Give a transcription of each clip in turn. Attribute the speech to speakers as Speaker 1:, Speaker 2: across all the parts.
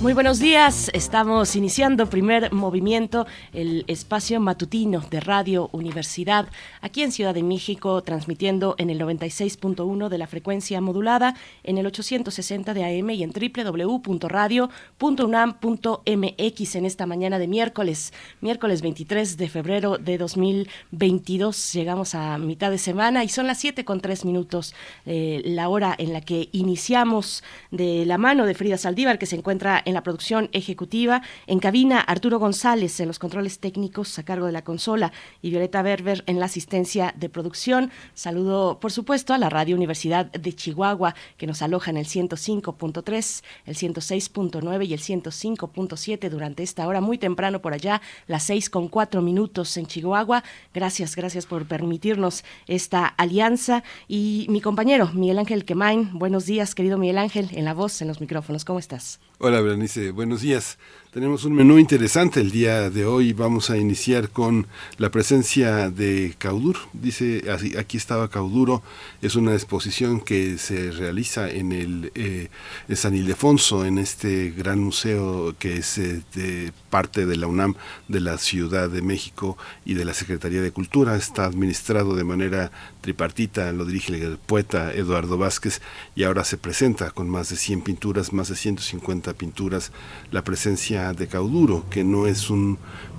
Speaker 1: Muy buenos días, estamos iniciando primer movimiento, el espacio matutino de Radio Universidad, aquí en Ciudad de México, transmitiendo en el 96.1 de la frecuencia modulada, en el 860 de AM y en www.radio.unam.mx en esta mañana de miércoles, miércoles 23 de febrero de 2022. Llegamos a mitad de semana y son las 7 con 3 minutos, eh, la hora en la que iniciamos de la mano de Frida Saldívar, que se encuentra en la producción ejecutiva. En cabina, Arturo González en los controles técnicos a cargo de la consola y Violeta Berber en la asistencia de producción. Saludo, por supuesto, a la Radio Universidad de Chihuahua, que nos aloja en el 105.3, el 106.9 y el 105.7 durante esta hora, muy temprano por allá, las 6 con 4 minutos en Chihuahua. Gracias, gracias por permitirnos esta alianza. Y mi compañero, Miguel Ángel Quemain, buenos días, querido Miguel Ángel, en la voz, en los micrófonos. ¿Cómo estás?
Speaker 2: Hola, Berenice. Buenos días. Tenemos un menú interesante el día de hoy. Vamos a iniciar con la presencia de Cauduro. Dice, aquí estaba Cauduro. Es una exposición que se realiza en el eh, San Ildefonso, en este gran museo que es eh, parte de la UNAM, de la Ciudad de México y de la Secretaría de Cultura. Está administrado de manera tripartita, lo dirige el poeta Eduardo Vázquez y ahora se presenta con más de 100 pinturas, más de 150 pinturas, la presencia de Cauduro, que no es un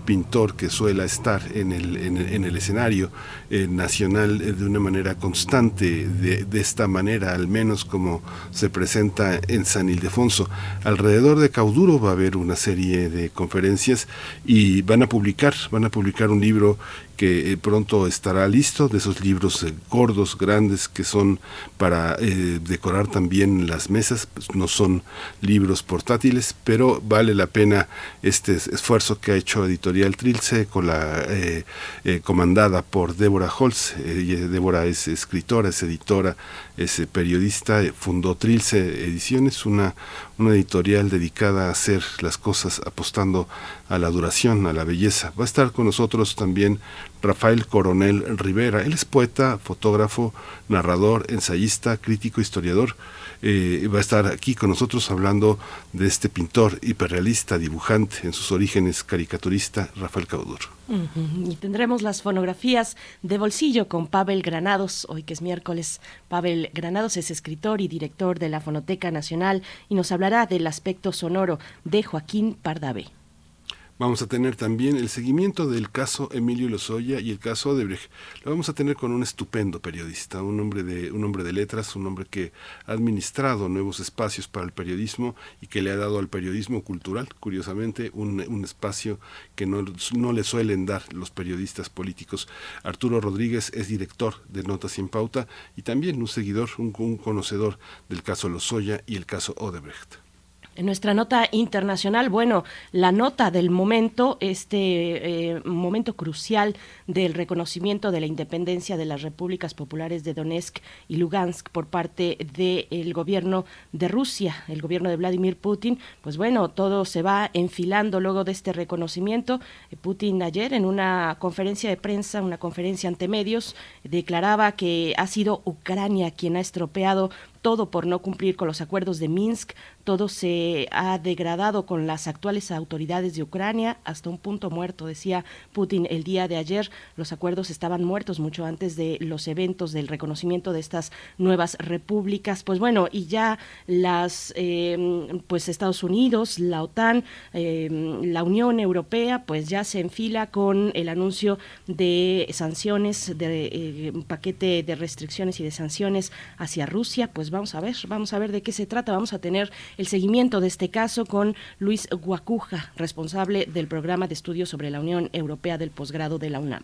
Speaker 2: pintor que suele estar en el, en, el escenario eh, nacional eh, de una manera constante, de, de, esta manera al menos como se presenta en San Ildefonso. Alrededor de Cauduro va a haber una serie de conferencias y van a publicar, van a publicar un libro que eh, pronto estará listo, de esos libros eh, gordos, grandes, que son para eh, decorar también las mesas, pues no son libros portátiles, pero vale la pena este esfuerzo que ha hecho Editorial Trilce con la comandada por Débora Holz. Débora es escritora, es editora, es periodista, fundó Trilce Ediciones, una, una editorial dedicada a hacer las cosas apostando a la duración, a la belleza. Va a estar con nosotros también Rafael Coronel Rivera. Él es poeta, fotógrafo, narrador, ensayista, crítico, historiador. Eh, va a estar aquí con nosotros hablando de este pintor hiperrealista, dibujante, en sus orígenes caricaturista, Rafael Caudur.
Speaker 1: Y tendremos las fonografías de bolsillo con Pavel Granados, hoy que es miércoles. Pavel Granados es escritor y director de la Fonoteca Nacional y nos hablará del aspecto sonoro de Joaquín Pardavé.
Speaker 2: Vamos a tener también el seguimiento del caso Emilio Lozoya y el caso Odebrecht. Lo vamos a tener con un estupendo periodista, un hombre de un hombre de letras, un hombre que ha administrado nuevos espacios para el periodismo y que le ha dado al periodismo cultural, curiosamente, un, espacio que no, no, le suelen dar los periodistas políticos. Arturo Rodríguez es director de Notas sin Pauta y también un seguidor, un, un conocedor del caso Lozoya y el caso Odebrecht.
Speaker 1: En nuestra nota internacional, bueno, la nota del momento, este eh, momento crucial del reconocimiento de la independencia de las repúblicas populares de Donetsk y Lugansk por parte del gobierno de Rusia, el gobierno de Vladimir Putin, pues bueno, todo se va enfilando luego de este reconocimiento. Putin ayer en una conferencia de prensa, una conferencia ante medios, declaraba que ha sido Ucrania quien ha estropeado todo por no cumplir con los acuerdos de Minsk, todo se ha degradado con las actuales autoridades de Ucrania hasta un punto muerto, decía Putin el día de ayer. Los acuerdos estaban muertos mucho antes de los eventos del reconocimiento de estas nuevas repúblicas. Pues bueno, y ya las, em, pues Estados Unidos, la OTAN, em, la Unión Europea, pues ya se enfila con el anuncio de sanciones, de eh, un paquete de restricciones y de sanciones hacia Rusia. Pues vamos a ver, vamos a ver de qué se trata. Vamos a tener el seguimiento de este caso con Luis Guacuja, responsable del programa de estudios sobre la Unión Europea del posgrado de la UNAM.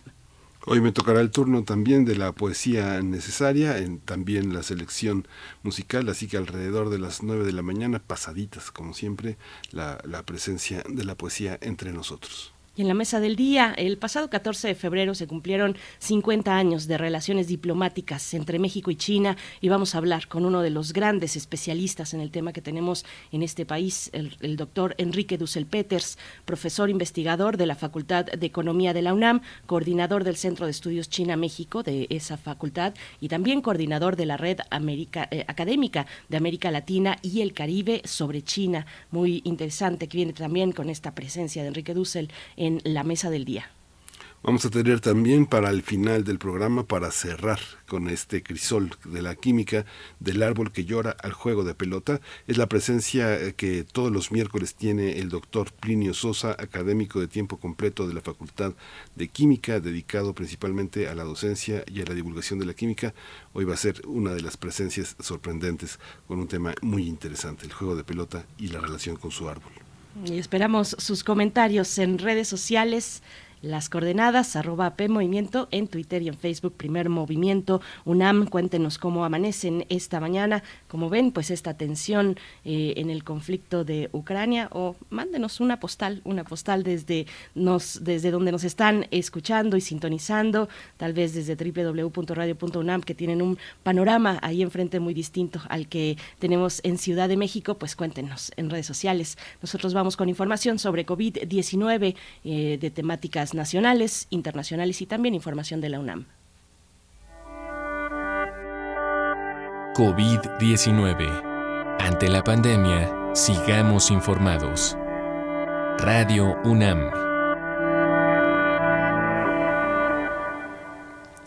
Speaker 2: Hoy me tocará el turno también de la poesía necesaria, en, también la selección musical, así que alrededor de las nueve de la mañana, pasaditas como siempre, la presencia de la poesía entre nosotros.
Speaker 1: Y en la mesa del día, el pasado 14 de febrero se cumplieron 50 años de relaciones diplomáticas entre México y China y vamos a hablar con uno de los grandes especialistas en el tema que tenemos en este país, el, doctor Enrique Dussel Peters, profesor investigador de la Facultad de Economía de la UNAM, coordinador del Centro de Estudios China-México de esa facultad y también coordinador de la Red eh, Académica de América Latina y el Caribe sobre China. Muy interesante que viene también con esta presencia de Enrique Dussel en la mesa del día.
Speaker 2: Vamos a tener también para el final del programa, para cerrar con este crisol de la química del árbol que llora al juego de pelota, es la presencia eh, que todos los miércoles tiene el doctor Plinio Sosa, académico de tiempo completo de la Facultad de Química, dedicado principalmente a la docencia y a la divulgación de la química. Hoy va a ser una de las presencias sorprendentes con un tema muy interesante, el juego de pelota y la relación con su árbol.
Speaker 1: Y esperamos sus comentarios en redes sociales las coordenadas, arroba P Movimiento en Twitter y en Facebook, Primer Movimiento UNAM. Cuéntenos cómo amanecen esta mañana, como ven, pues esta tensión eh, en el conflicto de Ucrania o mándenos una postal, una postal desde, nos, desde donde nos están escuchando y sintonizando, tal vez desde www.radio.unam, que tienen un panorama ahí enfrente muy distinto al que tenemos en Ciudad de México, pues cuéntenos en redes sociales. Nosotros vamos con información sobre COVID-19 eh, de temáticas nacionales, internacionales y también información de la UNAM.
Speaker 3: COVID-19. Ante la pandemia, sigamos informados. Radio UNAM.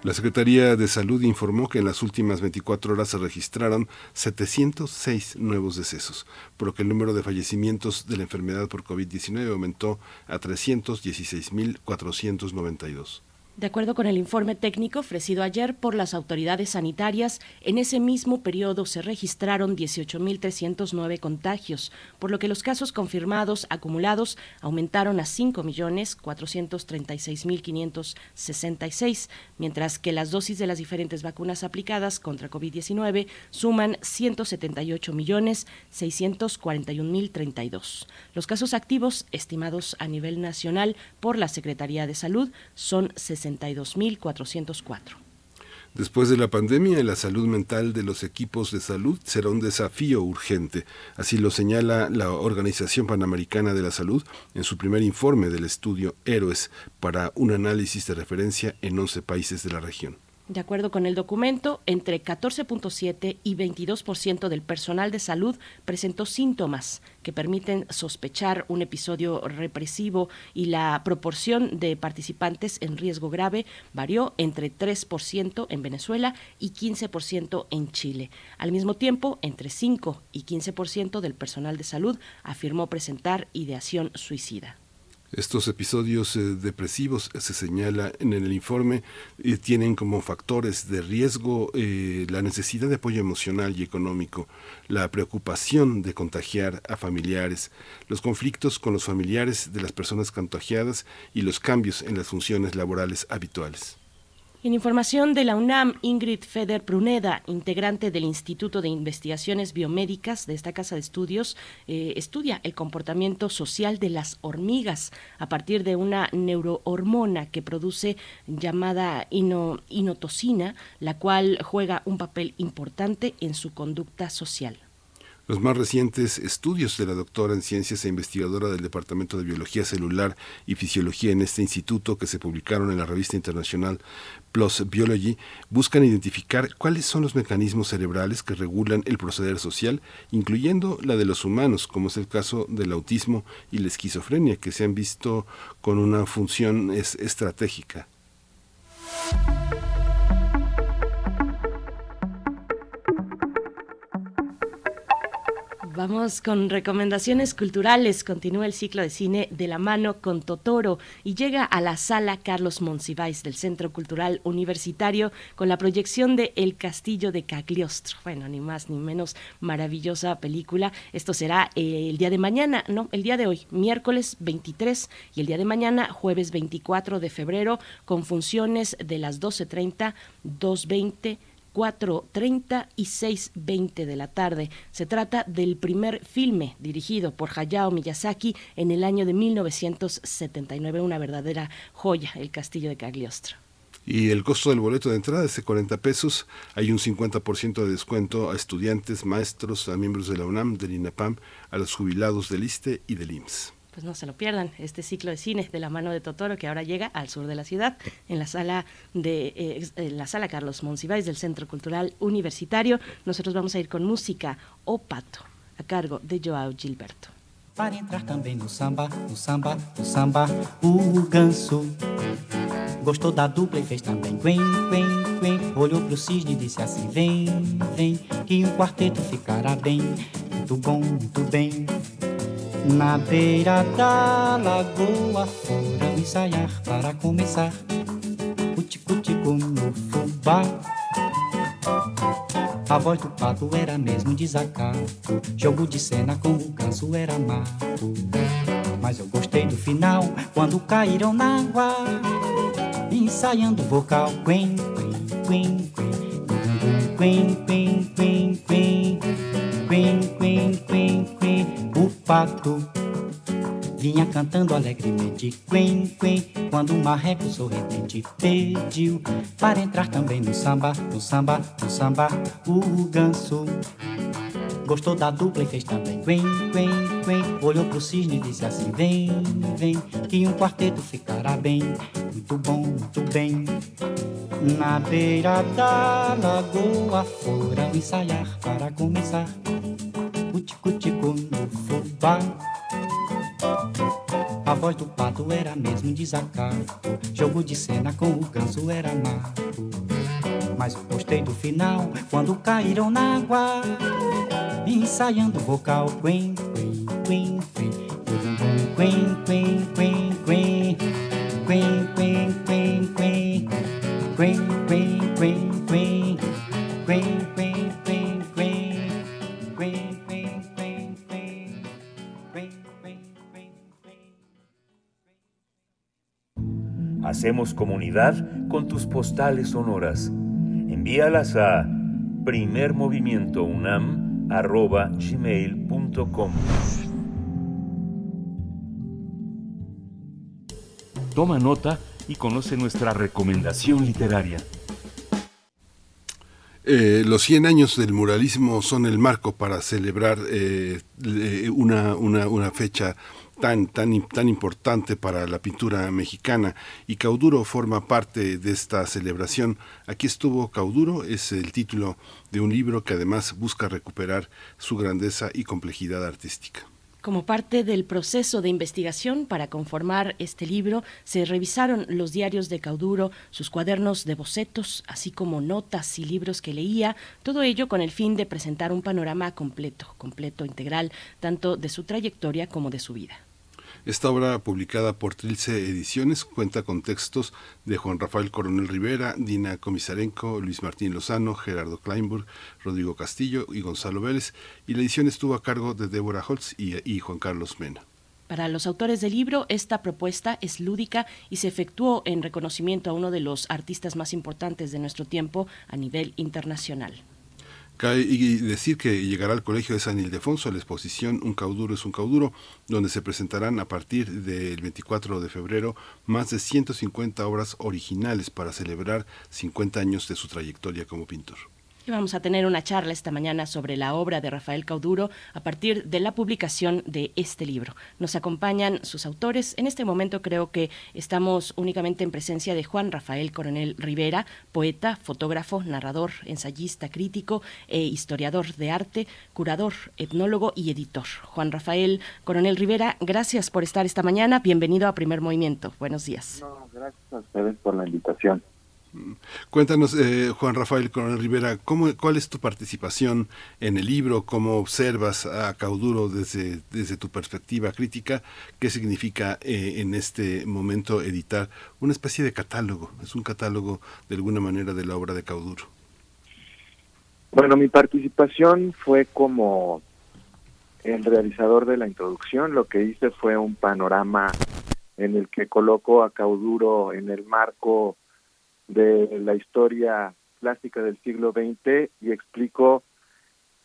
Speaker 2: La Secretaría de Salud informó que en las últimas 24 horas se registraron 706 nuevos decesos, por lo que el número de fallecimientos de la enfermedad por COVID-19 aumentó a 316.492.
Speaker 1: De acuerdo con el informe técnico ofrecido ayer por las autoridades sanitarias, en ese mismo periodo se registraron 18.309 contagios, por lo que los casos confirmados acumulados aumentaron a 5.436.566, mientras que las dosis de las diferentes vacunas aplicadas contra COVID-19 suman 178.641.032. Los casos activos, estimados a nivel nacional por la Secretaría de Salud, son 60
Speaker 2: Después de la pandemia, la salud mental de los equipos de salud será un desafío urgente. Así lo señala la Organización Panamericana de la Salud en su primer informe del estudio Héroes para un análisis de referencia en 11 países de la región.
Speaker 1: De acuerdo con el documento, entre 14.7 y 22% del personal de salud presentó síntomas que permiten sospechar un episodio represivo y la proporción de participantes en riesgo grave varió entre 3% en Venezuela y 15% en Chile. Al mismo tiempo, entre 5 y 15% del personal de salud afirmó presentar ideación suicida.
Speaker 2: Estos episodios eh, depresivos, eh, se señala en el informe, eh, tienen como factores de riesgo la necesidad de apoyo emocional y económico, la preocupación de contagiar a familiares, los conflictos con los familiares de las personas contagiadas y los cambios en las funciones laborales habituales.
Speaker 1: En información de la UNAM, Ingrid Feder Pruneda, integrante del Instituto de Investigaciones Biomédicas de esta casa de estudios, eh, estudia el comportamiento social de las hormigas a partir de una neurohormona que produce llamada inotocina, la cual juega un papel importante en su conducta social.
Speaker 2: Los más recientes estudios de la doctora en ciencias e investigadora del Departamento de Biología Celular y Fisiología en este instituto, que se publicaron en la revista internacional Plus Biology, buscan identificar cuáles son los mecanismos cerebrales que regulan el proceder social, incluyendo la de los humanos, como es el caso del autismo y la esquizofrenia, que se han visto con una función estratégica.
Speaker 1: Vamos con recomendaciones culturales. Continúa el ciclo de cine de la mano con Totoro y llega a la sala Carlos Monsiváis del Centro Cultural Universitario con la proyección de El Castillo de Cagliostro. Bueno, ni más ni menos maravillosa película. Esto será el día de mañana, no, el día de hoy, miércoles 23 y el día de mañana, jueves 24 de febrero, con funciones de las 12.30, 2.20 4.30 y 6.20 de la tarde. Se trata del primer filme dirigido por Hayao Miyazaki en el año de 1979, una verdadera joya, El Castillo de Cagliostro.
Speaker 2: Y el costo del boleto de entrada es de 40 pesos. Hay un 50% de descuento a estudiantes, maestros, a miembros de la UNAM, del INAPAM, a los jubilados del ISTE y del IMSS.
Speaker 1: Pues no se lo pierdan, este ciclo de cine de la mano de Totoro que ahora llega al sur de la ciudad, en la sala de eh, la sala Carlos Monsiváis del Centro Cultural Universitario. Nosotros vamos a ir con música O Pato, a cargo de Joao Gilberto.
Speaker 4: Para entrar também no samba, no samba, no samba, o ganso Gostou da dupla e fez também quen, quen, quen Olhou pro cisne e disse assim, vem, vem Que um quarteto ficará bem, muito bom, muito bem Na beira da lagoa foram ensaiar para começar O tico-tico no fubá a voz do pato era mesmo desacato. Jogo de cena com o ganso era mato. Mas eu gostei do final, quando caíram na água. Ensaiando o vocal. Quen, quen, quen, quen. Quen, quen, quen, quen. Quen, quen, quen, quen. O pato vinha cantando alegremente. Quen, quen. Quando o marreco sorridente pediu para entrar também no samba, no samba, no samba, o ganso. Gostou da dupla e fez também. Quen, quen, quen Olhou pro cisne e disse assim, vem, vem Que um quarteto ficará bem. Muito bom, muito bem. Na beira da lagoa Foram ensaiar para começar O tico-tico no fubá. A voz do pato era mesmo desacato. Jogo de cena com o ganso era mato. Mas eu gostei do final, quando caíram na água. Ensaiando o vocal. Quen, quen, quen, quen. Quen, quen, quen, quen. Quen, quen, quen, quen. Quen, quen, quen, quen. Quen, quen, quen, quen. Quen, quen, quen, quen. Quen, quen, quen, quen.
Speaker 5: Hacemos comunidad con tus postales sonoras. Envíalas a primermovimientounam.gmail.com Toma nota y conoce nuestra recomendación literaria.
Speaker 2: Eh, los 100 años del muralismo son el marco para celebrar eh, una, una, una fecha tan, tan, tan importante para la pintura mexicana y Cauduro forma parte de esta celebración. Aquí estuvo Cauduro, es el título de un libro que además busca recuperar su grandeza y complejidad artística.
Speaker 1: Como parte del proceso de investigación para conformar este libro, se revisaron los diarios de Cauduro, sus cuadernos de bocetos, así como notas y libros que leía, todo ello con el fin de presentar un panorama completo, completo, integral, tanto de su trayectoria como de su vida.
Speaker 2: Esta obra, publicada por Trilce Ediciones, cuenta con textos de Juan Rafael Coronel Rivera, Dina Comisarenko, Luis Martín Lozano, Gerardo Kleinburg, Rodrigo Castillo y Gonzalo Vélez, y la edición estuvo a cargo de Débora Holtz y, y Juan Carlos Mena.
Speaker 1: Para los autores del libro, esta propuesta es lúdica y se efectuó en reconocimiento a uno de los artistas más importantes de nuestro tiempo a nivel internacional.
Speaker 2: Y decir que llegará al Colegio de San Ildefonso la exposición Un cauduro es un cauduro, donde se presentarán a partir del 24 de febrero más de 150 obras originales para celebrar 50 años de su trayectoria como pintor.
Speaker 1: Vamos a tener una charla esta mañana sobre la obra de Rafael Cauduro a partir de la publicación de este libro. Nos acompañan sus autores. En este momento creo que estamos únicamente en presencia de Juan Rafael Coronel Rivera, poeta, fotógrafo, narrador, ensayista, crítico e historiador de arte, curador, etnólogo y editor. Juan Rafael Coronel Rivera, gracias por estar esta mañana. Bienvenido a Primer Movimiento. Buenos días.
Speaker 6: Gracias a ustedes por la invitación.
Speaker 2: Cuéntanos, eh, Juan Rafael Coronel Rivera, ¿cómo, ¿cuál es tu participación en el libro? ¿Cómo observas a Cauduro desde, desde tu perspectiva crítica? ¿Qué significa eh, en este momento editar una especie de catálogo? Es un catálogo de alguna manera de la obra de Cauduro.
Speaker 6: Bueno, mi participación fue como el realizador de la introducción. Lo que hice fue un panorama en el que coloco a Cauduro en el marco de la historia plásticas del siglo XX y explico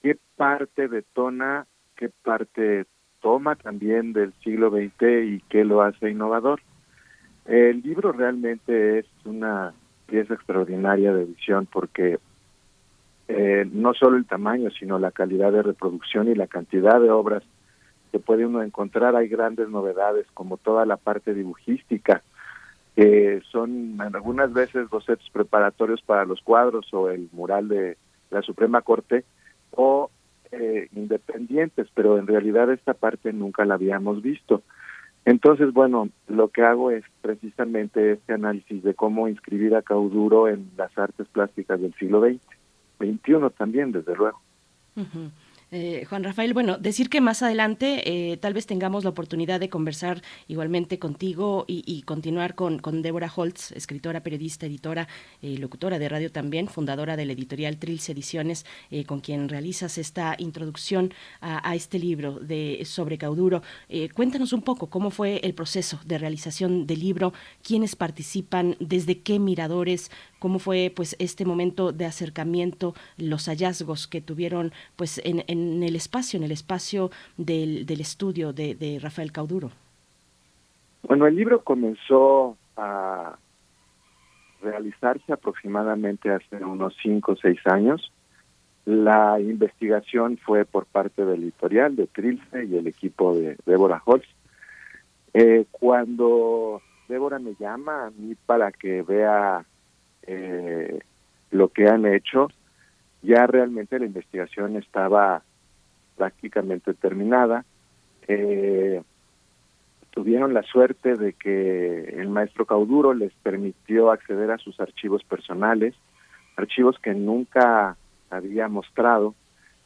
Speaker 6: qué parte detona, qué parte toma también del siglo XX y qué lo hace innovador. El libro realmente es una pieza extraordinaria de edición porque eh, no solo el tamaño, sino la calidad de reproducción y la cantidad de obras que puede uno encontrar. Hay grandes novedades como toda la parte dibujística, que son algunas veces bocetos preparatorios para los cuadros o el mural de la Suprema Corte o eh, independientes, pero en realidad esta parte nunca la habíamos visto. Entonces, bueno, lo que hago es precisamente este análisis de cómo inscribir a Cauduro en las artes plásticas del siglo XX, XXI también, desde luego.
Speaker 1: Eh, Juan Rafael, bueno, decir que más adelante eh, tal vez tengamos la oportunidad de conversar igualmente contigo y, continuar con, con Débora Holtz, escritora, periodista, editora, eh, locutora de radio también, fundadora del editorial Trilce Ediciones, con quien realizas esta introducción a, este libro de sobre Cauduro. cuéntanos un poco cómo fue el proceso de realización del libro, quiénes participan, desde qué miradores, cómo fue pues este momento de acercamiento, los hallazgos que tuvieron pues en, en el espacio, en el espacio del, del estudio de, de, Rafael Cauduro.
Speaker 6: Bueno, el libro comenzó a realizarse aproximadamente hace unos cinco o seis años. La investigación fue por parte del editorial de Trilce y el equipo de Débora Holtz. Eh, cuando Débora me llama a mí para que vea eh, lo que han hecho, ya realmente la investigación estaba prácticamente terminada. Eh, tuvieron la suerte de que el maestro Cauduro les permitió acceder a sus archivos personales, archivos que nunca había mostrado,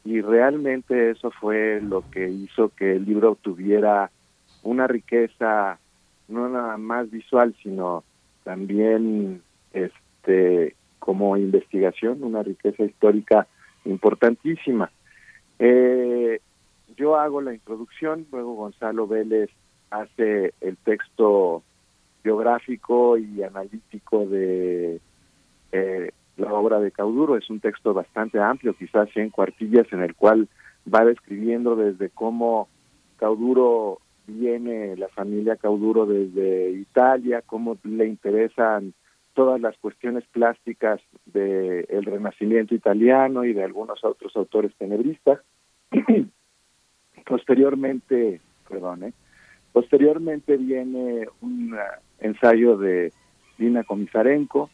Speaker 6: y realmente eso fue lo que hizo que el libro tuviera una riqueza no nada más visual, sino también este como investigación, una riqueza histórica importantísima. Eh, yo hago la introducción, luego Gonzalo Vélez hace el texto biográfico y analítico de eh, la obra de Cauduro. Es un texto bastante amplio, quizás 100 cuartillas, en el cual va describiendo desde cómo Cauduro viene, la familia Cauduro desde Italia, cómo le interesan todas las cuestiones plásticas del el Renacimiento italiano y de algunos otros autores tenebristas. posteriormente, perdón, ¿eh? posteriormente viene un ensayo de Dina Komisarenko,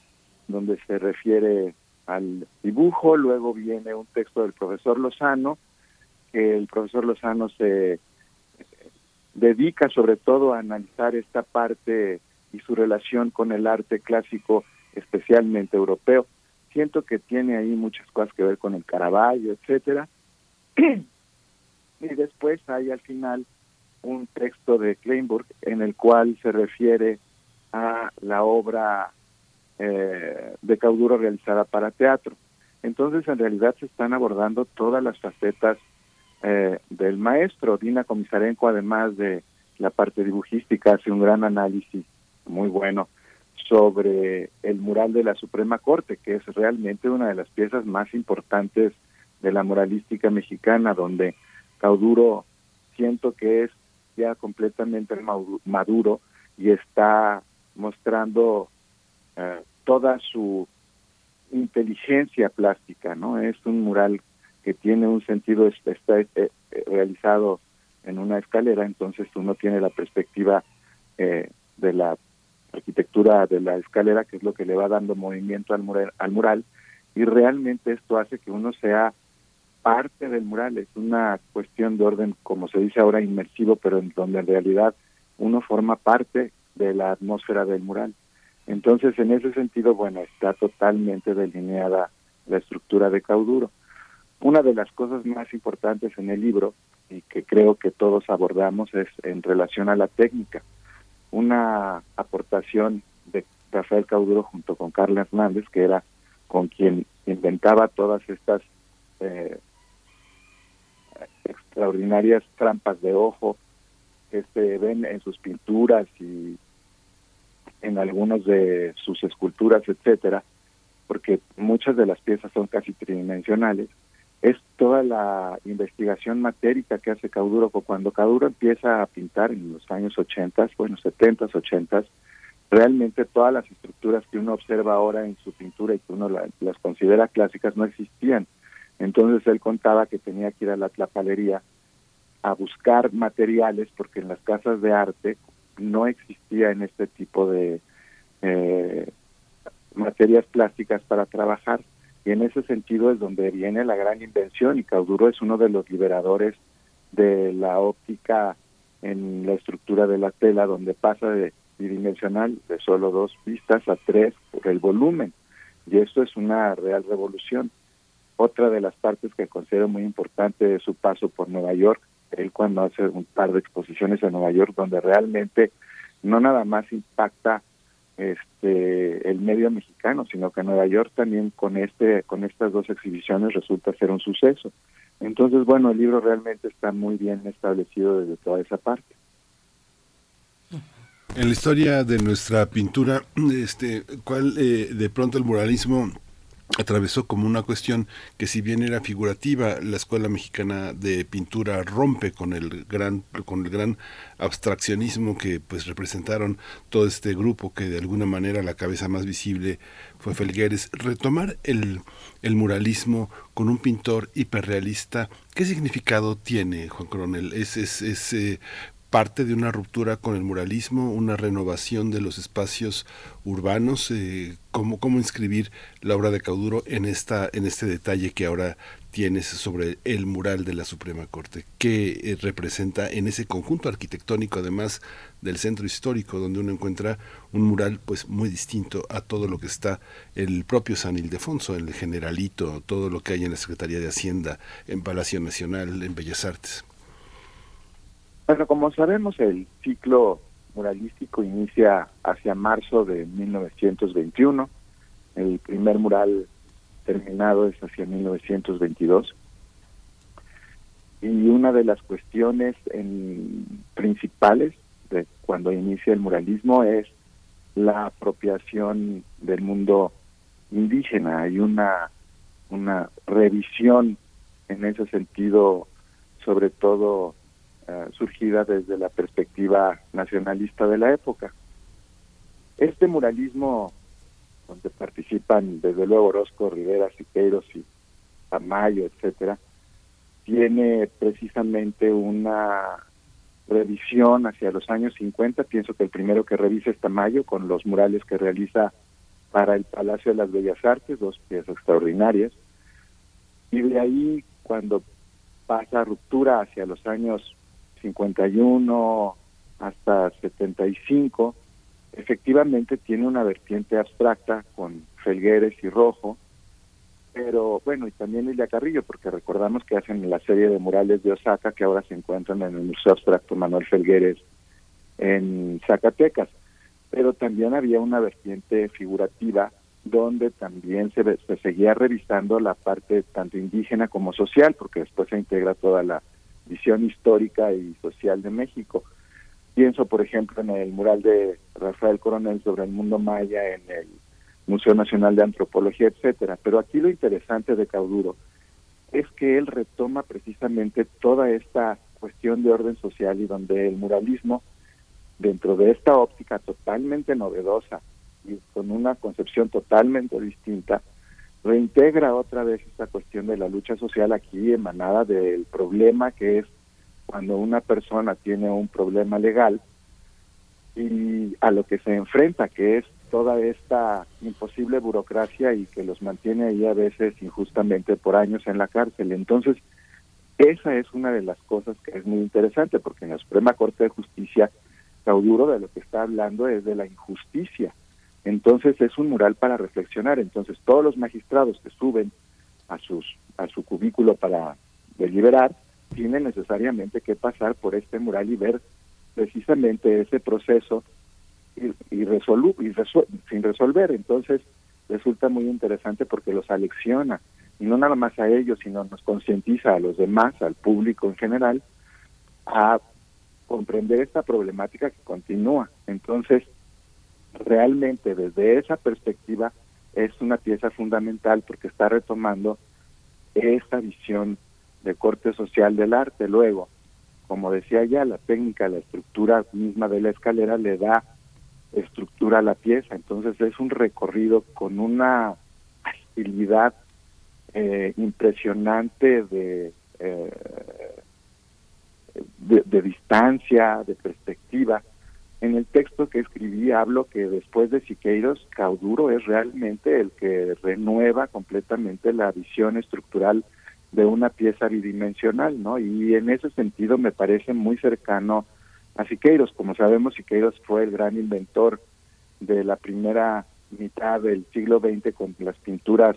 Speaker 6: donde se refiere al dibujo, luego viene un texto del profesor Lozano, que el profesor Lozano se dedica sobre todo a analizar esta parte y su relación con el arte clásico, especialmente europeo. Siento que tiene ahí muchas cosas que ver con el Caravaggio, etcétera. y después hay al final un texto de Kleinburg en el cual se refiere a la obra eh, de Cauduro realizada para teatro. Entonces, en realidad se están abordando todas las facetas eh, del maestro. Dina Comisarenko, además de la parte dibujística, hace un gran análisis muy bueno sobre el mural de la Suprema Corte, que es realmente una de las piezas más importantes de la moralística mexicana, donde Cauduro siento que es ya completamente maduro y está mostrando eh, toda su inteligencia plástica, ¿no? Es un mural que tiene un sentido, está eh, realizado en una escalera, entonces uno tiene la perspectiva eh, de la arquitectura de la escalera, que es lo que le va dando movimiento al mural, al mural, y realmente esto hace que uno sea parte del mural, es una cuestión de orden, como se dice ahora, inmersivo, pero en donde en realidad uno forma parte de la atmósfera del mural. Entonces, en ese sentido, bueno, está totalmente delineada la estructura de Cauduro. Una de las cosas más importantes en el libro, y que creo que todos abordamos, es en relación a la técnica una aportación de Rafael Cauduro junto con Carla Hernández, que era con quien inventaba todas estas eh, extraordinarias trampas de ojo que se ven en sus pinturas y en algunos de sus esculturas, etcétera, porque muchas de las piezas son casi tridimensionales, es toda la investigación matérica que hace Cauduro. Cuando Cauduro empieza a pintar en los años 80, bueno, 70, 80, realmente todas las estructuras que uno observa ahora en su pintura y que uno las considera clásicas no existían. Entonces él contaba que tenía que ir a la tlapalería a buscar materiales porque en las casas de arte no existía en este tipo de eh, materias plásticas para trabajar y en ese sentido es donde viene la gran invención y Cauduro es uno de los liberadores de la óptica en la estructura de la tela, donde pasa de bidimensional de solo dos pistas a tres por el volumen. Y esto es una real revolución. Otra de las partes que considero muy importante es su paso por Nueva York, él cuando hace un par de exposiciones en Nueva York, donde realmente no nada más impacta este el medio mexicano, sino que Nueva York también con este con estas dos exhibiciones resulta ser un suceso. Entonces, bueno, el libro realmente está muy bien establecido desde toda esa parte.
Speaker 2: En la historia de nuestra pintura, este, ¿cuál eh, de pronto el muralismo atravesó como una cuestión que si bien era figurativa la escuela mexicana de pintura rompe con el gran con el gran abstraccionismo que pues representaron todo este grupo que de alguna manera la cabeza más visible fue Felgueres. Retomar el, el muralismo con un pintor hiperrealista qué significado tiene Juan Coronel es es, eh, parte de una ruptura con el muralismo, una renovación de los espacios urbanos, eh, cómo, cómo inscribir la obra de Cauduro en esta en este detalle que ahora tienes sobre el mural de la Suprema Corte, que eh, representa en ese conjunto arquitectónico, además del centro histórico, donde uno encuentra un mural pues muy distinto a todo lo que está el propio San Ildefonso, el Generalito, todo lo que hay en la Secretaría de Hacienda, en Palacio Nacional, en Bellas Artes.
Speaker 6: Bueno, como sabemos, el ciclo muralístico inicia hacia marzo de 1921. El primer mural terminado es hacia 1922. Y una de las cuestiones en, principales de cuando inicia el muralismo es la apropiación del mundo indígena. Hay una, una revisión en ese sentido, sobre todo eh, surgida desde la perspectiva nacionalista de la época. Este muralismo, donde participan desde luego Orozco, Rivera, Siqueiros y Tamayo, etcétera, tiene precisamente una revisión hacia los años 50. Pienso que el primero que revisa es Tamayo con los murales que realiza para el Palacio de las Bellas Artes, dos piezas extraordinarias. Y de ahí, cuando pasa ruptura hacia los años 51 hasta 75, efectivamente tiene una vertiente abstracta con Felgueres y Rojo, pero bueno, y también Lilia Carrillo, porque recordamos que hacen la serie de murales de Osaka que ahora se encuentran en el Museo Abstracto Manuel Felgueres en Zacatecas. Pero también había una vertiente figurativa donde también se, se seguía revisando la parte tanto indígena como social, porque después se integra toda la visión histórica y social de México. Pienso, por ejemplo, en el mural de Rafael Coronel sobre el mundo maya en el Museo Nacional de Antropología, etcétera. Pero aquí lo interesante de Cauduro es que él retoma precisamente toda esta cuestión de orden social y donde el muralismo, dentro de esta óptica totalmente novedosa y con una concepción totalmente distinta, reintegra otra vez esta cuestión de la lucha social aquí emanada del problema que es cuando una persona tiene un problema legal y a lo que se enfrenta, que es toda esta imposible burocracia y que los mantiene ahí a veces injustamente por años en la cárcel. Entonces, esa es una de las cosas que es muy interesante, porque en la Suprema Corte de Justicia, Cauduro de lo que está hablando es de la injusticia entonces es un mural para reflexionar. Entonces todos los magistrados que suben a sus a su cubículo para deliberar tienen necesariamente que pasar por este mural y ver precisamente ese proceso y, y, sin resolver. Entonces resulta muy interesante porque los alecciona y no nada más a ellos, sino nos concientiza a los demás, al público en general, a comprender esta problemática que continúa. Entonces, realmente desde esa perspectiva es una pieza fundamental porque está retomando esta visión de corte social del arte. Luego, como decía ya, la técnica, la estructura misma de la escalera le da estructura a la pieza. Entonces es un recorrido con una agilidad eh, impresionante eh, de, de, distancia, de perspectiva. En el texto que escribí hablo que después de Siqueiros, Cauduro es realmente el que renueva completamente la visión estructural de una pieza bidimensional, ¿no? Y en ese sentido me parece muy cercano a Siqueiros. Como sabemos, Siqueiros fue el gran inventor de la primera mitad del siglo XX con las pinturas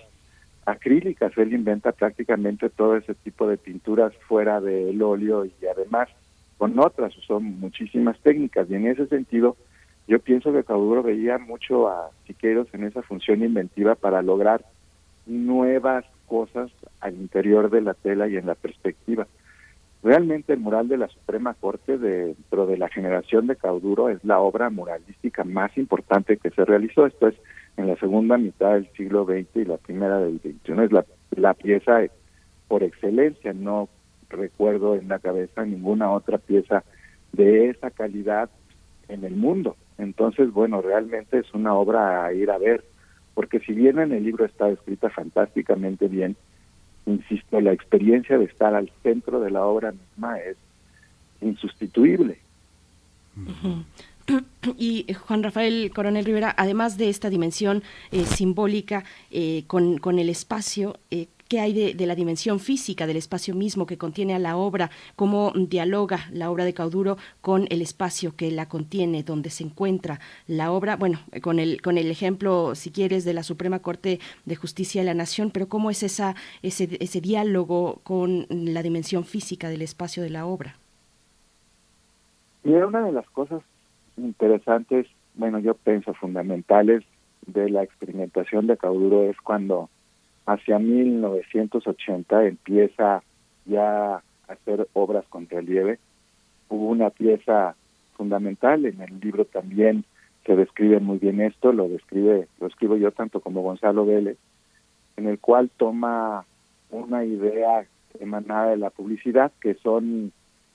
Speaker 6: acrílicas. Él inventa prácticamente todo ese tipo de pinturas fuera del óleo y además con otras, son muchísimas técnicas. Y en ese sentido, yo pienso que Cauduro veía mucho a Siqueiros en esa función inventiva para lograr nuevas cosas al interior de la tela y en la perspectiva. Realmente el mural de la Suprema Corte dentro de la generación de Cauduro es la obra muralística más importante que se realizó. Esto es en la segunda mitad del siglo XX y la primera del XXI. Es la, la pieza por excelencia. No recuerdo en la cabeza ninguna otra pieza de esa calidad en el mundo. Entonces, bueno, realmente es una obra a ir a ver porque si bien en el libro está escrita fantásticamente bien, insisto, la experiencia de estar al centro de la obra misma es insustituible.
Speaker 1: Y eh, Juan Rafael Coronel Rivera, además de esta dimensión eh, simbólica eh, con, con, el espacio, eh, qué hay de, la dimensión física del espacio mismo que contiene a la obra, cómo dialoga la obra de Cauduro con el espacio que la contiene, donde se encuentra la obra, bueno, con el, con el ejemplo, si quieres, de la Suprema Corte de Justicia de la Nación, pero cómo es esa, ese, ese diálogo con la dimensión física del espacio de la obra.
Speaker 6: Y una de las cosas interesantes, bueno, yo pienso fundamentales de la experimentación de Cauduro es cuando hacia 1980 empieza ya a hacer obras con relieve. Hubo una pieza fundamental, en el libro también se describe muy bien esto, lo describe, lo escribo yo tanto como Gonzalo Vélez, en el cual toma una idea emanada de la publicidad, que son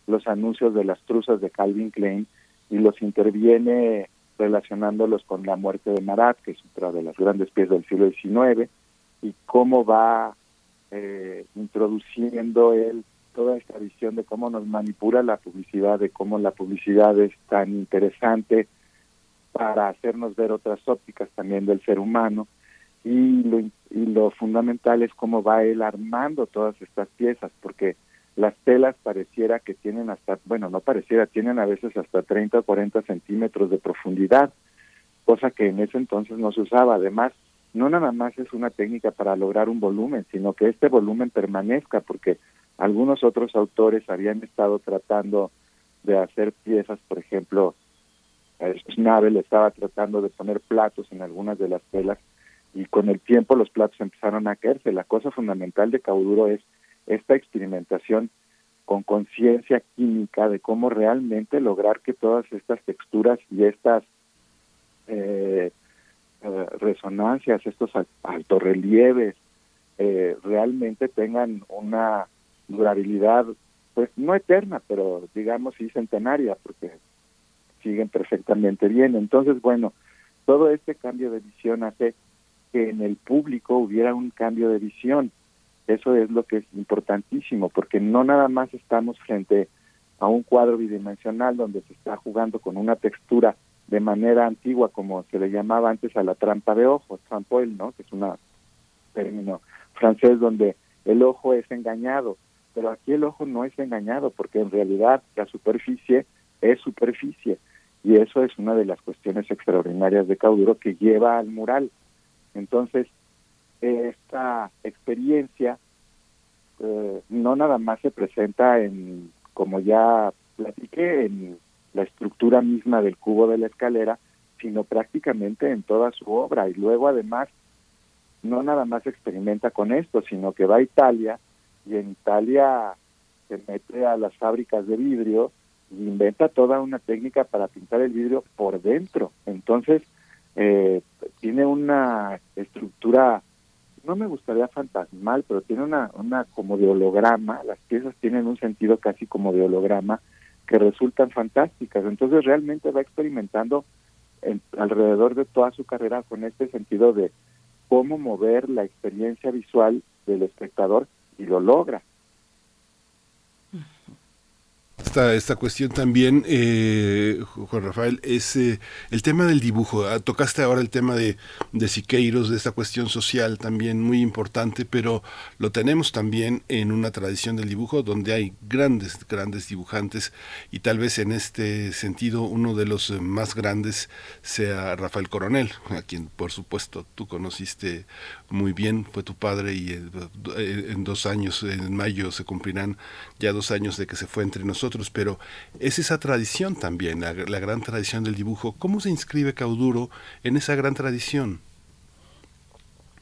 Speaker 6: los anuncios de las truzas de Calvin Klein, y los interviene relacionándolos con la muerte de Marat, que es otra de las grandes piezas del siglo XIX, y cómo va eh, introduciendo él toda esta visión de cómo nos manipula la publicidad, de cómo la publicidad es tan interesante para hacernos ver otras ópticas también del ser humano y lo, y lo fundamental es cómo va él armando todas estas piezas, porque las telas pareciera que tienen hasta, bueno, no pareciera, tienen a veces hasta 30 o 40 centímetros de profundidad, cosa que en ese entonces no se usaba. Además, no nada más es una técnica para lograr un volumen, sino que este volumen permanezca, porque algunos otros autores habían estado tratando de hacer piezas, por ejemplo, Schnabel estaba tratando de poner platos en algunas de las telas y con el tiempo los platos empezaron a caerse. La cosa fundamental de Cauduro es esta experimentación con conciencia química de cómo realmente lograr que todas estas texturas y estas eh, eh, resonancias, estos altorrelieves, eh, realmente tengan una durabilidad, pues no eterna, pero digamos sí centenaria, porque siguen perfectamente bien. Entonces, bueno, todo este cambio de visión hace que en el público hubiera un cambio de visión. Eso es lo que es importantísimo, porque no nada más estamos frente a un cuadro bidimensional donde se está jugando con una textura de manera antigua, como se le llamaba antes a la trampa de ojo, trampoil, ¿no? Que es un término francés donde el ojo es engañado, pero aquí el ojo no es engañado porque en realidad la superficie es superficie y eso es una de las cuestiones extraordinarias de Cauduro que lleva al mural. Entonces, esta experiencia eh, no nada más se presenta en, como ya platiqué, en la estructura misma del cubo de la escalera, sino prácticamente en toda su obra. Y luego además, no nada más experimenta con esto, sino que va a Italia y en Italia se mete a las fábricas de vidrio y inventa toda una técnica para pintar el vidrio por dentro. Entonces, eh, tiene una estructura, no me gustaría fantasmal, pero tiene una, una como de holograma, las piezas tienen un sentido casi como de holograma, que resultan fantásticas. Entonces realmente va experimentando alrededor de toda su carrera con este sentido de cómo mover la experiencia visual del espectador y lo logra.
Speaker 2: Esta, esta cuestión también, eh, Juan Rafael, es eh, el tema del dibujo. Ah, tocaste ahora el tema de, de Siqueiros, de esta cuestión social también muy importante, pero lo tenemos también en una tradición del dibujo donde hay grandes, grandes dibujantes y tal vez en este sentido uno de los más grandes sea Rafael Coronel, a quien por supuesto tú conociste muy bien, fue tu padre y eh, en dos años, en mayo se cumplirán ya dos años de que se fue entre nosotros pero es esa tradición también, la, gran tradición del dibujo. ¿Cómo se inscribe Cauduro en esa gran tradición?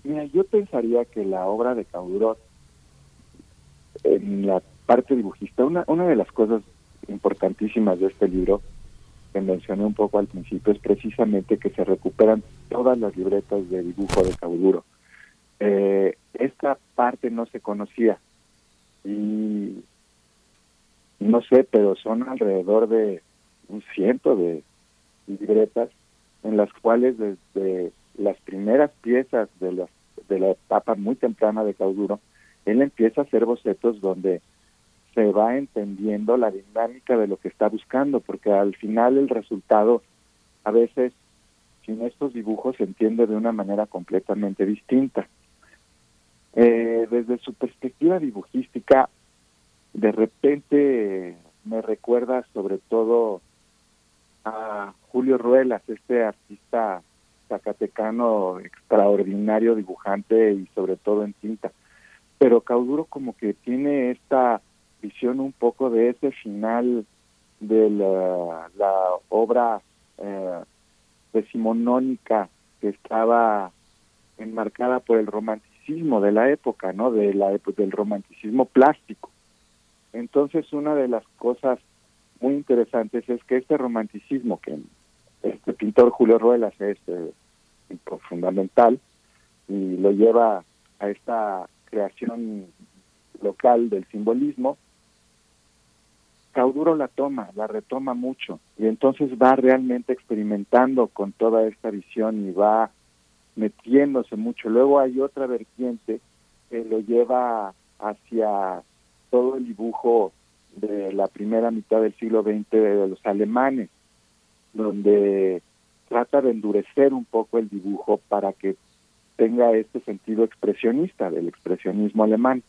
Speaker 6: Mira, yo pensaría que la obra de Cauduro, en la parte dibujista, una, una de las cosas importantísimas de este libro, que mencioné un poco al principio, es precisamente que se recuperan todas las libretas de dibujo de Cauduro. Eh, esta parte no se conocía y no sé, pero son alrededor de un ciento de libretas en las cuales desde las primeras piezas de la, de la etapa muy temprana de Cauduro, él empieza a hacer bocetos donde se va entendiendo la dinámica de lo que está buscando, porque al final el resultado a veces sin estos dibujos se entiende de una manera completamente distinta. Eh, desde su perspectiva dibujística, de repente me recuerda sobre todo a Julio Ruelas, este artista zacatecano extraordinario, dibujante y sobre todo en tinta. Pero Cauduro como que tiene esta visión un poco de ese final de la, obra eh, decimonónica que estaba enmarcada por el romanticismo de la época, ¿no? De la del romanticismo plástico. Entonces, una de las cosas muy interesantes es que este romanticismo que este pintor Julio Ruelas es eh, fundamental y lo lleva a esta creación local del simbolismo, Cauduro la toma, la retoma mucho y entonces va realmente experimentando con toda esta visión y va metiéndose mucho. Luego hay otra vertiente que lo lleva hacia todo el dibujo de la primera mitad del siglo XX de los alemanes, donde trata de endurecer un poco el dibujo para que tenga este sentido expresionista del expresionismo alemán.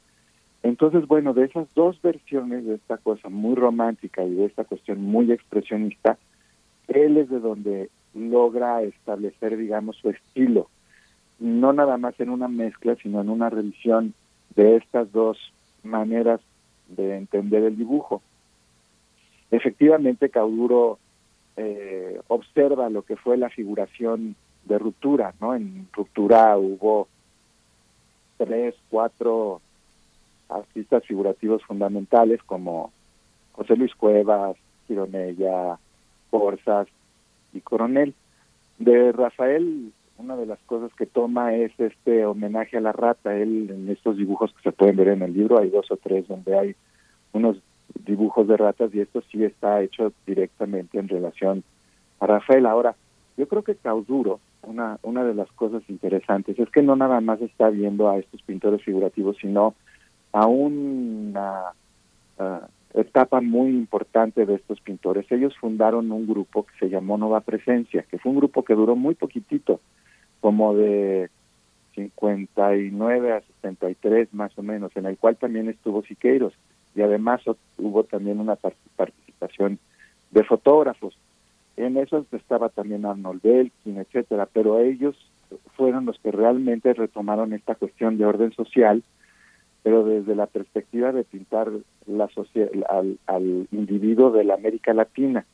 Speaker 6: Entonces, bueno, de esas dos versiones de esta cosa muy romántica y de esta cuestión muy expresionista, él es de donde logra establecer, digamos, su estilo, no nada más en una mezcla, sino en una revisión de estas dos maneras de entender el dibujo. Efectivamente, Cauduro eh, observa lo que fue la figuración de ruptura, ¿no? En ruptura hubo tres, cuatro artistas figurativos fundamentales como José Luis Cuevas, Gironella, Forzas y Coronel. De Rafael, una de las cosas que toma es este homenaje a la rata. Él, en estos dibujos que se pueden ver en el libro, hay dos o tres donde hay unos dibujos de ratas y esto sí está hecho directamente en relación a Rafael. Ahora, yo creo que Cauduro, una, una de las cosas interesantes es que no nada más está viendo a estos pintores figurativos, sino a una etapa muy importante de estos pintores. Ellos fundaron un grupo que se llamó Nova Presencia, que fue un grupo que duró muy poquitito, como de 59 a 63 más o menos, en el cual también estuvo Siqueiros y además hubo también una participación de fotógrafos. En eso estaba también Arnold Belkin, etcétera, pero ellos fueron los que realmente retomaron esta cuestión de orden social, pero desde la perspectiva de pintar la al, al individuo de la América Latina,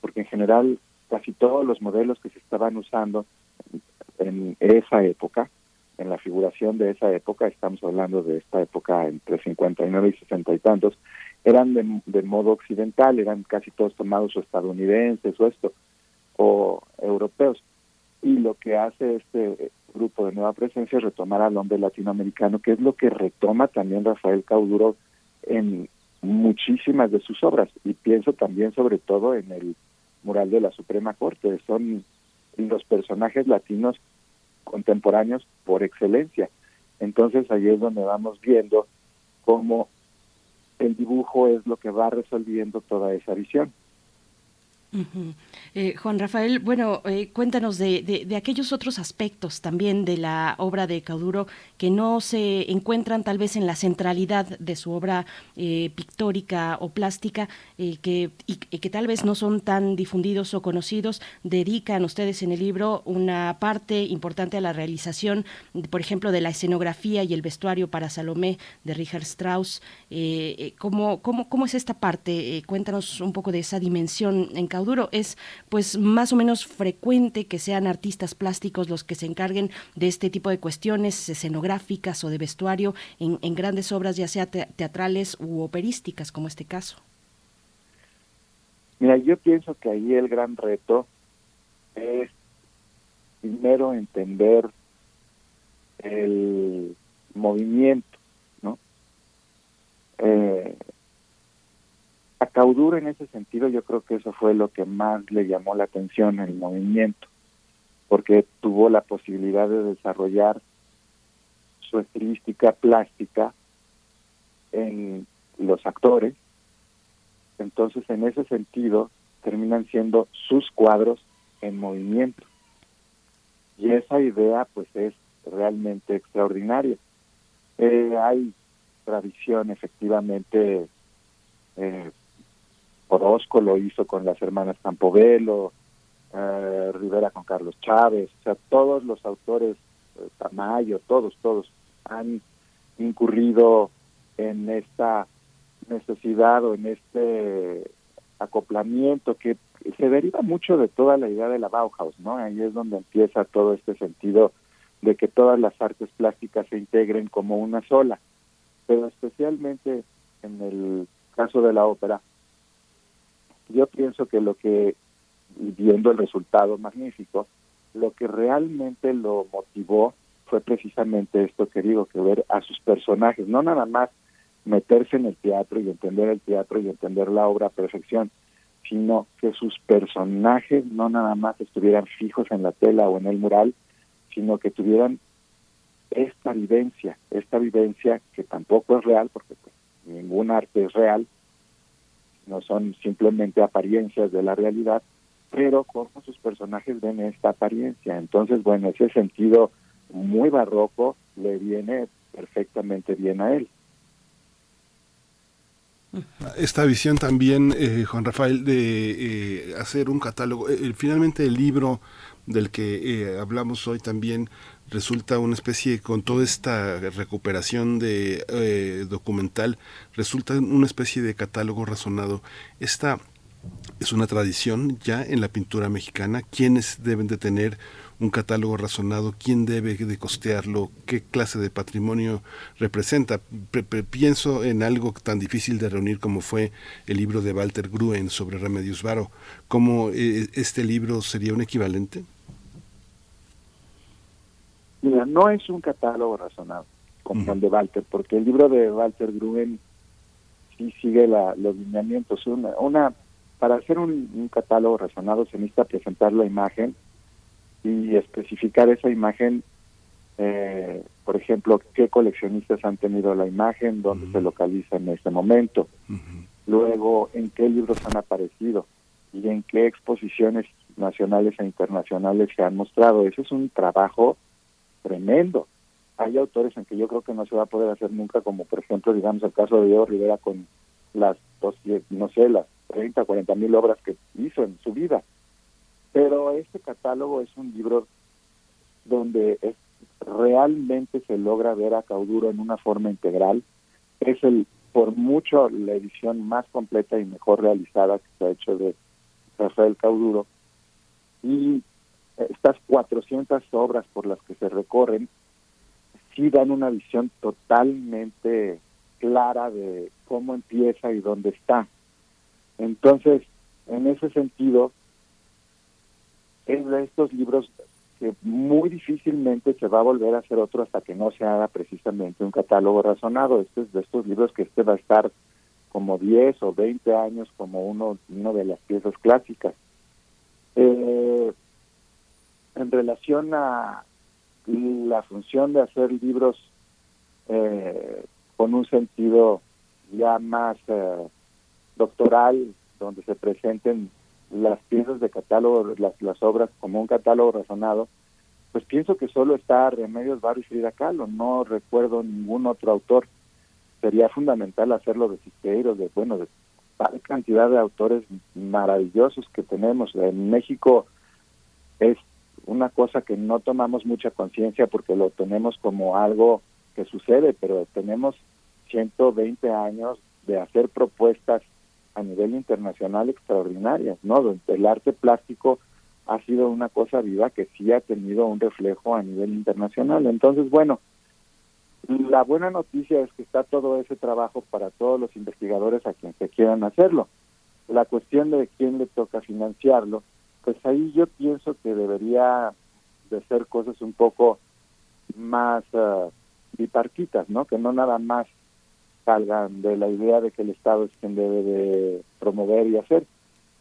Speaker 6: porque en general casi todos los modelos que se estaban usando en esa época en la figuración de esa época, estamos hablando de esta época entre 59 y 60 y tantos, eran de, modo occidental, eran casi todos tomados o estadounidenses o esto, o europeos. y lo que hace este grupo de nueva presencia es retomar al hombre latinoamericano, que es lo que retoma también Rafael Cauduro en muchísimas de sus obras, y pienso también sobre todo en el mural de la Suprema Corte, son los personajes latinos contemporáneos por excelencia. Entonces ahí es donde vamos viendo cómo el dibujo es lo que va resolviendo toda esa visión.
Speaker 1: Eh, Juan Rafael, bueno, eh, cuéntanos de, aquellos otros aspectos también de la obra de Cauduro que no se encuentran tal vez en la centralidad de su obra eh, pictórica o plástica que, y, que tal vez no son tan difundidos o conocidos. Dedican ustedes en el libro una parte importante a la realización, por ejemplo, de la escenografía y el vestuario para Salomé de Richard Strauss. ¿cómo, cómo, ¿Cómo es esta parte? cuéntanos un poco de esa dimensión en Cauduro duro es pues más o menos frecuente que sean artistas plásticos los que se encarguen de este tipo de cuestiones escenográficas o de vestuario en, grandes obras ya sea teatrales u operísticas como este caso.
Speaker 6: Mira, yo pienso que ahí el gran reto es primero entender el movimiento, ¿no? Eh, a en ese sentido yo creo que eso fue lo que más le llamó la atención el movimiento, porque tuvo la posibilidad de desarrollar su estilística plástica en los actores. Entonces, en ese sentido, terminan siendo sus cuadros en movimiento. Y esa idea, pues, es realmente extraordinaria. Eh, hay tradición, efectivamente, eh, Orozco lo hizo con las hermanas Campovelo, eh, Rivera con Carlos Chávez, o sea, todos los autores, eh, Tamayo, todos, todos han incurrido en esta necesidad o en este acoplamiento que se deriva mucho de toda la idea de la Bauhaus, ¿no? Ahí es donde empieza todo este sentido de que todas las artes plásticas se integren como una sola, pero especialmente en el caso de la ópera, yo pienso que lo que, viendo el resultado magnífico, lo que realmente lo motivó fue precisamente esto que digo, que ver a sus personajes, no nada más meterse en el teatro y entender el teatro y entender la obra a perfección, sino que sus personajes no nada más estuvieran fijos en la tela o en el mural, sino que tuvieran esta vivencia, esta vivencia que tampoco es real, porque pues, ningún arte es real, no son simplemente apariencias de la realidad, pero cómo sus personajes ven esta apariencia. Entonces, bueno, ese sentido muy barroco le viene perfectamente bien a él.
Speaker 2: Esta visión también, eh, Juan Rafael, de eh, hacer un catálogo, eh, finalmente el libro del que hablamos hoy también resulta una especie, con toda esta recuperación de eh, documental, resulta una especie de catálogo razonado. Esta es una tradición ya en la pintura mexicana. ¿Quiénes deben de tener un catálogo razonado? ¿Quién debe de costearlo? ¿Qué clase de patrimonio representa? pienso en algo tan difícil de reunir como fue el libro de Walter Gruen sobre Remedios Varo. ¿Cómo eh, este libro sería un equivalente?
Speaker 6: Mira, no es un catálogo razonado como el de Walter, porque el libro de Walter Gruen sí sigue la, los lineamientos. Una, una para hacer un, catálogo razonado se necesita presentar la imagen y especificar esa imagen, eh, por ejemplo, qué coleccionistas han tenido la imagen, dónde se localiza en este momento, luego en qué libros han aparecido y en qué exposiciones nacionales e internacionales se han mostrado. Ese es un trabajo tremendo. Hay autores en que yo creo que no se va a poder hacer nunca, como por ejemplo, digamos, el caso de Diego Rivera con las, no sé, las 30, 40 mil obras que hizo en su vida. Pero este catálogo es un libro donde es, realmente se logra ver a Cauduro en una forma integral. Es el por mucho la edición más completa y mejor realizada que se ha hecho de Rafael Cauduro. Y estas 400 obras por las que se recorren sí dan una visión totalmente clara de cómo empieza y dónde está. Entonces, en ese sentido, es de estos libros que muy difícilmente se va a volver a hacer otro hasta que no se haga precisamente un catálogo razonado. Este es de estos libros que este va a estar como 10 o 20 años como uno, uno de las piezas clásicas. Eh, en relación a la función de hacer libros eh, con un sentido ya más eh, doctoral, donde se presenten las piezas de catálogo, las, las obras como un catálogo razonado, pues pienso que solo está Remedios Barrio y Frida Kahlo, no recuerdo ningún otro autor. Sería fundamental hacerlo de Siqueiros, de, bueno, de tal cantidad de autores maravillosos que tenemos. En México es una cosa que no tomamos mucha conciencia porque lo tenemos como algo que sucede, pero tenemos 120 años de hacer propuestas a nivel internacional extraordinarias, ¿no? El arte plástico ha sido una cosa viva que sí ha tenido un reflejo a nivel internacional. Entonces, bueno, la buena noticia es que está todo ese trabajo para todos los investigadores a quienes se quieran hacerlo. La cuestión de quién le toca financiarlo, pues ahí yo pienso que debería de ser cosas un poco más uh, bipartitas, ¿no? Que no nada más salgan de la idea de que el Estado es quien debe de promover y hacer.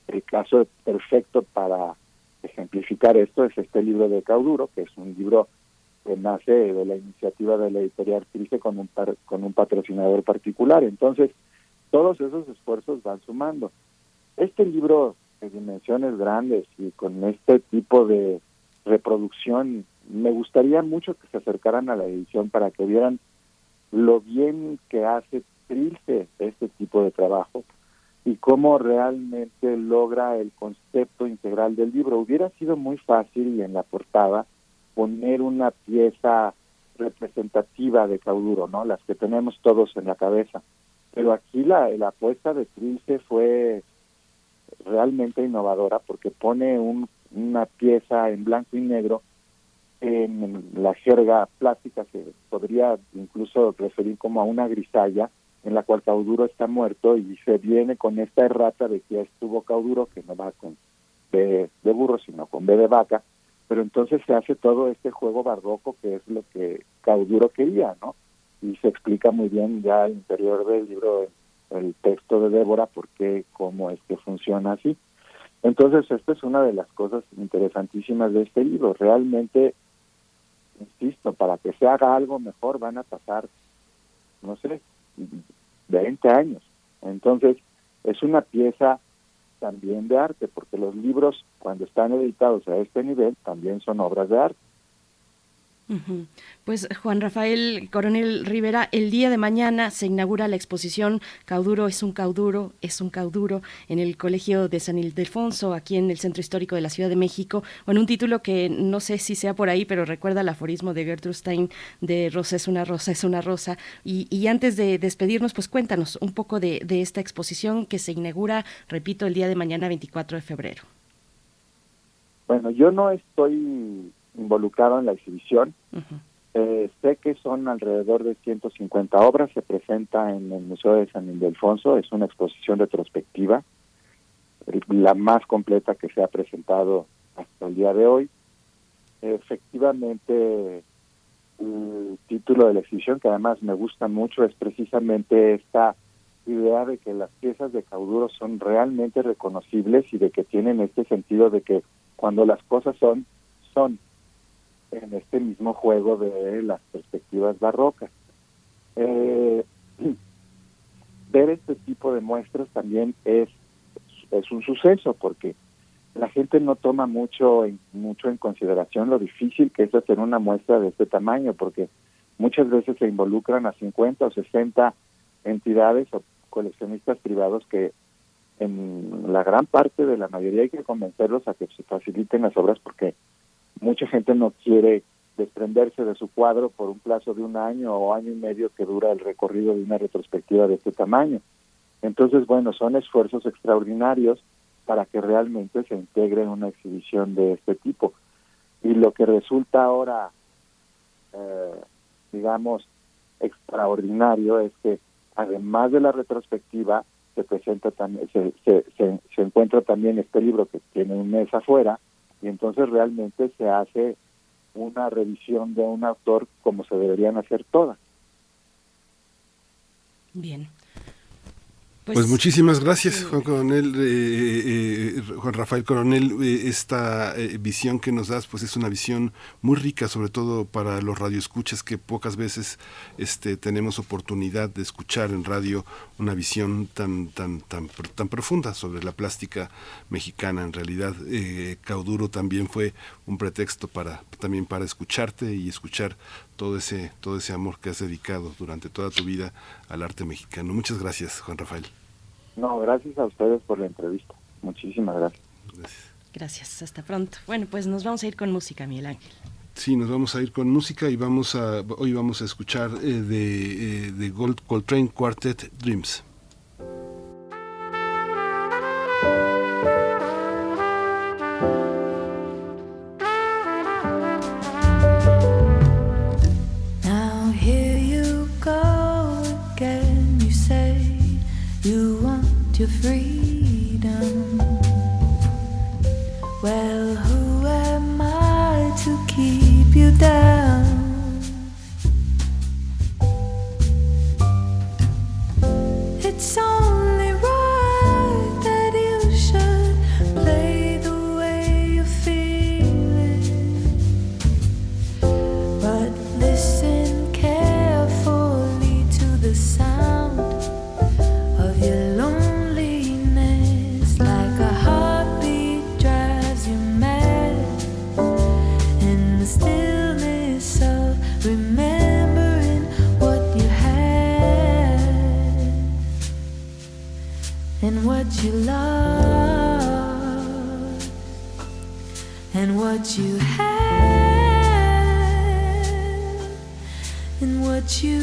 Speaker 6: El caso perfecto para ejemplificar esto es este libro de Cauduro, que es un libro que nace de la iniciativa de la editorial Crise con un, con un patrocinador particular. Entonces, todos esos esfuerzos van sumando. Este libro de dimensiones grandes y con este tipo de reproducción, me gustaría mucho que se acercaran a la edición para que vieran lo bien que hace Trilce este tipo de trabajo y cómo realmente logra el concepto integral del libro. Hubiera sido muy fácil y en la portada poner una pieza representativa de Cauduro, ¿no? Las que tenemos todos en la cabeza. Pero aquí la, la apuesta de Trilce fue realmente innovadora porque pone un, una pieza en blanco y negro en la jerga plástica se podría incluso referir como a una grisalla en la cual Cauduro está muerto y se viene con esta errata de que estuvo Cauduro, que no va con B de burro, sino con B de vaca, pero entonces se hace todo este juego barroco que es lo que Cauduro quería, ¿no? Y se explica muy bien ya al interior del libro, el texto de Débora, por qué, cómo es que funciona así. Entonces, esta es una de las cosas interesantísimas de este libro. Realmente insisto, para que se haga algo mejor van a pasar, no sé, 20 años. Entonces, es una pieza también de arte, porque los libros, cuando están editados a este nivel, también son obras de arte.
Speaker 1: Pues Juan Rafael Coronel Rivera, el día de mañana se inaugura la exposición Cauduro es un cauduro, es un cauduro en el Colegio de San Ildefonso, aquí en el Centro Histórico de la Ciudad de México, con un título que no sé si sea por ahí, pero recuerda el aforismo de Gertrude Stein de Rosa es una rosa, es una rosa. Y, antes de despedirnos, pues cuéntanos un poco de, esta exposición que se inaugura, repito, el día de mañana 24 de febrero.
Speaker 6: Bueno, yo no estoy involucrado en la exhibición. Eh, sé que son alrededor de 150 obras, se presenta en el Museo de San Ildefonso, es una exposición retrospectiva, la más completa que se ha presentado hasta el día de hoy. Efectivamente, el título de la exhibición, que además me gusta mucho, es precisamente esta idea de que las piezas de Cauduro son realmente reconocibles y de que tienen este sentido de que cuando las cosas son, son en este mismo juego de las perspectivas barrocas. Eh, ver este tipo de muestras también es, es un suceso porque la gente no toma mucho en, mucho en consideración lo difícil que es hacer una muestra de este tamaño porque muchas veces se involucran a 50 o 60 entidades o coleccionistas privados que en la gran parte de la mayoría hay que convencerlos a que se faciliten las obras porque mucha gente no quiere desprenderse de su cuadro por un plazo de un año o año y medio que dura el recorrido de una retrospectiva de este tamaño. Entonces, bueno, son esfuerzos extraordinarios para que realmente se integre en una exhibición de este tipo. Y lo que resulta ahora, eh, digamos, extraordinario es que además de la retrospectiva, se presenta también, se, se, se encuentra también este libro que tiene un mes afuera, y entonces realmente se hace una revisión de un autor como se deberían hacer todas.
Speaker 1: Bien.
Speaker 2: Pues, pues, muchísimas gracias, Juan Coronel, eh, eh, Juan Rafael Coronel. Eh, esta visión que nos das, pues es una visión muy rica, sobre todo para los radioescuchas que pocas veces este, tenemos oportunidad de escuchar en radio una visión tan tan tan tan profunda sobre la plástica mexicana. En realidad, Cauduro también fue un pretexto para también para escucharte y escuchar todo ese, todo ese amor que has dedicado durante toda tu vida al arte mexicano. Muchas gracias, Juan Rafael.
Speaker 6: No, gracias a ustedes por la entrevista. Muchísimas gracias.
Speaker 1: Gracias. Gracias, hasta pronto. Bueno, pues nos vamos a ir con música, Miguel Ángel.
Speaker 2: Sí, nos vamos a ir con música y vamos a hoy vamos a escuchar eh, de, eh, de Gold Coltrane Quartet Dreams.
Speaker 7: Your freedom. Well, who am I to keep you down? What you had and what you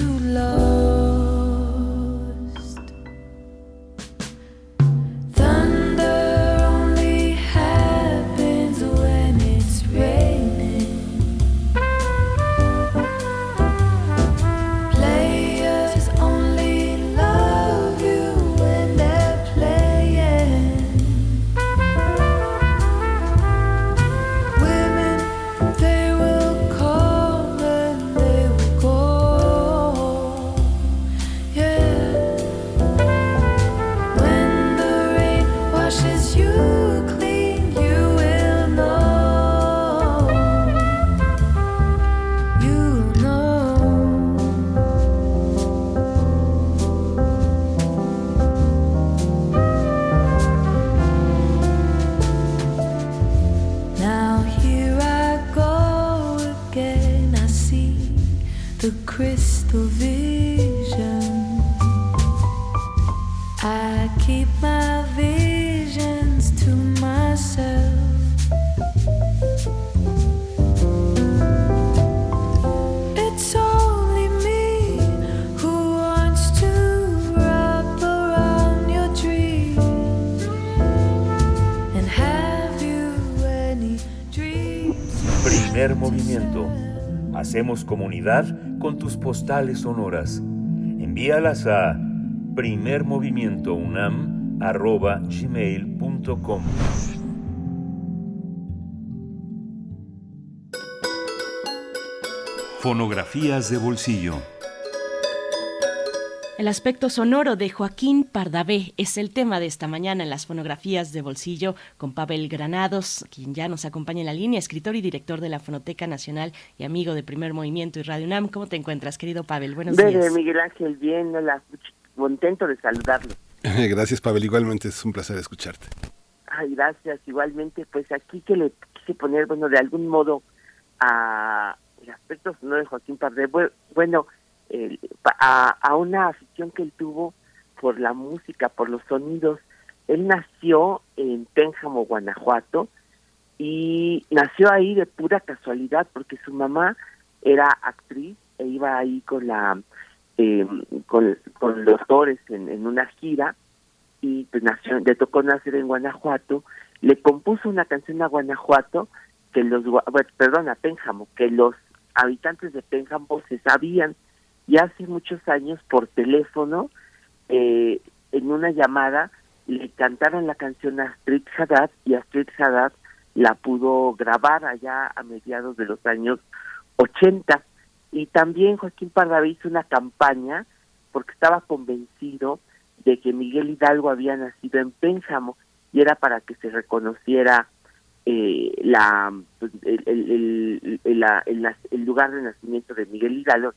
Speaker 5: comunidad con tus postales sonoras. Envíalas a primermovimientounam.gmail.com
Speaker 8: Fonografías de bolsillo.
Speaker 1: El aspecto sonoro de Joaquín Pardavé es el tema de esta mañana en las fonografías de bolsillo con Pavel Granados, quien ya nos acompaña en la línea, escritor y director de la Fonoteca Nacional y amigo de Primer Movimiento y Radio UNAM. ¿Cómo te encuentras, querido Pavel? Buenos
Speaker 9: Bebe,
Speaker 1: días.
Speaker 9: Miguel Ángel, bien, hola, contento de saludarlo.
Speaker 2: Gracias, Pavel. Igualmente es un placer escucharte.
Speaker 9: Ay, gracias, igualmente, pues aquí que le quise poner, bueno, de algún modo a el aspecto sonoro de Joaquín Pardavé, bu- bueno, a, a una afición que él tuvo por la música, por los sonidos. Él nació en Pénjamo, Guanajuato, y nació ahí de pura casualidad porque su mamá era actriz e iba ahí con la eh, con, con los Torres en, en una gira y pues nació, le tocó nacer en Guanajuato, le compuso una canción a Guanajuato que los, perdón, a Pénjamo, que los habitantes de Pénjamo se sabían y hace muchos años por teléfono, eh, en una llamada, le cantaron la canción a Astrid Haddad y Astrid Haddad la pudo grabar allá a mediados de los años 80. Y también Joaquín Pardavé hizo una campaña porque estaba convencido de que Miguel Hidalgo había nacido en Pénjamo y era para que se reconociera eh, la, pues, el, el, el, el, lugar de nacimiento de Miguel Hidalgo.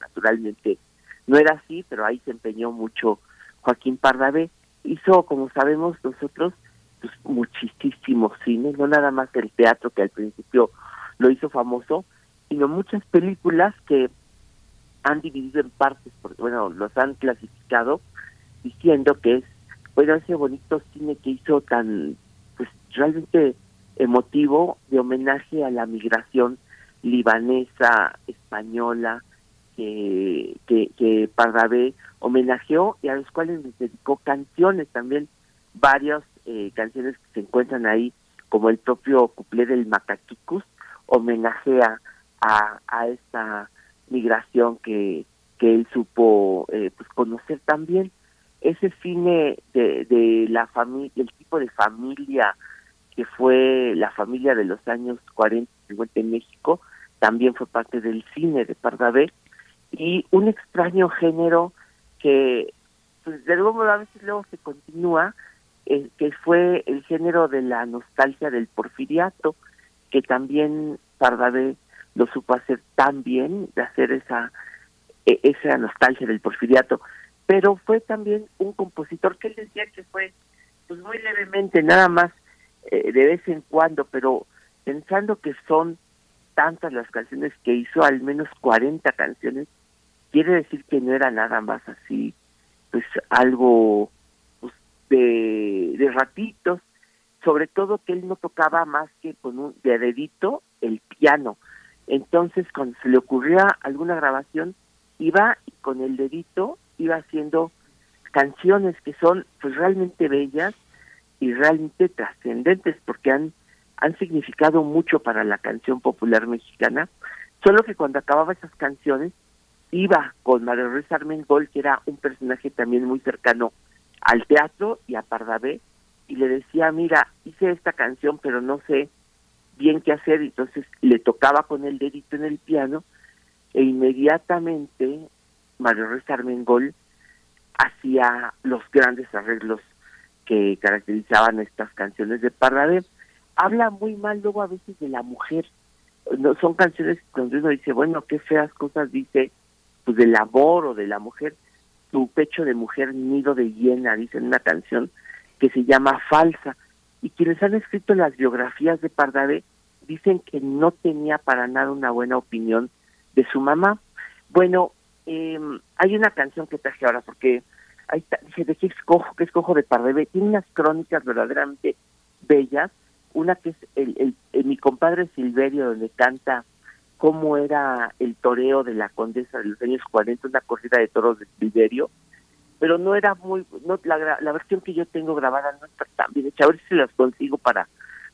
Speaker 9: Naturalmente no era así, pero ahí se empeñó mucho Joaquín Pardavé. Hizo, como sabemos nosotros, pues, muchísimos cines, no nada más el teatro que al principio lo hizo famoso, sino muchas películas que han dividido en partes, porque bueno, los han clasificado diciendo que es, bueno, ese bonito cine que hizo tan, pues realmente emotivo de homenaje a la migración libanesa, española, que, que, que Pardavé homenajeó y a los cuales les dedicó canciones también, varias eh, canciones que se encuentran ahí, como el propio cuplé del Macaquicus, homenajea a, a esta migración que, que él supo eh, pues conocer también. Ese cine de, de la familia, el tipo de familia que fue la familia de los años 40 y 50 en México, también fue parte del cine de Pardavé, y un extraño género que pues, de algún modo a veces luego se continúa, eh, que fue el género de la nostalgia del porfiriato, que también Pardavé lo supo hacer tan bien, de hacer esa, e, esa nostalgia del porfiriato, pero fue también un compositor que él decía que fue pues muy levemente, nada más eh, de vez en cuando, pero pensando que son tantas las canciones que hizo, al menos 40 canciones, quiere decir que no era nada más así, pues algo pues, de, de ratitos, sobre todo que él no tocaba más que con un de dedito el piano. Entonces, cuando se le ocurría alguna grabación, iba y con el dedito iba haciendo canciones que son pues realmente bellas y realmente trascendentes porque han han significado mucho para la canción popular mexicana, solo que cuando acababa esas canciones iba con Mario Ruiz Armengol, que era un personaje también muy cercano al teatro y a Pardavé, y le decía, mira, hice esta canción, pero no sé bien qué hacer, entonces le tocaba con el dedito en el piano, e inmediatamente Mario Ruiz Armengol hacía los grandes arreglos que caracterizaban estas canciones de Pardavé. Habla muy mal luego a veces de la mujer. No, son canciones donde uno dice, bueno, qué feas cosas dice pues del amor o de la mujer, tu pecho de mujer nido de hiena, dice una canción que se llama Falsa. Y quienes han escrito las biografías de Pardavé dicen que no tenía para nada una buena opinión de su mamá. Bueno, eh, hay una canción que traje ahora porque ahí está, dije, ¿de qué escojo? ¿Qué escojo de Pardavé? Tiene unas crónicas verdaderamente bellas. Una que es el, el mi compadre Silverio, donde canta cómo era el toreo de la condesa de los años 40, una corrida de toros de Silverio, pero no era muy, no la, la versión que yo tengo grabada no está tan bien hecha, a ver si las consigo para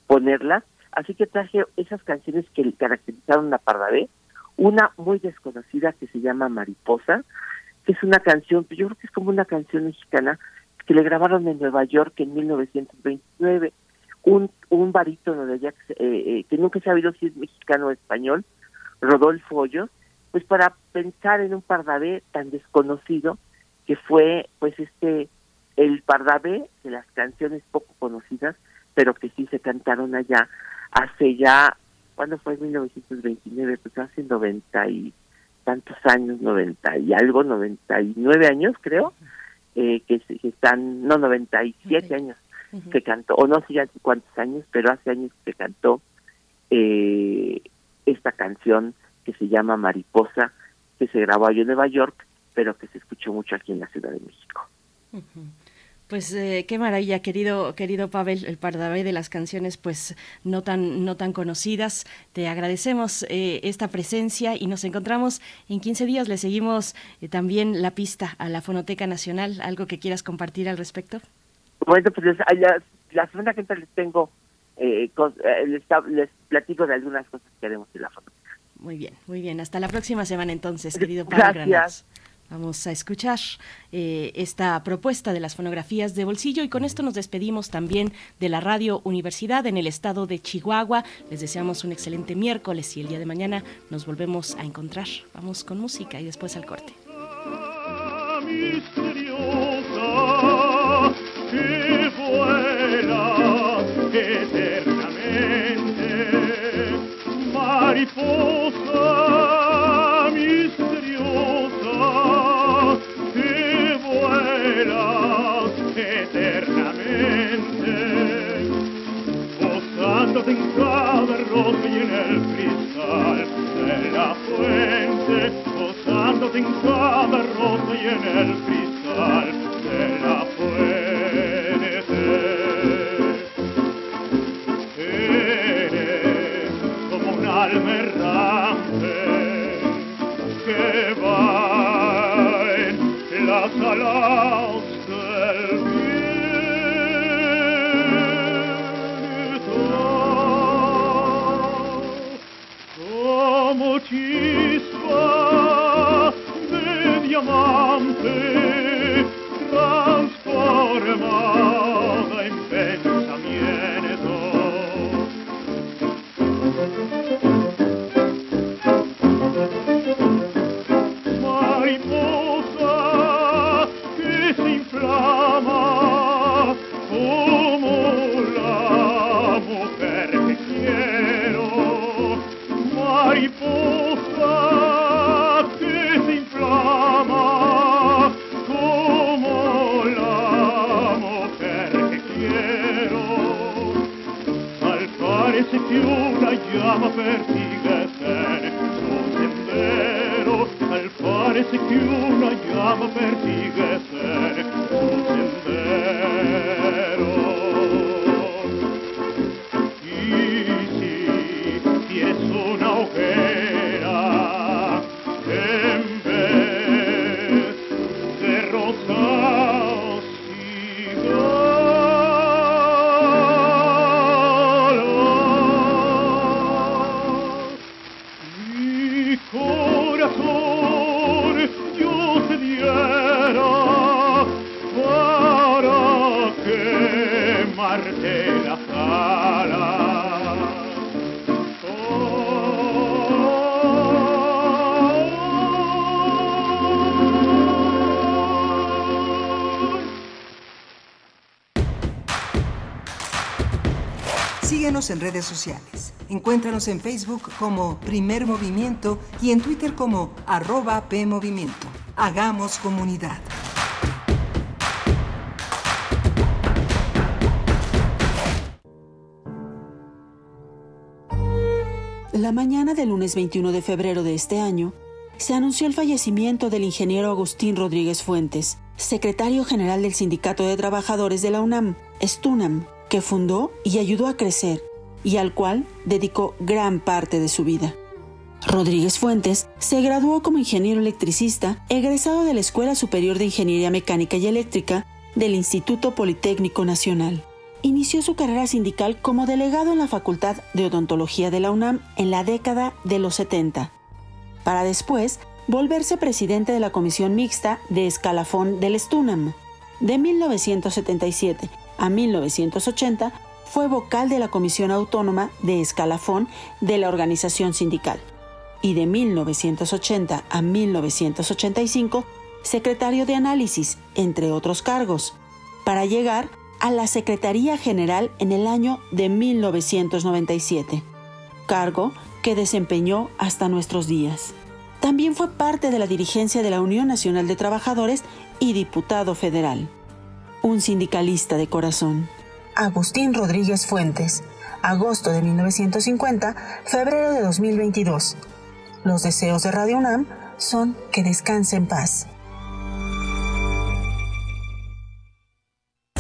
Speaker 9: ponerlas, así que traje esas canciones que caracterizaron a Pardavé, una muy desconocida que se llama Mariposa, que es una canción, yo creo que es como una canción mexicana que le grabaron en Nueva York en 1929, un, un barítono de allá eh, eh, que nunca he sabido si es mexicano o español, Rodolfo Hoyos, pues para pensar en un Pardavé tan desconocido que fue pues este el Pardavé de las canciones poco conocidas, pero que sí se cantaron allá hace ya, ¿cuándo fue? 1929, pues hace noventa y tantos años, noventa y algo, noventa y nueve años creo, eh, que, están, no, noventa y siete años que cantó, o no sé ya cuántos años, pero hace años que cantó eh, esta canción que se llama Mariposa, que se grabó allí en Nueva York, pero que se escuchó mucho aquí en la Ciudad de México.
Speaker 1: Pues eh, qué maravilla, querido querido Pavel, el Pardavé de las canciones, pues no tan no tan conocidas. Te agradecemos eh, esta presencia y nos encontramos en 15 días. Le seguimos eh, también la pista a la Fonoteca Nacional. ¿Algo que quieras compartir al respecto?
Speaker 9: Bueno, pues la, la semana que les tengo eh, eh, les, les, platico de algunas cosas que haremos en la foto.
Speaker 1: Muy bien, muy bien. Hasta la próxima semana entonces, querido Pablo
Speaker 9: Gracias.
Speaker 1: Vamos a escuchar eh, esta propuesta de las fonografías de bolsillo y con esto nos despedimos también de la Radio Universidad en el estado de Chihuahua. Les deseamos un excelente miércoles y el día de mañana nos volvemos a encontrar. Vamos con música y después al corte.
Speaker 10: En cada rosa y en el cristal de la fuente, posándote en cada rosa y en el cristal de la fuente. Alma errante que va en las alas En
Speaker 11: redes sociales. Encuéntranos en Facebook como Primer Movimiento y en Twitter como arroba PMovimiento. Hagamos comunidad.
Speaker 12: La mañana del lunes 21 de febrero de este año, se anunció el fallecimiento del ingeniero Agustín Rodríguez Fuentes, secretario general del Sindicato de Trabajadores de la UNAM, STUNAM, que fundó y ayudó a crecer, y al cual dedicó gran parte de su vida. Rodríguez Fuentes se graduó como ingeniero electricista, egresado de la Escuela Superior de Ingeniería Mecánica y Eléctrica del Instituto Politécnico Nacional. Inició su carrera sindical como delegado en la Facultad de Odontología de la UNAM en la década de los 70, para después volverse presidente de la Comisión Mixta de Escalafón del Stunam. De 1977 a 1980 fue vocal de la Comisión Autónoma de Escalafón de la organización sindical y de 1980 a 1985 secretario de análisis, entre otros cargos, para llegar a la Secretaría General en el año de 1997, cargo que desempeñó hasta nuestros días. También fue parte de la dirigencia de la Unión Nacional de Trabajadores y diputado federal. Un sindicalista de corazón. Agustín Rodríguez Fuentes, agosto de 1950, febrero de 2022. Los deseos de Radio UNAM son que descanse en paz.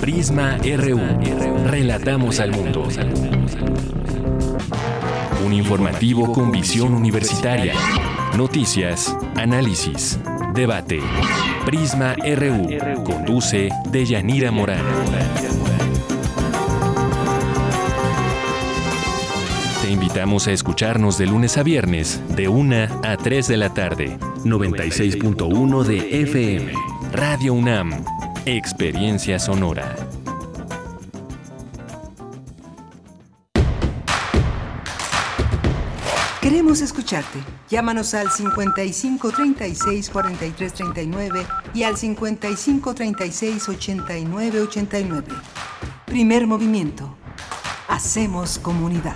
Speaker 3: Prisma RU. Relatamos al mundo. Un informativo con visión universitaria. Noticias, análisis, debate. Prisma RU. Conduce Deyanira Morán. Invitamos a escucharnos de lunes a viernes, de 1 a 3 de la tarde. 96.1 de FM. Radio UNAM. Experiencia sonora.
Speaker 11: Queremos escucharte. Llámanos al 55 36 43 39 y al 55 36 89 89. Primer movimiento. Hacemos comunidad.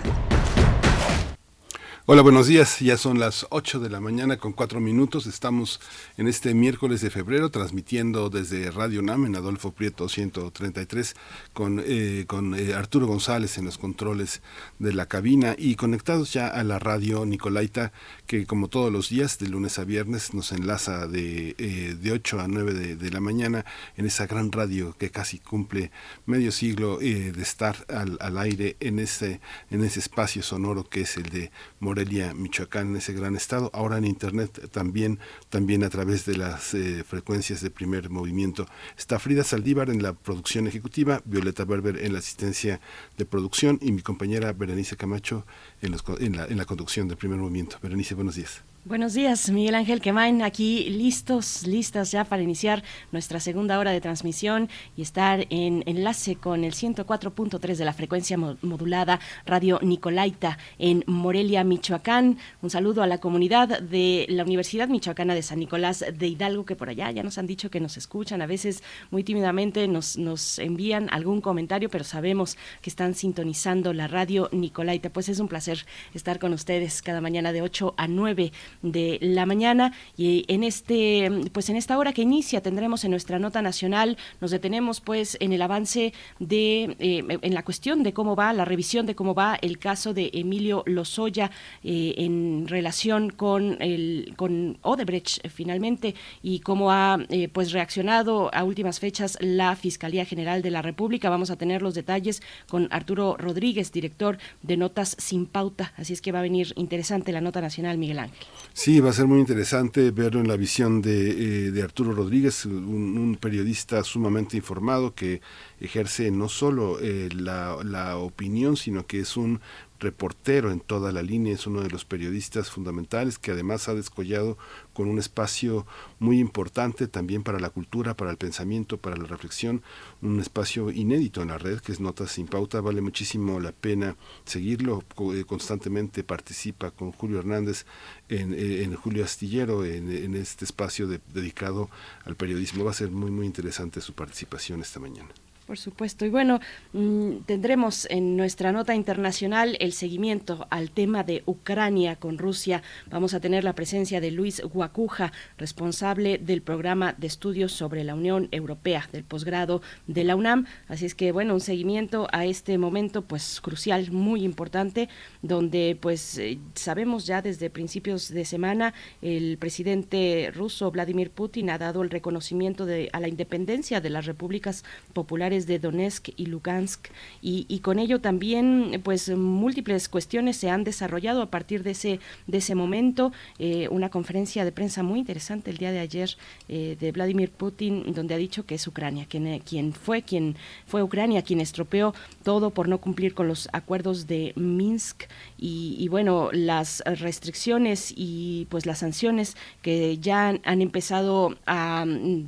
Speaker 2: Hola, buenos días. Ya son las 8 de la mañana con 4 minutos. Estamos en este miércoles de febrero transmitiendo desde Radio NAM en Adolfo Prieto 133 con, eh, con eh, Arturo González en los controles de la cabina y conectados ya a la radio Nicolaita que como todos los días de lunes a viernes nos enlaza de, eh, de 8 a 9 de, de, la mañana en esa gran radio que casi cumple medio siglo de estar al, al, aire en ese, en ese espacio sonoro que es el de Morelia, Michoacán, en ese gran estado. Ahora en Internet también, también a través de las eh, frecuencias de primer movimiento. Está Frida Saldívar en la producción ejecutiva, Violeta Berber en la asistencia de producción y mi compañera Berenice Camacho en, los, en, la, en la conducción de primer movimiento. Berenice, buenos días.
Speaker 1: Buenos días, Miguel Ángel Quemain, aquí listos, listas ya para iniciar nuestra segunda hora de transmisión y estar en enlace con el 104.3 de la frecuencia modulada Radio Nicolaita en Morelia, Michoacán. Un saludo a la comunidad de la Universidad Michoacana de San Nicolás de Hidalgo, que por allá ya nos han dicho que nos escuchan, a veces muy tímidamente nos, nos envían algún comentario, pero sabemos que están sintonizando la Radio Nicolaita. Pues es un placer estar con ustedes cada mañana de 8 a 9 de la mañana. Y en este pues en esta hora que inicia tendremos en nuestra nota nacional nos detenemos pues en el avance de eh, en la cuestión de cómo va la revisión de cómo va el caso de Emilio Lozoya eh, en relación con el con Odebrecht finalmente y cómo ha eh, pues reaccionado a últimas fechas la Fiscalía General de la República. Vamos a tener los detalles con Arturo Rodríguez director de Notas sin pauta. Así es que va a venir interesante la nota nacional Miguel Ángel
Speaker 2: Sí, va a ser muy interesante verlo en la visión de, eh, de Arturo Rodríguez, un, periodista sumamente informado que ejerce no solo eh, la, la opinión, sino que es un reportero en toda la línea, es uno de los periodistas fundamentales que además ha descollado con un espacio muy importante también para la cultura, para el pensamiento, para la reflexión, un espacio inédito en la red que es Notas sin Pauta, vale muchísimo la pena seguirlo, constantemente participa con Julio Hernández en, en Julio Astillero, en, en este espacio de, dedicado al periodismo, va a ser muy muy interesante su participación esta mañana.
Speaker 1: Por supuesto. Y bueno, mmm, tendremos en nuestra nota internacional el seguimiento al tema de Ucrania con Rusia. Vamos a tener la presencia de Luis Guacuja, responsable del programa de estudios sobre la Unión Europea, del posgrado de la UNAM. Así es que, bueno, un seguimiento a este momento, pues crucial, muy importante, donde, pues, eh, sabemos ya desde principios de semana, el presidente ruso Vladimir Putin ha dado el reconocimiento de, a la independencia de las repúblicas populares de Donetsk y Lugansk. Y, con ello también pues múltiples cuestiones se han desarrollado a partir de ese de ese momento. Eh, una conferencia de prensa muy interesante el día de ayer eh, de Vladimir Putin donde ha dicho que es Ucrania quien, quien fue quien fue Ucrania quien estropeó todo por no cumplir con los acuerdos de Minsk. Y, bueno las restricciones y pues las sanciones que ya han empezado a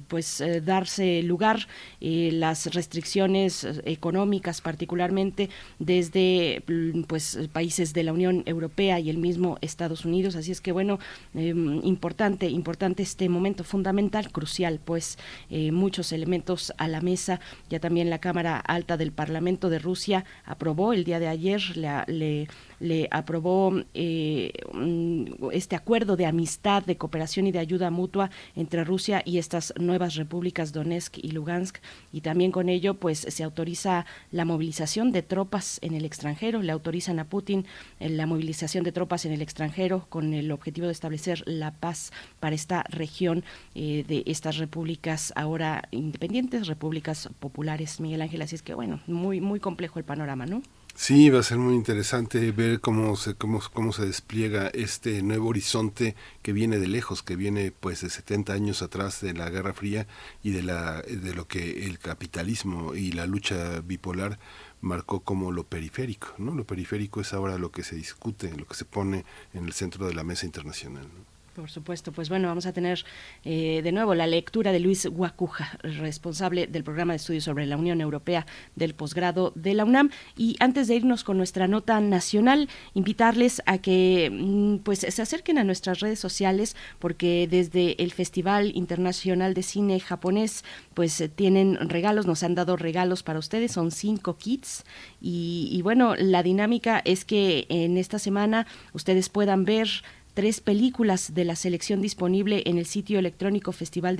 Speaker 1: pues eh, darse lugar las restricciones económicas particularmente desde mm, pues países de la Unión Europea y el mismo Estados Unidos. Así es que bueno em, importante importante este momento fundamental crucial pues eh, muchos elementos a la mesa. Ya también la Cámara Alta del Parlamento de Rusia aprobó el día de ayer le le aprobó eh, este acuerdo de amistad, de cooperación y de ayuda mutua entre Rusia y estas nuevas repúblicas Donetsk y Lugansk. Y también con ello pues se autoriza la movilización de tropas en el extranjero, le autorizan a Putin eh, la movilización de tropas en el extranjero con el objetivo de establecer la paz para esta región eh, de estas repúblicas ahora independientes, repúblicas populares, Miguel Ángel, así es que bueno, muy muy complejo el panorama, ¿no?
Speaker 2: Sí, va a ser muy interesante ver cómo se, cómo, cómo se despliega este nuevo horizonte que viene de lejos, que viene pues de 70 años atrás de la Guerra Fría y de, la, de lo que el capitalismo y la lucha bipolar marcó como lo periférico. ¿no? Lo periférico es ahora lo que se discute, lo que se pone en el centro de la mesa internacional.
Speaker 1: Por supuesto, pues bueno, vamos a tener eh, de nuevo la lectura de Luis Guacuja, responsable del programa de estudios sobre la Unión Europea del posgrado de la UNAM. Y antes de irnos con nuestra nota nacional, invitarles a que mm, pues se acerquen a nuestras redes sociales, porque desde el Festival Internacional de Cine Japonés, pues eh, tienen regalos, nos han dado regalos para ustedes, son cinco kits. Y, y bueno, la dinámica es que en esta semana ustedes puedan ver tres películas de la selección disponible en el sitio electrónico Festival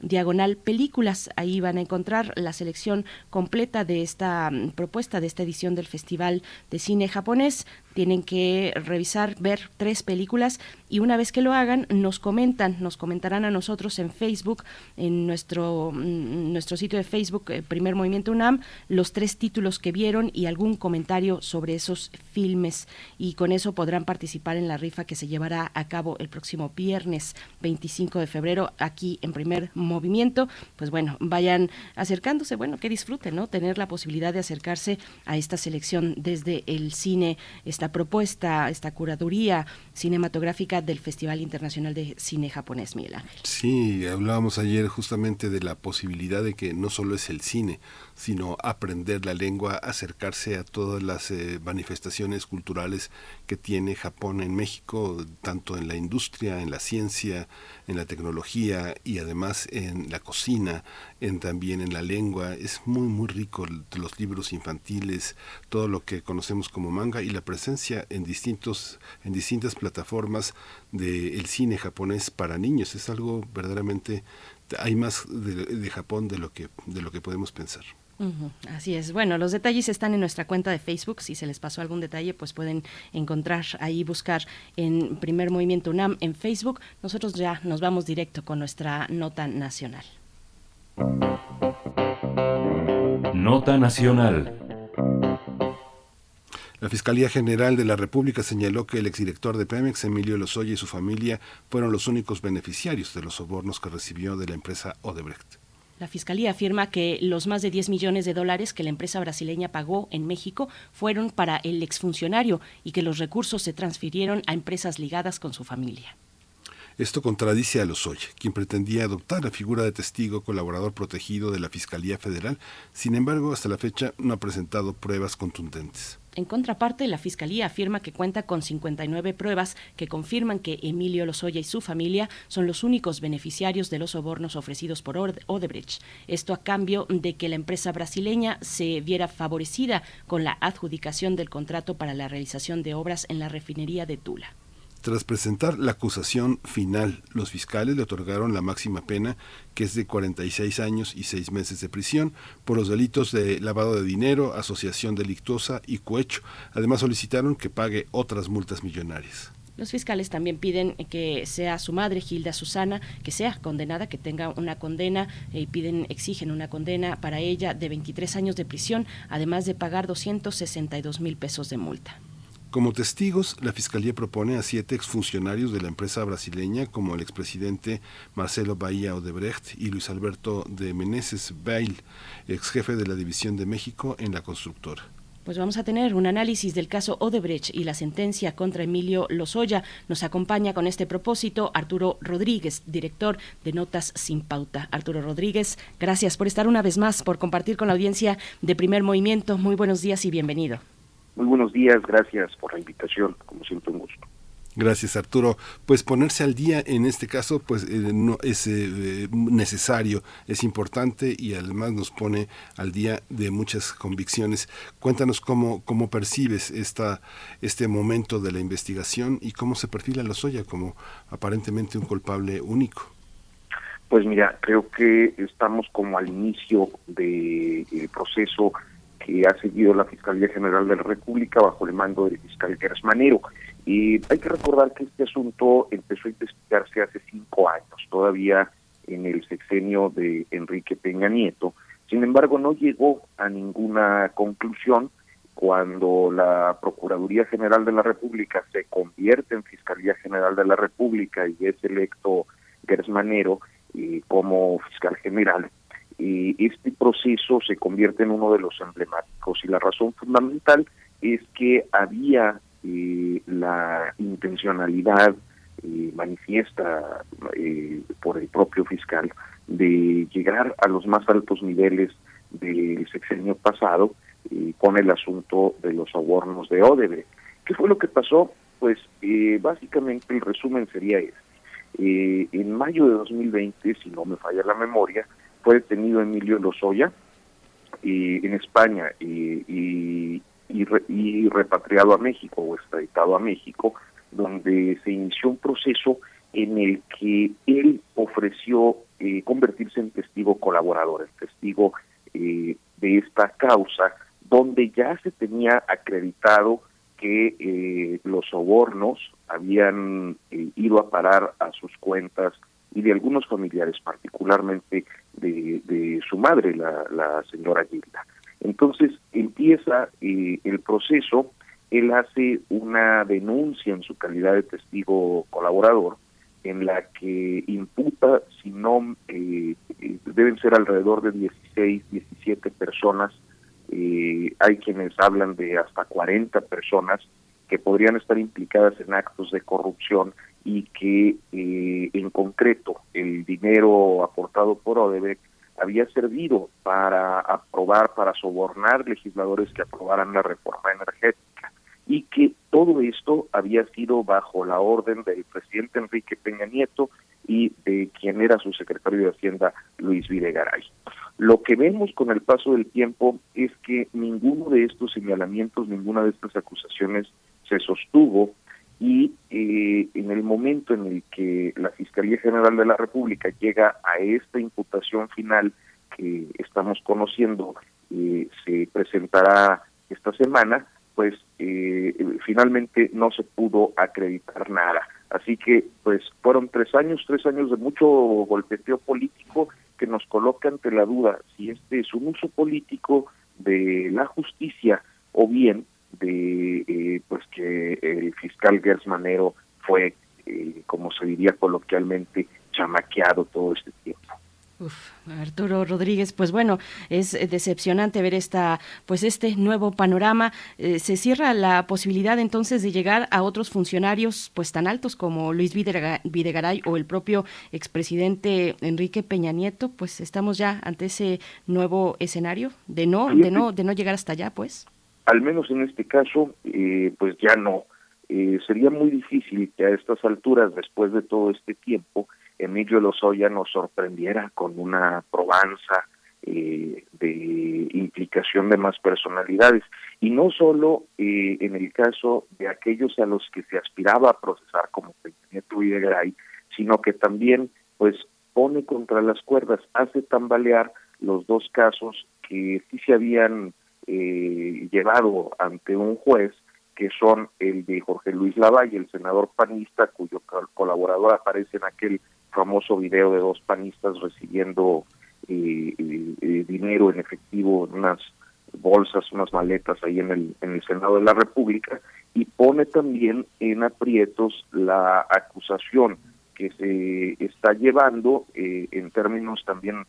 Speaker 1: diagonal películas. Ahí van a encontrar la selección completa de esta mm, propuesta, de esta edición del Festival de Cine Japonés. Tienen que revisar, ver tres películas y una vez que lo hagan nos comentan, nos comentarán a nosotros en Facebook, en nuestro, mm, nuestro sitio de Facebook, eh, Primer Movimiento UNAM, los tres títulos que vieron y algún comentario sobre esos filmes. Y con eso podrán participar en la rifa que se llevará a cabo el próximo viernes 25 de febrero aquí en Primer Movimiento movimiento, pues bueno, vayan acercándose, bueno, que disfruten, ¿no? Tener la posibilidad de acercarse a esta selección desde el cine, esta propuesta, esta curaduría cinematográfica del Festival Internacional de Cine Japonés, Miguel Ángel.
Speaker 2: Sí, hablábamos ayer justamente de la posibilidad de que no solo es el cine, sino aprender la lengua, acercarse a todas las eh, manifestaciones culturales que tiene Japón en México, tanto en la industria, en la ciencia, en la tecnología y además en la cocina, en también en la lengua. Es muy muy rico los libros infantiles, todo lo que conocemos como manga y la presencia en distintos en distintas plataformas del cine japonés para niños es algo verdaderamente hay más de, de Japón de lo que de lo que podemos pensar.
Speaker 1: Así es. Bueno, los detalles están en nuestra cuenta de Facebook. Si se les pasó algún detalle, pues pueden encontrar ahí, buscar en Primer Movimiento UNAM en Facebook. Nosotros ya nos vamos directo con nuestra nota nacional.
Speaker 3: Nota nacional.
Speaker 2: La Fiscalía General de la República señaló que el exdirector de Pemex, Emilio Lozoya, y su familia fueron los únicos beneficiarios de los sobornos que recibió de la empresa Odebrecht.
Speaker 1: La Fiscalía afirma que los más de 10 millones de dólares que la empresa brasileña pagó en México fueron para el exfuncionario y que los recursos se transfirieron a empresas ligadas con su familia.
Speaker 2: Esto contradice a Lozoya, quien pretendía adoptar la figura de testigo colaborador protegido de la Fiscalía Federal. Sin embargo, hasta la fecha no ha presentado pruebas contundentes.
Speaker 1: En contraparte, la Fiscalía afirma que cuenta con 59 pruebas que confirman que Emilio Lozoya y su familia son los únicos beneficiarios de los sobornos ofrecidos por Odebrecht. Esto a cambio de que la empresa brasileña se viera favorecida con la adjudicación del contrato para la realización de obras en la refinería de Tula.
Speaker 2: Tras presentar la acusación final, los fiscales le otorgaron la máxima pena, que es de 46 años y 6 meses de prisión, por los delitos de lavado de dinero, asociación delictuosa y cohecho. Además solicitaron que pague otras multas millonarias.
Speaker 1: Los fiscales también piden que sea su madre, Gilda Susana, que sea condenada, que tenga una condena y piden, exigen una condena para ella de 23 años de prisión, además de pagar 262 mil pesos de multa.
Speaker 2: Como testigos, la Fiscalía propone a siete exfuncionarios de la empresa brasileña, como el expresidente Marcelo Bahía Odebrecht y Luis Alberto de Meneses Bail, ex jefe de la División de México en la constructora.
Speaker 1: Pues vamos a tener un análisis del caso Odebrecht y la sentencia contra Emilio Lozoya. Nos acompaña con este propósito Arturo Rodríguez, director de Notas Sin Pauta. Arturo Rodríguez, gracias por estar una vez más, por compartir con la audiencia de Primer Movimiento. Muy buenos días y bienvenido.
Speaker 13: Muy buenos días, gracias por la invitación, como siempre un gusto.
Speaker 2: Gracias Arturo. Pues ponerse al día en este caso pues eh, no es eh, necesario, es importante y además nos pone al día de muchas convicciones. Cuéntanos cómo cómo percibes esta este momento de la investigación y cómo se perfila Lozoya como aparentemente un culpable único.
Speaker 13: Pues mira, creo que estamos como al inicio del proceso que ha seguido la Fiscalía General de la República bajo el mando del fiscal Manero. Y hay que recordar que este asunto empezó a investigarse hace cinco años, todavía en el sexenio de Enrique Peña Nieto. Sin embargo, no llegó a ninguna conclusión cuando la Procuraduría General de la República se convierte en Fiscalía General de la República y es electo Gersmanero y como fiscal general, este proceso se convierte en uno de los emblemáticos y la razón fundamental es que había eh, la intencionalidad eh, manifiesta eh, por el propio fiscal de llegar a los más altos niveles del sexenio pasado con el asunto de los sobornos de Odebrecht. ¿Qué fue lo que pasó? Pues básicamente el resumen sería este. en mayo de 2020, si no me falla la memoria, fue detenido Emilio Lozoya y, en España y, y, repatriado a México o extraditado a México, donde se inició un proceso en el que él ofreció eh, convertirse en testigo colaborador, en testigo eh, de esta causa, donde ya se tenía acreditado que eh, los sobornos habían ido a parar a sus cuentas y de algunos familiares, particularmente de, su madre, la, señora Gilda. Entonces empieza eh, el proceso, él hace una denuncia en su calidad de testigo colaborador, en la que imputa, si no, eh, eh, deben ser alrededor de 16, 17 personas, hay quienes hablan de hasta 40 personas que podrían estar implicadas en actos de corrupción y que eh, en concreto el dinero aportado por Odebrecht había servido para aprobar, para sobornar legisladores que aprobaran la reforma energética y que todo esto había sido bajo la orden del presidente Enrique Peña Nieto y de quien era su secretario de Hacienda, Luis Videgaray. Lo que vemos con el paso del tiempo es que ninguno de estos señalamientos, ninguna de estas acusaciones se sostuvo y eh, en el que la Fiscalía General de la República llega a esta imputación final que estamos conociendo, eh, se presentará esta semana, pues eh, finalmente no se pudo acreditar nada. Así que, pues fueron tres años, tres años de mucho golpeteo político que nos coloca ante la duda si este es un uso político de la justicia o bien de eh, pues que el fiscal Gersmanero fue, eh, como se diría coloquialmente, chamaqueado todo este tiempo.
Speaker 1: Uf, Arturo Rodríguez, pues bueno, es decepcionante ver esta, pues este nuevo panorama. Eh, se cierra la posibilidad entonces de llegar a otros funcionarios, pues tan altos como Luis Videgaray o el propio expresidente Enrique Peña Nieto. Pues estamos ya ante ese nuevo escenario de no, de no, de no llegar hasta allá, pues
Speaker 13: al menos en este caso, eh, pues ya no. Eh, sería muy difícil que a estas alturas, después de todo este tiempo, Emilio Lozoya nos sorprendiera con una probanza eh, de implicación de más personalidades. Y no solo en el caso de aquellos a los que se aspiraba a procesar como Peña Nieto y de Gray, sino que también pues pone contra las cuerdas, hace tambalear los dos casos que sí se habían eh, llevado ante un juez que son el de Jorge Luis Lavalle, el senador panista, cuyo colaborador aparece en aquel famoso video de dos panistas recibiendo eh, eh, dinero en efectivo en unas bolsas, unas maletas ahí en el, en el Senado de la República, y pone también en aprietos la acusación que se está llevando eh, en términos también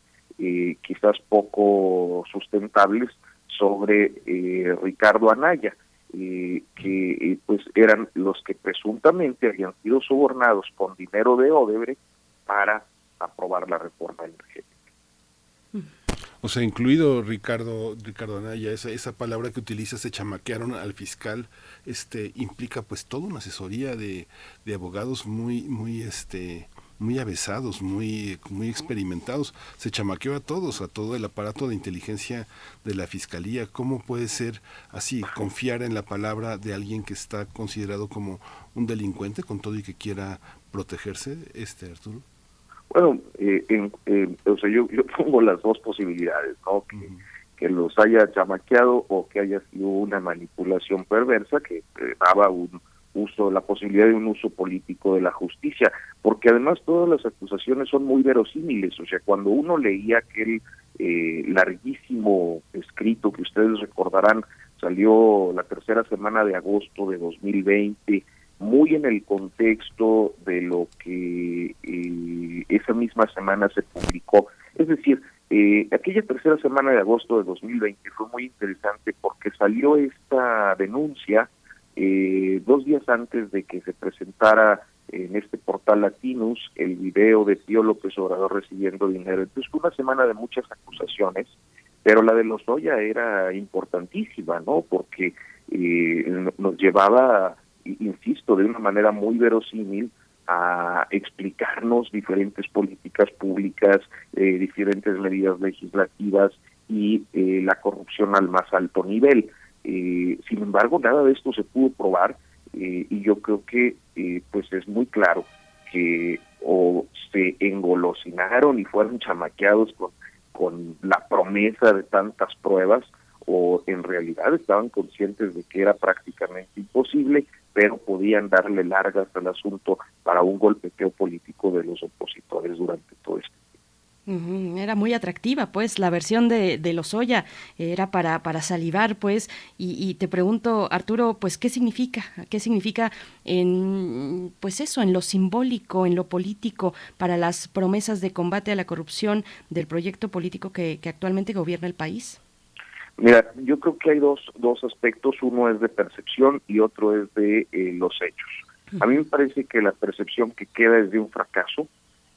Speaker 13: quizás poco sustentables sobre Ricardo Anaya eh, que eh, pues eran los que presuntamente habían sido sobornados con dinero de Odebrecht para aprobar la reforma energética.
Speaker 2: O sea, incluido Ricardo Ricardo Anaya, esa, esa palabra que utiliza, se chamaquearon al fiscal, este implica pues toda una asesoría de, de abogados muy muy este muy avesados, muy, muy experimentados. Se chamaqueó a todos, a todo el aparato de inteligencia de la Fiscalía. ¿Cómo puede ser así, confiar en la palabra de alguien que está considerado como un delincuente con todo y que quiera protegerse, este Arturo?
Speaker 13: Bueno, eh, o sea, yo, yo pongo las dos posibilidades, ¿no? Que, que los haya chamaqueado o que haya sido una manipulación perversa que eh, daba un, uso, la posibilidad de un uso político de la justicia, porque además todas las acusaciones son muy verosímiles, o sea, cuando uno leía aquel eh, larguísimo escrito que ustedes recordarán, salió la tercera semana de agosto de 2020, muy en el contexto de lo que eh, esa misma semana se publicó. Es decir, eh, aquella tercera semana de agosto de 2020 fue muy interesante porque salió esta denuncia eh, dos días antes de que se presentara en este portal Latinus el video de Tío López Obrador recibiendo dinero. Entonces fue una semana de muchas acusaciones, pero la de Lozoya era importantísima, ¿no? Porque eh, nos llevaba, insisto, de una manera muy verosímil a explicarnos diferentes políticas públicas, eh, diferentes medidas legislativas y eh, la corrupción al más alto nivel. Eh, sin embargo, nada de esto se pudo probar eh, y yo creo que eh, pues es muy claro que o se engolosinaron y fueron chamaqueados con, con la promesa de tantas pruebas o en realidad estaban conscientes de que era prácticamente imposible, pero podían darle largas al asunto para un golpeteo político de los opositores durante todo este
Speaker 1: era muy atractiva, pues, la versión de, de Lozoya era para, para salivar, pues, y, te pregunto, Arturo, pues, ¿qué significa? ¿Qué significa en, pues eso, en lo simbólico, en lo político, para las promesas de combate a la corrupción del proyecto político que, actualmente gobierna el país?
Speaker 13: Mira, yo creo que hay dos, dos aspectos, uno es de percepción y otro es de eh, los hechos. A mí me parece que la percepción que queda es de un fracaso,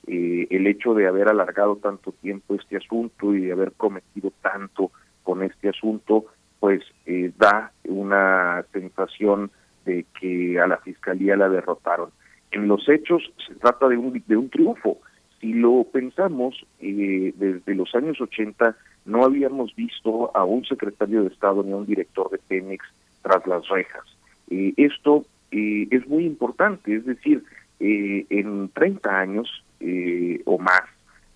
Speaker 13: eh, el hecho de haber alargado tanto tiempo este asunto y de haber prometido tanto con este asunto, pues eh, da una sensación de que a la fiscalía la derrotaron. En los hechos se trata de un, de un triunfo. Si lo pensamos, eh, desde los años 80 no habíamos visto a un secretario de Estado ni a un director de Pemex tras las rejas. esto es muy importante, es decir, en 30 años eh, o más,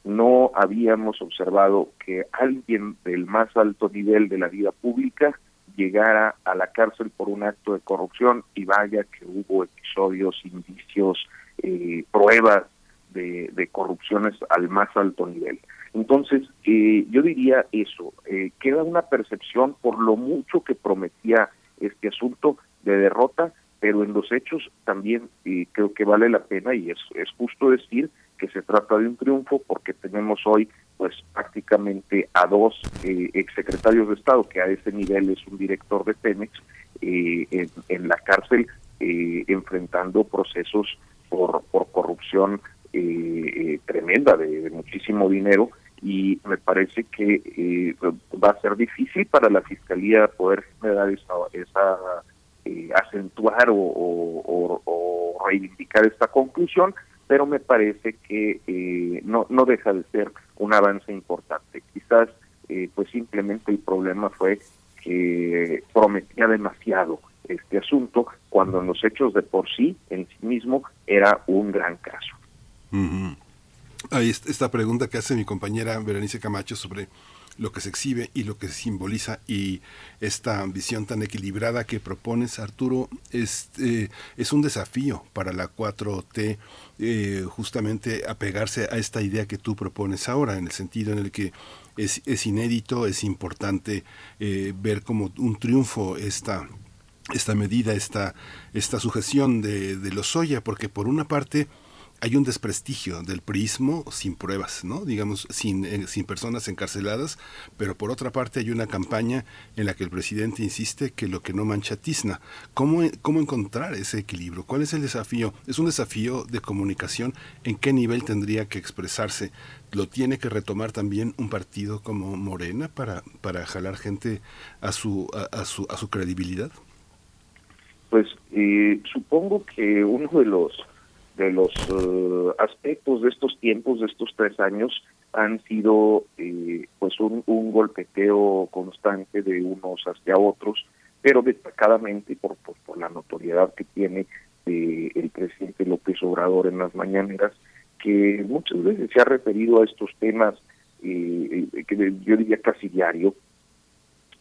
Speaker 13: no habíamos observado que alguien del más alto nivel de la vida pública llegara a la cárcel por un acto de corrupción y vaya que hubo episodios, indicios, eh, pruebas de, corrupciones al más alto nivel. Entonces, eh, yo diría eso, eh, queda una percepción por lo mucho que prometía este asunto de derrota, pero en los hechos también creo que vale la pena y es, es justo decir que se trata de un triunfo porque tenemos hoy pues prácticamente a dos eh, exsecretarios de Estado, que a ese nivel es un director de Pemex, eh, en, la cárcel eh, enfrentando procesos por, por corrupción eh, tremenda de, muchísimo dinero y me parece que va a ser difícil para la Fiscalía poder generar esa, esa acentuar o, reivindicar esta conclusión, pero me parece que eh, no, no deja de ser un avance importante. Quizás eh, pues simplemente el problema fue que prometía demasiado este asunto cuando en los hechos de por sí, en sí mismo, era un gran caso.
Speaker 2: Ahí esta pregunta que hace mi compañera Berenice Camacho sobre lo que se exhibe y lo que se simboliza y esta visión tan equilibrada que propones Arturo es, eh, es un desafío para la 4T eh, justamente apegarse a esta idea que tú propones ahora en el sentido en el que es, es inédito, es importante eh, ver como un triunfo esta esta medida, esta, esta sujeción de, de Lozoya, porque por una parte hay un desprestigio del prismo sin pruebas, ¿no? Digamos, sin, eh, sin personas encarceladas, pero por otra parte hay una campaña en la que el presidente insiste que lo que no mancha tizna. ¿Cómo, ¿Cómo encontrar ese equilibrio? ¿Cuál es el desafío? ¿Es un desafío de comunicación? ¿En qué nivel tendría que expresarse? ¿Lo tiene que retomar también un partido como Morena para, para jalar gente a su, a, a su, a su credibilidad?
Speaker 13: Pues eh, supongo que uno de los de los uh, aspectos de estos tiempos, de estos tres años, han sido eh, pues un, golpeteo constante de unos hacia otros, pero destacadamente por, por, la notoriedad que tiene eh, el presidente López Obrador en las mañaneras, que muchas veces se ha referido a estos temas, eh, que yo diría casi diario,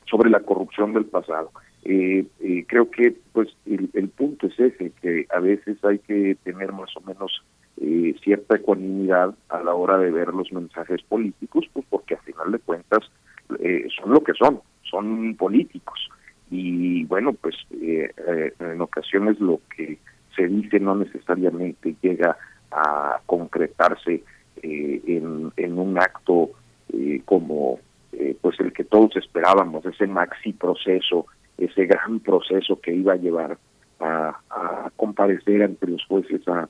Speaker 13: sobre la corrupción del pasado. Eh, eh, creo que pues el, el, punto es ese, que a veces hay que tener más o menos eh, cierta ecuanimidad a la hora de ver los mensajes políticos, pues porque a final de cuentas eh, son lo que son, son políticos. Y bueno, pues en ocasiones lo que se dice no necesariamente llega a concretarse en, en un acto como pues el que todos esperábamos, ese maxi proceso ese gran proceso que iba a llevar a, a comparecer ante los jueces a,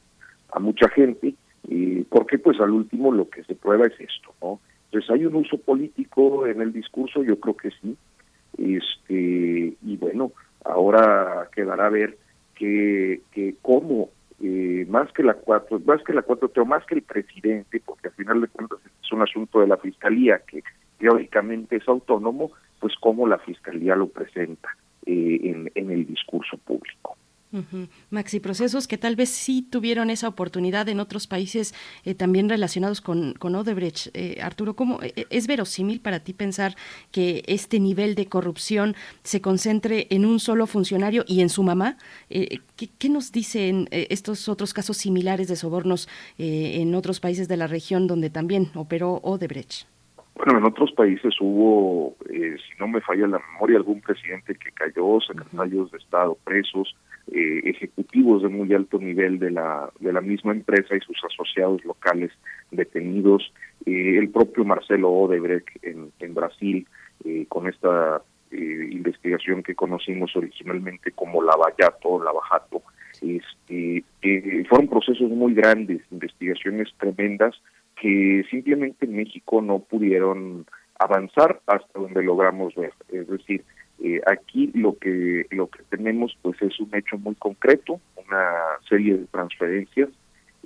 Speaker 13: a mucha gente, y porque pues al último lo que se prueba es esto, ¿no? Entonces hay un uso político en el discurso, yo creo que sí, este y bueno, ahora quedará a ver que, que cómo eh, más que la cuatro, más que la cuatro, pero más que el presidente, porque al final de cuentas es un asunto de la fiscalía que teóricamente es autónomo, pues cómo la fiscalía lo presenta eh, en, el discurso público.
Speaker 1: Maxi procesos que tal vez sí tuvieron esa oportunidad en otros países eh, también relacionados con, Odebrecht. Eh, Arturo, ¿cómo es verosímil para ti pensar que este nivel de corrupción se concentre en un solo funcionario y en su mamá? ¿qué, ¿qué, nos dicen estos otros casos similares de sobornos en otros países de la región donde también operó Odebrecht?
Speaker 13: Bueno, en otros países hubo, eh, si no me falla la memoria, algún presidente que cayó, secretarios de Estado presos, eh, ejecutivos de muy alto nivel de la de la misma empresa y sus asociados locales detenidos, eh, el propio Marcelo Odebrecht en, en Brasil, con esta investigación que conocimos originalmente como Lavallato, Lavajato, este, fueron procesos muy grandes, investigaciones tremendas, que simplemente en México no pudieron avanzar hasta donde logramos ver. Es decir, eh, aquí lo que lo que tenemos pues es un hecho muy concreto, una serie de transferencias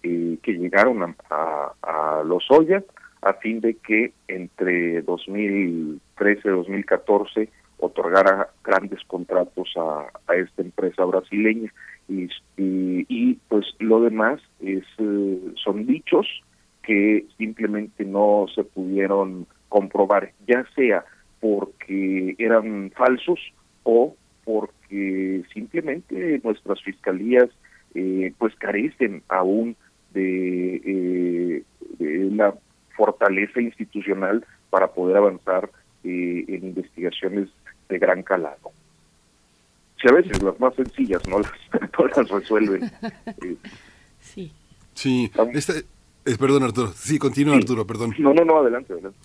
Speaker 13: eh, que llegaron a, los Ollas a fin de que entre 2013 y 2014 otorgara grandes contratos a, a esta empresa brasileña y, y, y, pues lo demás es eh, son dichos que simplemente no se pudieron comprobar, ya sea porque eran falsos o porque simplemente nuestras fiscalías eh, pues carecen aún de, eh, de, la fortaleza institucional para poder avanzar eh, en investigaciones de gran calado. Si a veces las más sencillas no las, no las resuelven.
Speaker 1: sí.
Speaker 2: Sí, este, eh, perdón, Arturo. Sí, continúa, sí. Arturo, perdón.
Speaker 13: No, no, no, adelante, adelante.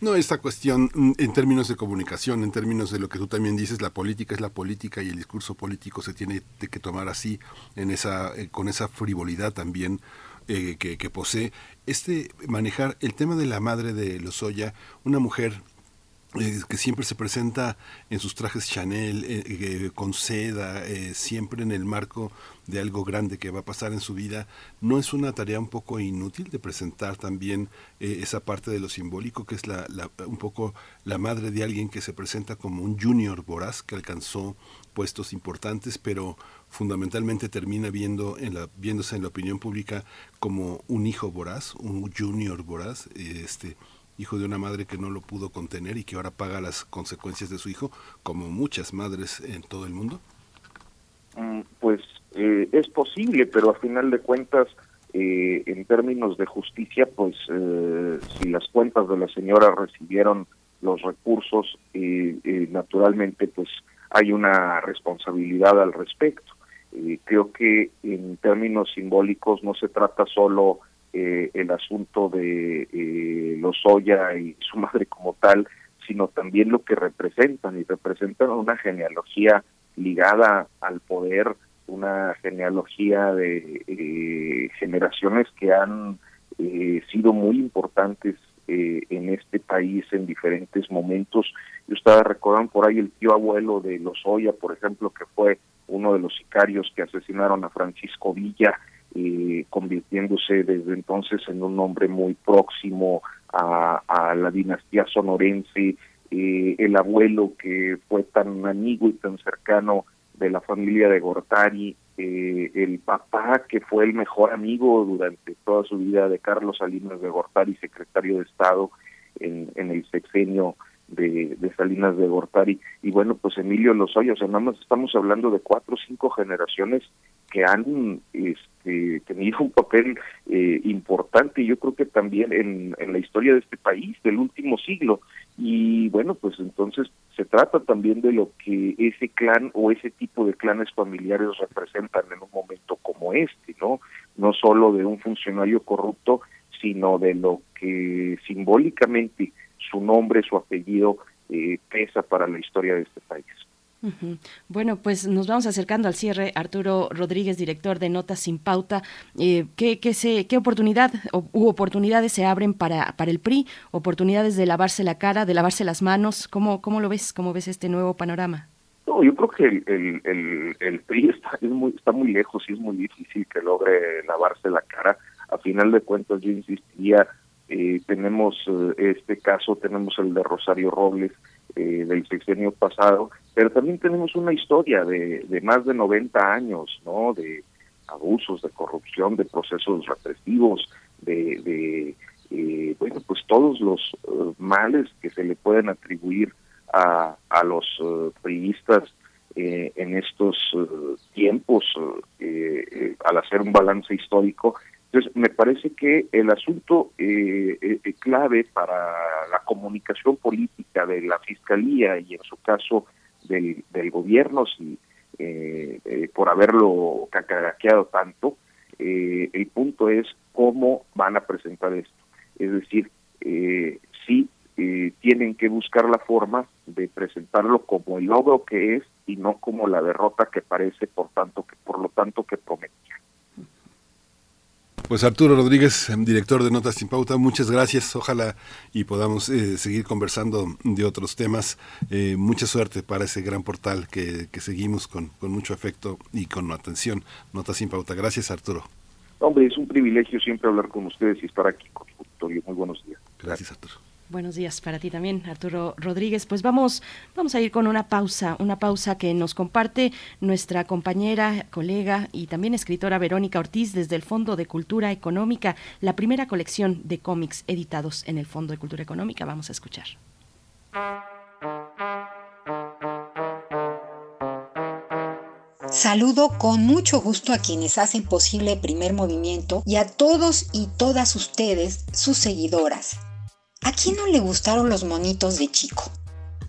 Speaker 2: No, esta cuestión mm, en términos de comunicación, en términos de lo que tú también dices, la política es la política y el discurso político se tiene que tomar así, en esa, eh, con esa frivolidad también eh, que, que, posee. Este manejar el tema de la madre de Lozoya, una mujer eh, que siempre se presenta en sus trajes Chanel, eh, eh, con seda, siempre en el marco de algo grande que va a pasar en su vida, ¿no es una tarea un poco inútil de presentar también esa parte de lo simbólico, que es la, la, un poco la madre de alguien que se presenta como un junior voraz que alcanzó puestos importantes, pero fundamentalmente termina viendo en la, viéndose en la opinión pública como un hijo voraz, un junior voraz, este, hijo de una madre que no lo pudo contener y que ahora paga las consecuencias de su hijo, como muchas madres en todo el mundo?
Speaker 13: Mm, pues eh, es posible, pero a final de cuentas, eh, en términos de justicia, pues eh, si las cuentas de la señora recibieron los recursos, naturalmente, pues hay una responsabilidad al respecto. creo que en términos simbólicos no se trata solo el asunto de los Lozoya y su madre como tal, sino también lo que representan, y representan una genealogía ligada al poder, una genealogía de eh, generaciones que han eh, sido muy importantes eh, en este país en diferentes momentos. Y ustedes recordan por ahí el tío abuelo de Lozoya, por ejemplo, que fue uno de los sicarios que asesinaron a Francisco Villa, convirtiéndose desde entonces en un hombre muy próximo a, la dinastía sonorense, el abuelo que fue tan amigo y tan cercano de la familia de Gortari, eh, el papá que fue el mejor amigo durante toda su vida de Carlos Salinas de Gortari, secretario de Estado en, el sexenio de, de, Salinas de Gortari. Y bueno, pues Emilio Lozoya, o sea, nada más estamos hablando de cuatro o cinco generaciones que han este, tenido un papel eh, importante, yo creo que también en, la historia de este país, del último siglo. Y bueno, pues entonces se trata también de lo que ese clan o ese tipo de clanes familiares representan en un momento como este, ¿no? No solo de un funcionario corrupto, sino de lo que simbólicamente su nombre, su apellido eh, pesa para la historia de este país.
Speaker 1: Bueno, pues nos vamos acercando al cierre. Arturo Rodríguez, director de Notas sin Pauta. Eh, ¿qué, qué, ¿Qué oportunidad o, u oportunidades se abren para, para el PRI? ¿Oportunidades de lavarse la cara, de lavarse las manos? ¿Cómo, cómo lo ves? ¿Cómo ves este nuevo panorama?
Speaker 13: No, yo creo que el, el, el, PRI está, muy, está muy lejos y es muy difícil que logre lavarse la cara. A final de cuentas, yo insistiría, eh, tenemos eh, este caso, tenemos el de Rosario Robles, eh, del sexenio pasado, pero también tenemos una historia de, de más de 90 años, ¿no? De abusos, de corrupción, de procesos represivos, de, de eh, bueno, pues todos los eh, males que se le pueden atribuir a, a los uh, priistas eh, en estos tiempos al hacer un balance histórico entonces, me parece que el asunto eh, eh, clave para la comunicación política de la Fiscalía y en su caso del, gobierno, si eh, eh por haberlo cacaraqueado tanto, el punto es cómo van a presentar esto. Es decir, sí tienen que buscar la forma de presentarlo como el logro que es y no como la derrota que parece, por tanto que por lo tanto que prometía.
Speaker 2: Pues Arturo Rodríguez, director de Notas sin Pauta, muchas gracias. Ojalá y podamos eh, seguir conversando de otros temas. Eh, mucha suerte para ese gran portal que, que seguimos con, con, mucho afecto y con atención. Notas sin Pauta. Gracias, Arturo.
Speaker 13: Hombre, es un privilegio siempre hablar con ustedes y estar aquí con su Muy buenos días.
Speaker 2: Gracias, Arturo.
Speaker 1: Buenos días para ti también, Arturo Rodríguez. Pues vamos, vamos a ir con una pausa, una pausa que nos comparte nuestra compañera, colega y también escritora Verónica Ortiz desde el Fondo de Cultura Económica, la primera colección de cómics editados en el Fondo de Cultura Económica. Vamos a escuchar.
Speaker 14: Saludo con mucho gusto a quienes hacen posible el primer movimiento y a todos y todas ustedes, sus seguidoras. ¿A quién no le gustaron los monitos de chico?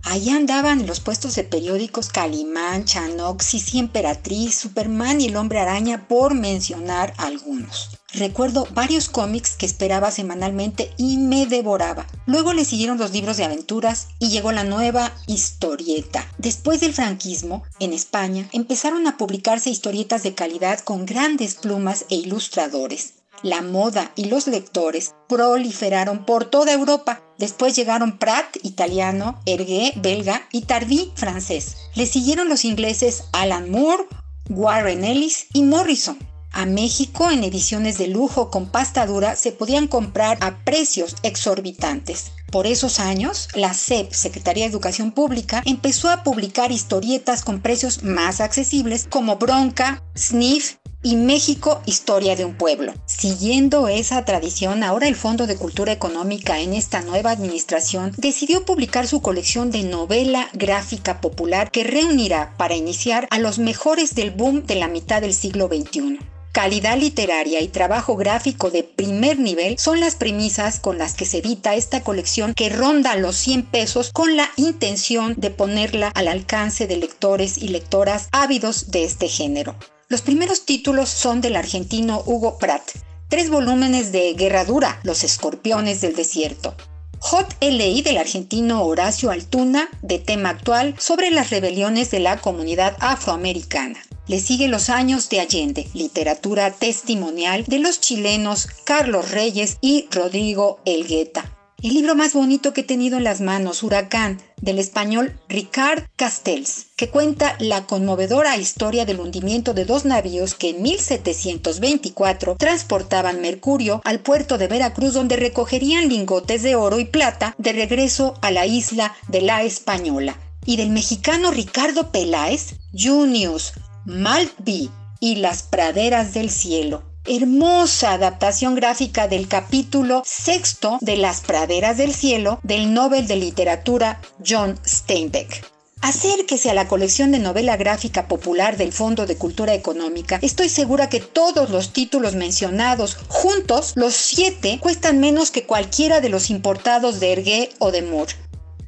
Speaker 14: Allí andaban los puestos de periódicos Calimán, Chanox, Sisi Emperatriz, Superman y el Hombre Araña, por mencionar algunos. Recuerdo varios cómics que esperaba semanalmente y me devoraba. Luego le siguieron los libros de aventuras y llegó la nueva historieta. Después del franquismo, en España, empezaron a publicarse historietas de calidad con grandes plumas e ilustradores la moda y los lectores proliferaron por toda Europa. Después llegaron Pratt, italiano, Hergé, belga y Tardy, francés. Le siguieron los ingleses Alan Moore, Warren Ellis y Morrison. A México, en ediciones de lujo con pasta dura, se podían comprar a precios exorbitantes. Por esos años, la SEP, Secretaría de Educación Pública, empezó a publicar historietas con precios más accesibles como Bronca, Sniff y México, Historia de un Pueblo. Siguiendo esa tradición, ahora el Fondo de Cultura Económica en esta nueva administración decidió publicar su colección de novela gráfica popular que reunirá para iniciar a los mejores del boom de la mitad del siglo XXI. Calidad literaria y trabajo gráfico de primer nivel son las premisas con las que se edita esta colección que ronda los 100 pesos con la intención de ponerla al alcance de lectores y lectoras ávidos de este género. Los primeros títulos son del argentino Hugo Pratt, tres volúmenes de Guerra Dura, Los Escorpiones del Desierto. Hot LI del argentino Horacio Altuna, de tema actual sobre las rebeliones de la comunidad afroamericana. Le sigue Los años de Allende, literatura testimonial de los chilenos Carlos Reyes y Rodrigo Elgueta. El libro más bonito que he tenido en las manos, Huracán, del español Ricard Castells, que cuenta la conmovedora historia del hundimiento de dos navíos que en 1724 transportaban mercurio al puerto de Veracruz donde recogerían lingotes de oro y plata de regreso a la isla de la Española. Y del mexicano Ricardo Peláez, Junius, Maltby y las praderas del cielo. Hermosa adaptación gráfica del capítulo sexto de Las praderas del cielo del Nobel de Literatura John Steinbeck. Acérquese a la colección de novela gráfica popular del Fondo de Cultura Económica. Estoy segura que todos los títulos mencionados, juntos, los siete, cuestan menos que cualquiera de los importados de Ergué o de Moore.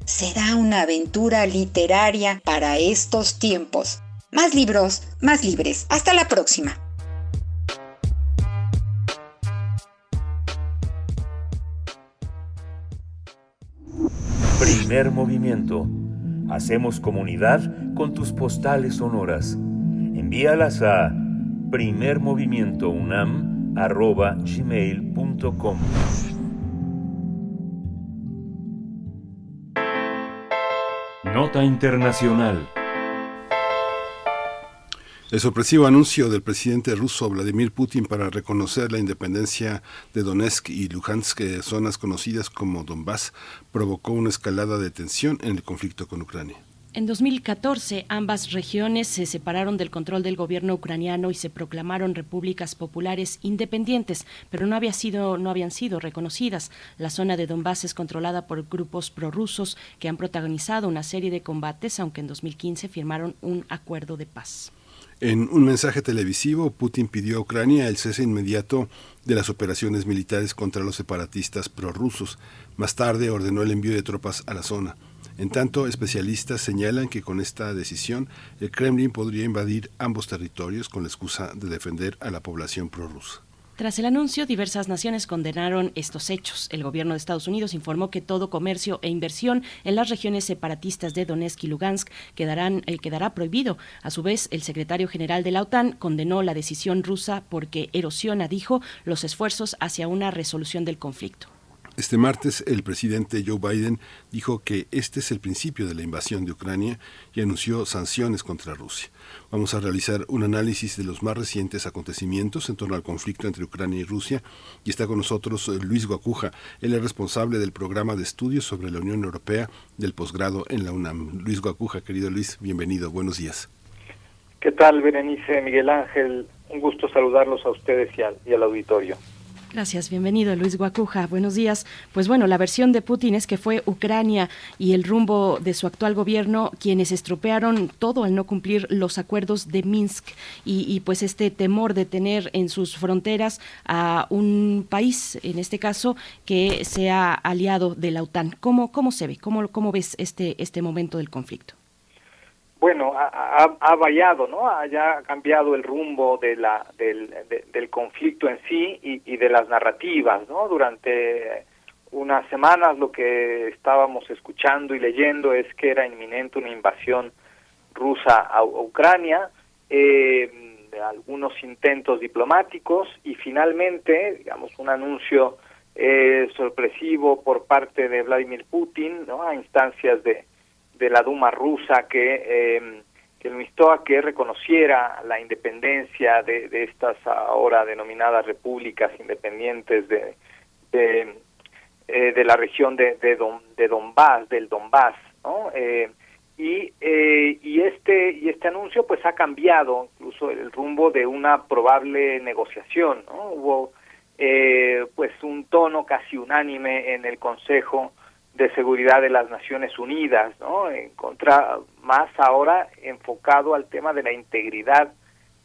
Speaker 14: Será una aventura literaria para estos tiempos. Más libros, más libres. Hasta la próxima.
Speaker 5: Primer movimiento. Hacemos comunidad con tus postales sonoras. Envíalas a primermovimientounam.gmail.com
Speaker 3: Nota Internacional
Speaker 2: el sorpresivo anuncio del presidente ruso Vladimir Putin para reconocer la independencia de Donetsk y Luhansk, zonas conocidas como Donbass, provocó una escalada de tensión en el conflicto con Ucrania.
Speaker 1: En 2014, ambas regiones se separaron del control del gobierno ucraniano y se proclamaron repúblicas populares independientes, pero no, había sido, no habían sido reconocidas. La zona de Donbass es controlada por grupos prorrusos que han protagonizado una serie de combates, aunque en 2015 firmaron un acuerdo de paz.
Speaker 2: En un mensaje televisivo, Putin pidió a Ucrania el cese inmediato de las operaciones militares contra los separatistas prorrusos. Más tarde ordenó el envío de tropas a la zona. En tanto, especialistas señalan que con esta decisión el Kremlin podría invadir ambos territorios con la excusa de defender a la población prorrusa.
Speaker 1: Tras el anuncio, diversas naciones condenaron estos hechos. El gobierno de Estados Unidos informó que todo comercio e inversión en las regiones separatistas de Donetsk y Lugansk quedarán, quedará prohibido. A su vez, el secretario general de la OTAN condenó la decisión rusa porque erosiona, dijo, los esfuerzos hacia una resolución del conflicto.
Speaker 2: Este martes el presidente Joe Biden dijo que este es el principio de la invasión de Ucrania y anunció sanciones contra Rusia. Vamos a realizar un análisis de los más recientes acontecimientos en torno al conflicto entre Ucrania y Rusia y está con nosotros eh, Luis Guacuja. Él es responsable del programa de estudios sobre la Unión Europea del posgrado en la UNAM. Luis Guacuja, querido Luis, bienvenido. Buenos días.
Speaker 15: ¿Qué tal, Berenice, Miguel Ángel? Un gusto saludarlos a ustedes y al auditorio.
Speaker 1: Gracias, bienvenido Luis Guacuja. Buenos días. Pues bueno, la versión de Putin es que fue Ucrania y el rumbo de su actual gobierno quienes estropearon todo al no cumplir los acuerdos de Minsk y, pues este temor de tener en sus fronteras a un país, en este caso, que sea aliado de la OTAN. ¿Cómo, cómo se ve? ¿Cómo, cómo ves este, este momento del conflicto?
Speaker 15: Bueno, ha, ha, variado, ¿no? Ha cambiado el rumbo de la, del, del conflicto en sí y, y, de las narrativas, ¿no? Durante unas semanas lo que estábamos escuchando y leyendo es que era inminente una invasión rusa a, Ucrania, eh, algunos intentos diplomáticos y finalmente, digamos, un anuncio eh, sorpresivo por parte de Vladimir Putin, ¿no? A instancias de de la Duma rusa que, eh, que lo instó a que reconociera la independencia de, estas ahora denominadas repúblicas independientes de, de, eh, la región de, de, Don, de Donbass, del Donbass, ¿no? Eh, y, eh, y este y este anuncio pues ha cambiado incluso el rumbo de una probable negociación ¿no? hubo eh, pues un tono casi unánime en el Consejo de Seguridad de las Naciones Unidas no en contra más ahora enfocado al tema de la integridad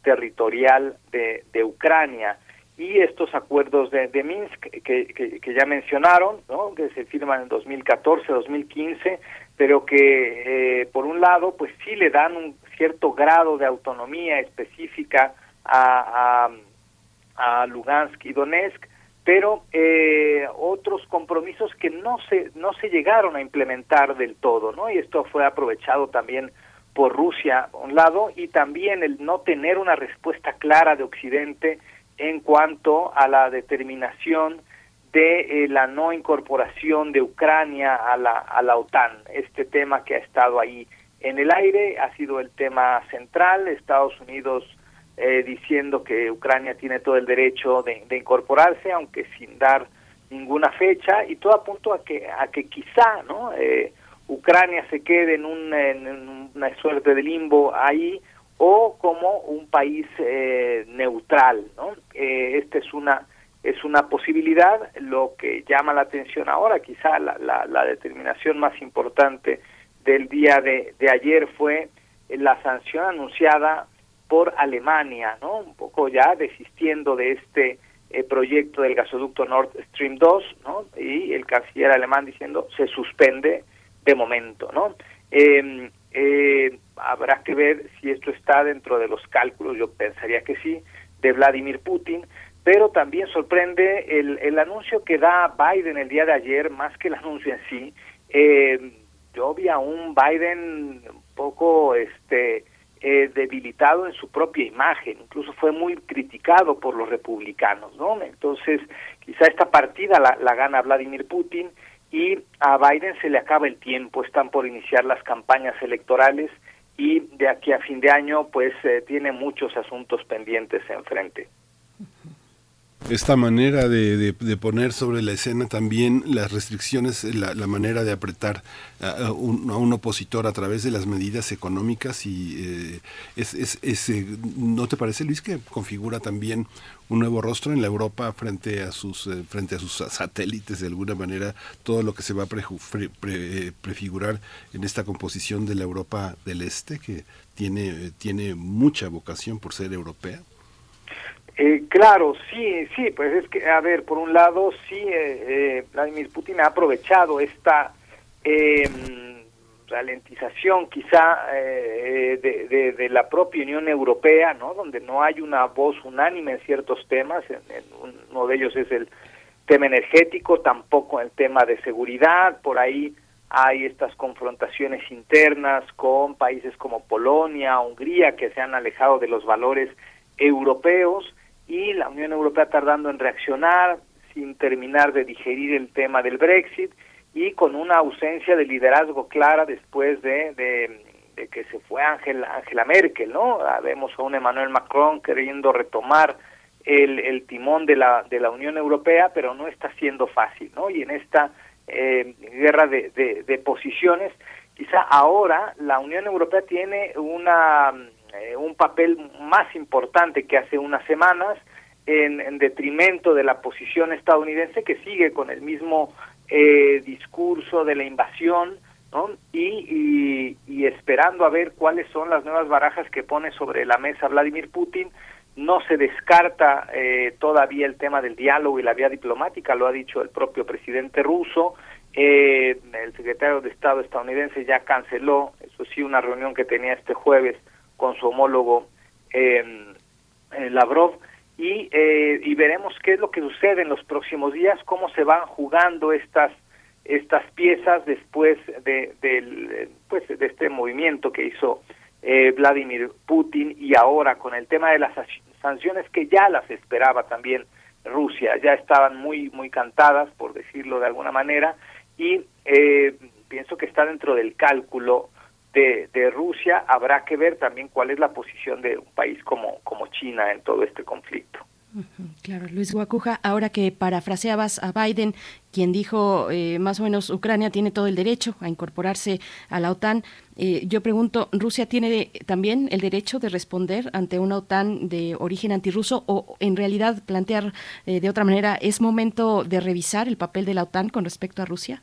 Speaker 15: territorial de, de Ucrania y estos acuerdos de, de Minsk que, que, ya mencionaron, ¿no? que se firman en 2014, 2015, pero que eh, por un lado pues sí le dan un cierto grado de autonomía específica a, a Lugansk y Donetsk, pero eh, otros compromisos que no se no se llegaron a implementar del todo, ¿no? Y esto fue aprovechado también por Rusia, por un lado, y también el no tener una respuesta clara de Occidente en cuanto a la determinación de eh, la no incorporación de Ucrania a la, a la OTAN. Este tema que ha estado ahí en el aire ha sido el tema central. Estados Unidos eh, diciendo que Ucrania tiene todo el derecho de, incorporarse, aunque sin dar ninguna fecha, y todo apunta a que, a que quizá ¿no? Eh, Ucrania se quede en, un, una suerte de limbo ahí o como un país eh, neutral. ¿no? Eh, esta es una es una posibilidad. Lo que llama la atención ahora, quizá la, la, la determinación más importante del día de, de, ayer fue la sanción anunciada por Alemania, ¿no? Un poco ya desistiendo de este eh, proyecto del gasoducto Nord Stream 2, ¿no? Y el canciller alemán diciendo se suspende de momento, ¿no? Eh, eh, habrá que ver si esto está dentro de los cálculos, yo pensaría que sí, de Vladimir Putin, pero también sorprende el, el anuncio que da Biden el día de ayer, más que el anuncio en sí. Eh, yo vi a un Biden un poco este eh, debilitado en su propia imagen, incluso fue muy criticado por los republicanos, ¿no? Entonces, quizá esta partida la, la gana Vladimir Putin y a Biden se le acaba el tiempo, están por iniciar las campañas electorales y de aquí a fin de año pues eh, tiene muchos asuntos pendientes enfrente
Speaker 2: esta manera de, de, poner sobre la escena también las restricciones, la, la manera de apretar a un, opositor a través de las medidas económicas y eh, es, es, es eh, ¿no te parece Luis que configura también un nuevo rostro en la Europa frente a sus eh, frente a sus satélites de alguna manera todo lo que se va a pre, pre, prefigurar en esta composición de la Europa del Este que tiene tiene mucha vocación por ser europea?
Speaker 15: Eh, claro, sí, sí, pues es que, a ver, por un lado, sí, eh, eh, Vladimir Putin ha aprovechado esta eh, ralentización quizá eh, de, de, la propia Unión Europea, ¿no? Donde no hay una voz unánime en ciertos temas, en uno de ellos es el tema energético, tampoco el tema de seguridad, por ahí hay estas confrontaciones internas con países como Polonia, Hungría, que se han alejado de los valores europeos, y la Unión Europea tardando en reaccionar sin terminar de digerir el tema del Brexit y con una ausencia de liderazgo clara después de, de, que se fue Angela, Angela Merkel, ¿no? Ah, vemos a un Emmanuel Macron queriendo retomar el, el timón de la, de la Unión Europea, pero no está siendo fácil, ¿no? Y en esta eh, guerra de, de posiciones, quizá ahora la Unión Europea tiene una eh, un papel más importante que hace unas semanas en, en, detrimento de la posición estadounidense que sigue con el mismo eh, discurso de la invasión y, y, y, esperando a ver cuáles son las nuevas barajas que pone sobre la mesa Vladimir Putin. No se descarta eh, todavía el tema del diálogo y la vía diplomática, lo ha dicho el propio presidente ruso. Eh, el secretario de Estado estadounidense ya canceló, eso sí, una reunión que tenía este jueves con su homólogo eh, eh, Lavrov y, eh, y veremos qué es lo que sucede en los próximos días, cómo se van jugando estas estas piezas después de, de, pues, de este movimiento que hizo eh, Vladimir Putin y ahora con el tema de las sanciones que ya las esperaba también Rusia, ya estaban muy muy cantadas por decirlo de alguna manera y eh, pienso que está dentro del cálculo de, de, Rusia, habrá que ver también cuál es la posición de un país como, como China en todo este conflicto.
Speaker 1: Claro, Luis Guacuja, ahora que parafraseabas a Biden, quien dijo eh, más o menos Ucrania tiene todo el derecho a incorporarse a la OTAN, eh, yo pregunto, ¿Rusia tiene también el derecho de responder ante una OTAN de origen antirruso o en realidad plantear eh, de otra manera, es momento de revisar el papel de la OTAN con respecto a Rusia?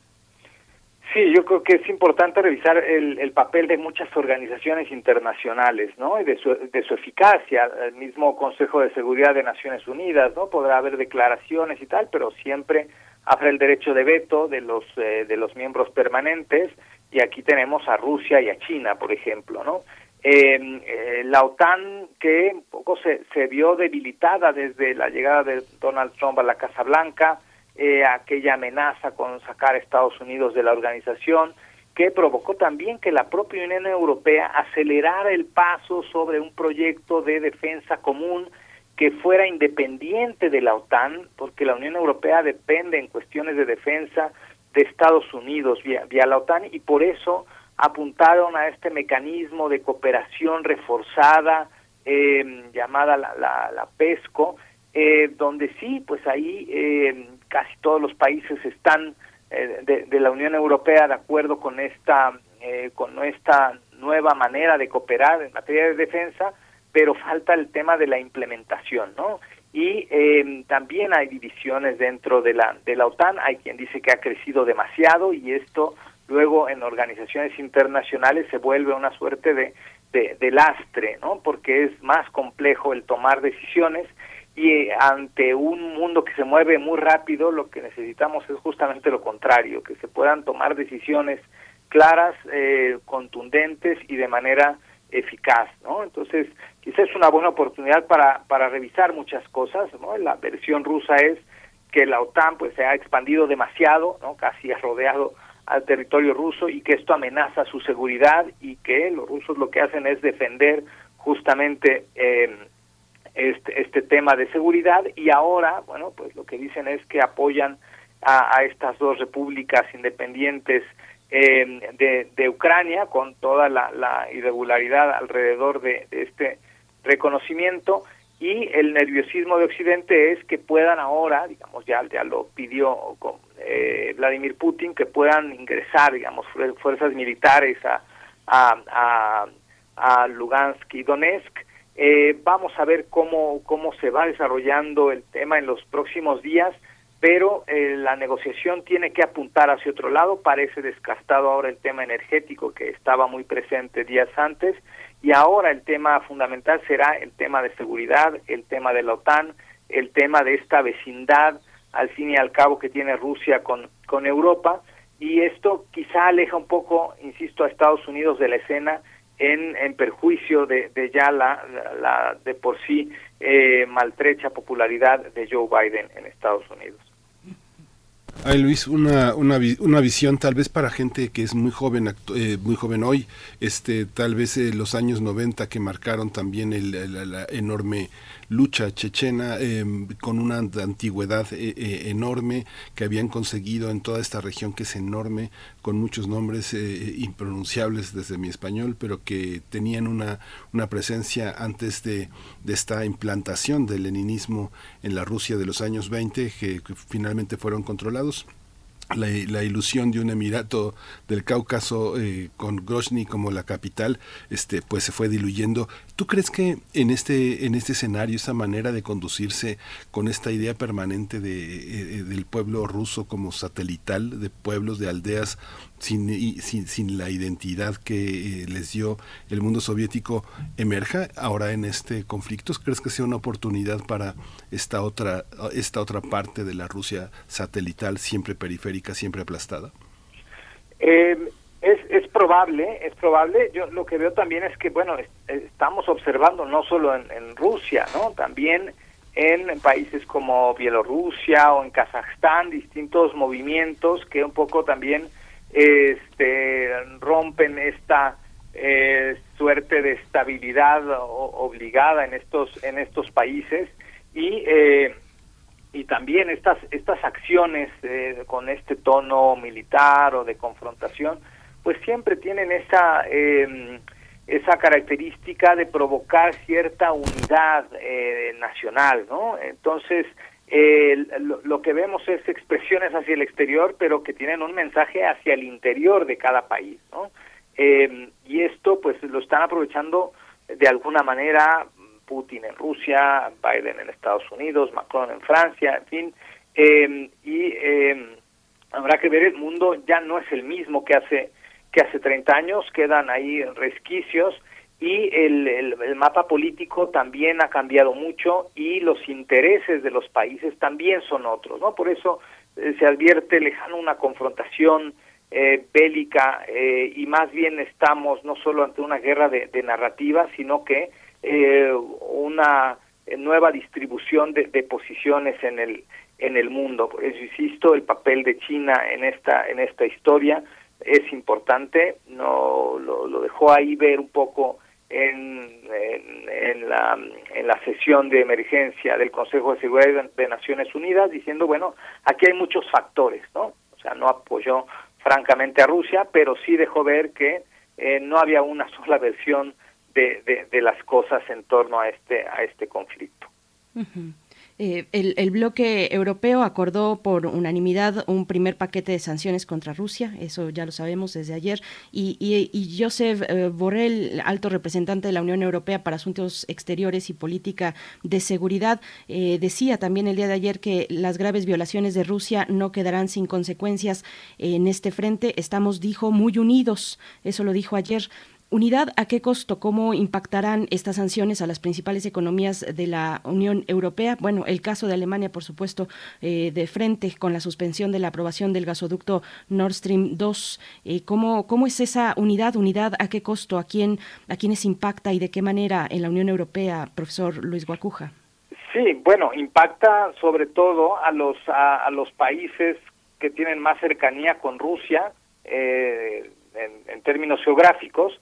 Speaker 15: Sí, yo creo que es importante revisar el, papel de muchas organizaciones internacionales, ¿no? Y de su, de su eficacia. El mismo Consejo de Seguridad de Naciones Unidas, ¿no? Podrá haber declaraciones y tal, pero siempre habrá el derecho de veto de los eh, de los miembros permanentes. Y aquí tenemos a Rusia y a China, por ejemplo, ¿no? Eh, eh, la OTAN que un poco se, se vio debilitada desde la llegada de Donald Trump a la Casa Blanca eh, aquella amenaza con sacar a Estados Unidos de la organización, que provocó también que la propia Unión Europea acelerara el paso sobre un proyecto de defensa común que fuera independiente de la OTAN, porque la Unión Europea depende en cuestiones de defensa de Estados Unidos vía, la OTAN y por eso apuntaron a este mecanismo de cooperación reforzada eh, llamada la, la, la PESCO, eh, donde sí, pues ahí eh, casi todos los países están eh, de, la Unión Europea de acuerdo con esta eh, con esta nueva manera de cooperar en materia de defensa, pero falta el tema de la implementación, ¿no? Y em, también hay divisiones dentro de la de la OTAN. Hay quien dice que ha crecido demasiado y esto luego en organizaciones internacionales se vuelve una suerte de, de, de lastre, ¿no? Porque es más complejo el tomar decisiones y ante un mundo que se mueve muy rápido, lo que necesitamos es justamente lo contrario, que se puedan tomar decisiones claras, eh, contundentes y de manera eficaz, ¿no? Entonces, quizás es una buena oportunidad para, para revisar muchas cosas, ¿no? La versión rusa es que la OTAN pues se ha expandido demasiado, ¿no? Casi ha rodeado al territorio ruso y que esto amenaza su seguridad y que los rusos lo que hacen es defender justamente eh, este, este tema de seguridad y ahora, bueno, pues lo que dicen es que apoyan a, estas dos repúblicas independientes em, de, Ucrania con toda la, irregularidad alrededor de, este reconocimiento y el nerviosismo de Occidente es que puedan ahora, digamos, ya, ya lo pidió eh, Vladimir Putin, que puedan ingresar, digamos, fuerzas militares a, a, a, a Lugansk y Donetsk eh, vamos a ver cómo, cómo se va desarrollando el tema en los próximos días, pero eh, la negociación tiene que apuntar hacia otro lado. Parece descartado ahora el tema energético que estaba muy presente días antes y ahora el tema fundamental será el tema de seguridad, el tema de la OTAN, el tema de esta vecindad al fin y al cabo que tiene Rusia con, con Europa y esto quizá aleja un poco, insisto, a Estados Unidos de la escena en, en perjuicio de, ya la, la, de por sí eh, maltrecha popularidad de Joe Biden en Estados Unidos.
Speaker 2: Ay Luis, una, una, una, visión tal vez para gente que es muy joven, eh, muy joven hoy, este, tal vez eh, los años 90 que marcaron también el, la enorme lucha chechena em, con una antigüedad eh, eh, enorme que habían conseguido en toda esta región que es enorme, con muchos nombres eh, impronunciables desde mi español, pero que tenían una, una presencia antes de, de esta implantación del leninismo en la Rusia de los años 20 que finalmente fueron controlados la, ilusión de un emirato del Cáucaso eh, con Grozny como la capital, este, pues se fue diluyendo. ¿Tú crees que en este, en este escenario, esa manera de conducirse con esta idea permanente de, eh, del pueblo ruso como satelital, de pueblos, de aldeas, sin, sin, sin la identidad que eh, les dio el mundo soviético emerja ahora en este conflicto? ¿Crees que sea una oportunidad para esta otra, esta otra parte de la Rusia satelital, siempre periférica, siempre aplastada?
Speaker 15: Eh, es, es probable, es probable. Yo lo que veo también es que, bueno, estamos observando no solo en, en Rusia, ¿no? También en países como Bielorrusia o en Kazajstán, distintos movimientos que un poco también este, rompen esta eh, suerte de estabilidad obligada en estos en estos países y eh, y también estas estas acciones eh, con este tono militar o de confrontación pues siempre tienen esa em, esa característica de provocar cierta unidad eh, nacional, ¿no? Entonces, lo, que vemos es expresiones hacia el exterior, pero que tienen un mensaje hacia el interior de cada país, ¿no? Eh, y esto, pues, lo están aprovechando de alguna manera Putin en Rusia, Biden en Estados Unidos, Macron en Francia, en fin, eh, y habrá que ver el mundo ya no es el mismo que hace que hace 30 años, quedan ahí resquicios y el, el, mapa político también ha cambiado mucho y los intereses de los países también son otros, ¿no? Por eso eh, se advierte lejano una confrontación eh, bélica eh, y más bien estamos no solo ante una guerra de, de narrativa, sino que una nueva distribución de, de posiciones en el en el mundo. Por eso insisto, el papel de China en esta en esta historia es importante, no lo, dejó ahí ver un poco en, en, la, en la sesión de emergencia del Consejo de Seguridad de Naciones Unidas, diciendo, bueno, aquí hay muchos factores, ¿no? O sea, no apoyó francamente a Rusia, pero sí dejó ver que eh, no había una sola versión de, de, las cosas en torno a este, a este conflicto.
Speaker 1: Eh, el, bloque europeo acordó por unanimidad un primer paquete de sanciones contra Rusia, eso ya lo sabemos desde ayer, y, y, Joseph eh, Borrell, alto representante de la Unión Europea para Asuntos Exteriores y Política de Seguridad, eh, decía también el día de ayer que las graves violaciones de Rusia no quedarán sin consecuencias en este frente. Estamos, dijo, muy unidos, eso lo dijo ayer. Unidad, ¿a qué costo? ¿Cómo impactarán estas sanciones a las principales economías de la Unión Europea? Bueno, el caso de Alemania, por supuesto, eh, de frente con la suspensión de la aprobación del gasoducto Nord Stream 2. Eh, ¿cómo, ¿Cómo es esa unidad? ¿Unidad a qué costo? ¿A quién, a quiénes impacta y de qué manera en la Unión Europea, profesor Luis Guacuja?
Speaker 15: Sí, bueno, impacta sobre todo a los, a, los países que tienen más cercanía con Rusia eh, en términos geográficos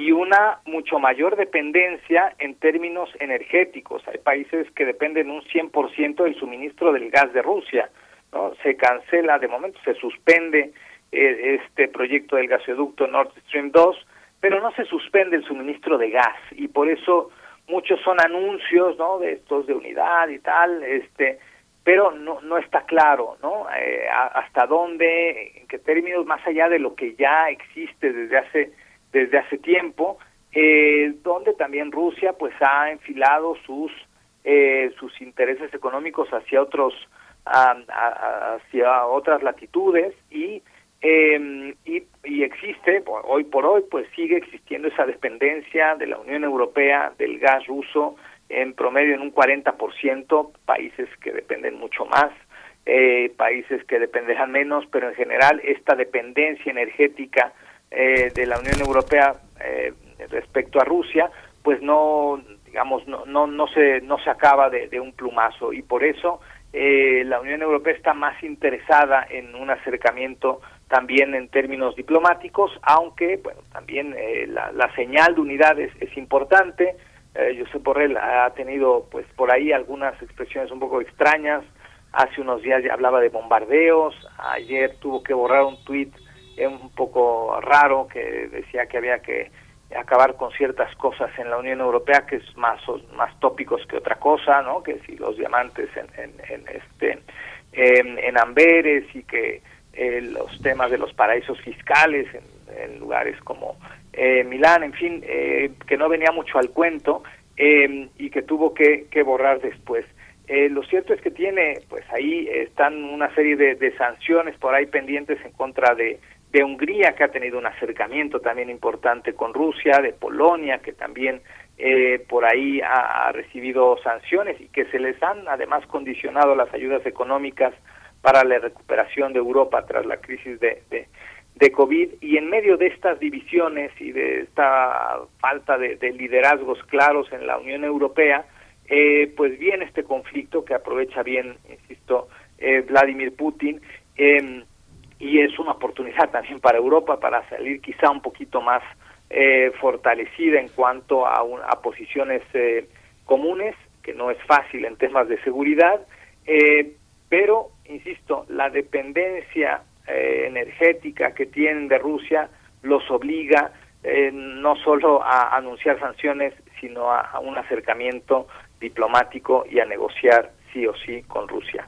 Speaker 15: y una mucho mayor dependencia en términos energéticos. Hay países que dependen un 100% del suministro del gas de Rusia. ¿no? Se cancela, de momento se suspende eh, este proyecto del gasoducto Nord Stream 2, pero no se suspende el suministro de gas y por eso muchos son anuncios, ¿no? De estos de unidad y tal, este, pero no no está claro, ¿no? Eh, hasta dónde, en qué términos, más allá de lo que ya existe desde hace desde hace tiempo, eh, donde también Rusia pues ha enfilado sus eh, sus intereses económicos hacia otros hacia otras latitudes y, eh, y, y existe hoy por hoy pues sigue existiendo esa dependencia de la Unión Europea del gas ruso en promedio en un 40%, países que dependen mucho más, eh, países que dependerán menos, pero en general esta dependencia energética eh, de la Unión Europea eh, respecto a Rusia, pues no, digamos, no, no, no se, no se acaba de, un plumazo y por eso eh, la Unión Europea está más interesada en un acercamiento también en términos diplomáticos, aunque, bueno, también la, la, señal de unidad es, es importante. Josep Borrell ha tenido, pues, por ahí algunas expresiones un poco extrañas. Hace unos días ya hablaba de bombardeos. Ayer tuvo que borrar un tuit un poco raro que decía que había que acabar con ciertas cosas en la Unión Europea que es más más tópicos que otra cosa no que si los diamantes en, en, este en, Amberes y que eh, los temas de los paraísos fiscales en, lugares como eh, Milán en fin eh, que no venía mucho al cuento y que tuvo que, borrar después. Lo cierto es que tiene pues ahí están una serie de, de sanciones por ahí pendientes en contra de de Hungría, que ha tenido un acercamiento también importante con Rusia, de Polonia, que también eh, por ahí ha, recibido sanciones y que se les han además condicionado las ayudas económicas para la recuperación de Europa tras la crisis de, de, de COVID. Y en medio de estas divisiones y de esta falta de, liderazgos claros en la Unión Europea, eh, pues viene este conflicto que aprovecha bien, insisto, eh, Vladimir Putin. Eh, y es una oportunidad también para Europa para salir quizá un poquito más eh, fortalecida en cuanto a, a posiciones eh, comunes, que no es fácil en temas de seguridad, eh, pero, insisto, la dependencia energética que tienen de Rusia los obliga eh, no solo a anunciar sanciones, sino a, un acercamiento diplomático y a negociar sí o sí con Rusia.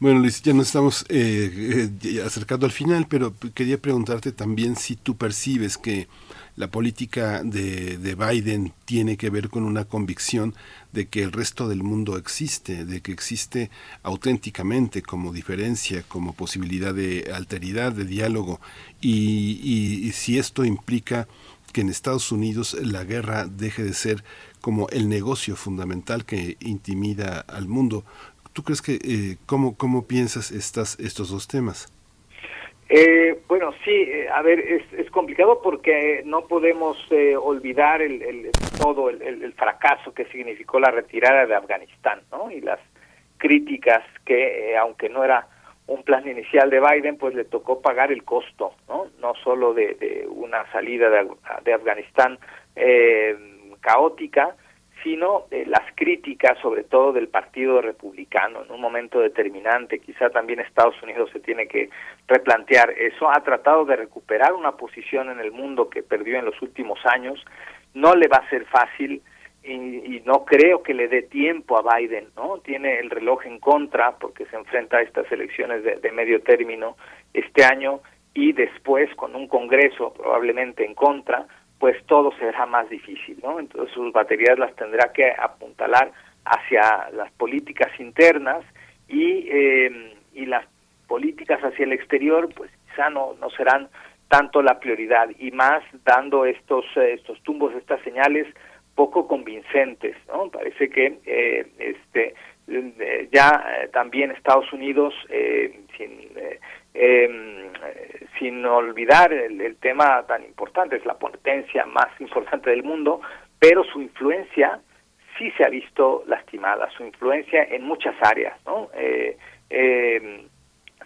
Speaker 2: Bueno, Luis, ya nos estamos eh, eh, acercando al final, pero quería preguntarte también si tú percibes que la política de, de, Biden tiene que ver con una convicción de que el resto del mundo existe, de que existe auténticamente como diferencia, como posibilidad de alteridad, de diálogo, y, si esto implica que en Estados Unidos la guerra deje de ser como el negocio fundamental que intimida al mundo. ¿Tú crees que, eh, cómo, cómo piensas estas, estos dos temas?
Speaker 15: Eh, bueno, sí, eh, a ver, es, es, complicado porque no podemos eh, olvidar el, todo el, fracaso que significó la retirada de Afganistán, ¿no? Y las críticas que, aunque no era un plan inicial de Biden, pues le tocó pagar el costo, ¿no? No solo de, una salida de, de Afganistán caótica, sino eh, las críticas, sobre todo del Partido Republicano, en un momento determinante. Quizá también Estados Unidos se tiene que replantear eso. Ha tratado de recuperar una posición en el mundo que perdió en los últimos años. No le va a ser fácil y, no creo que le dé tiempo a Biden, ¿no? Tiene el reloj en contra porque se enfrenta a estas elecciones de medio término este año y después con un Congreso probablemente en contra pues todo será más difícil, ¿no? Entonces sus baterías las tendrá que apuntalar hacia las políticas internas y, eh, y las políticas hacia el exterior, pues quizá no, no serán tanto la prioridad y más dando estos, eh, estos tumbos, estas señales poco convincentes, ¿no? Parece que eh, este ya también Estados Unidos sin eh, sin olvidar el, tema tan importante, es la potencia más importante del mundo, pero su influencia sí se ha visto lastimada, su influencia en muchas áreas, ¿no? Eh, eh,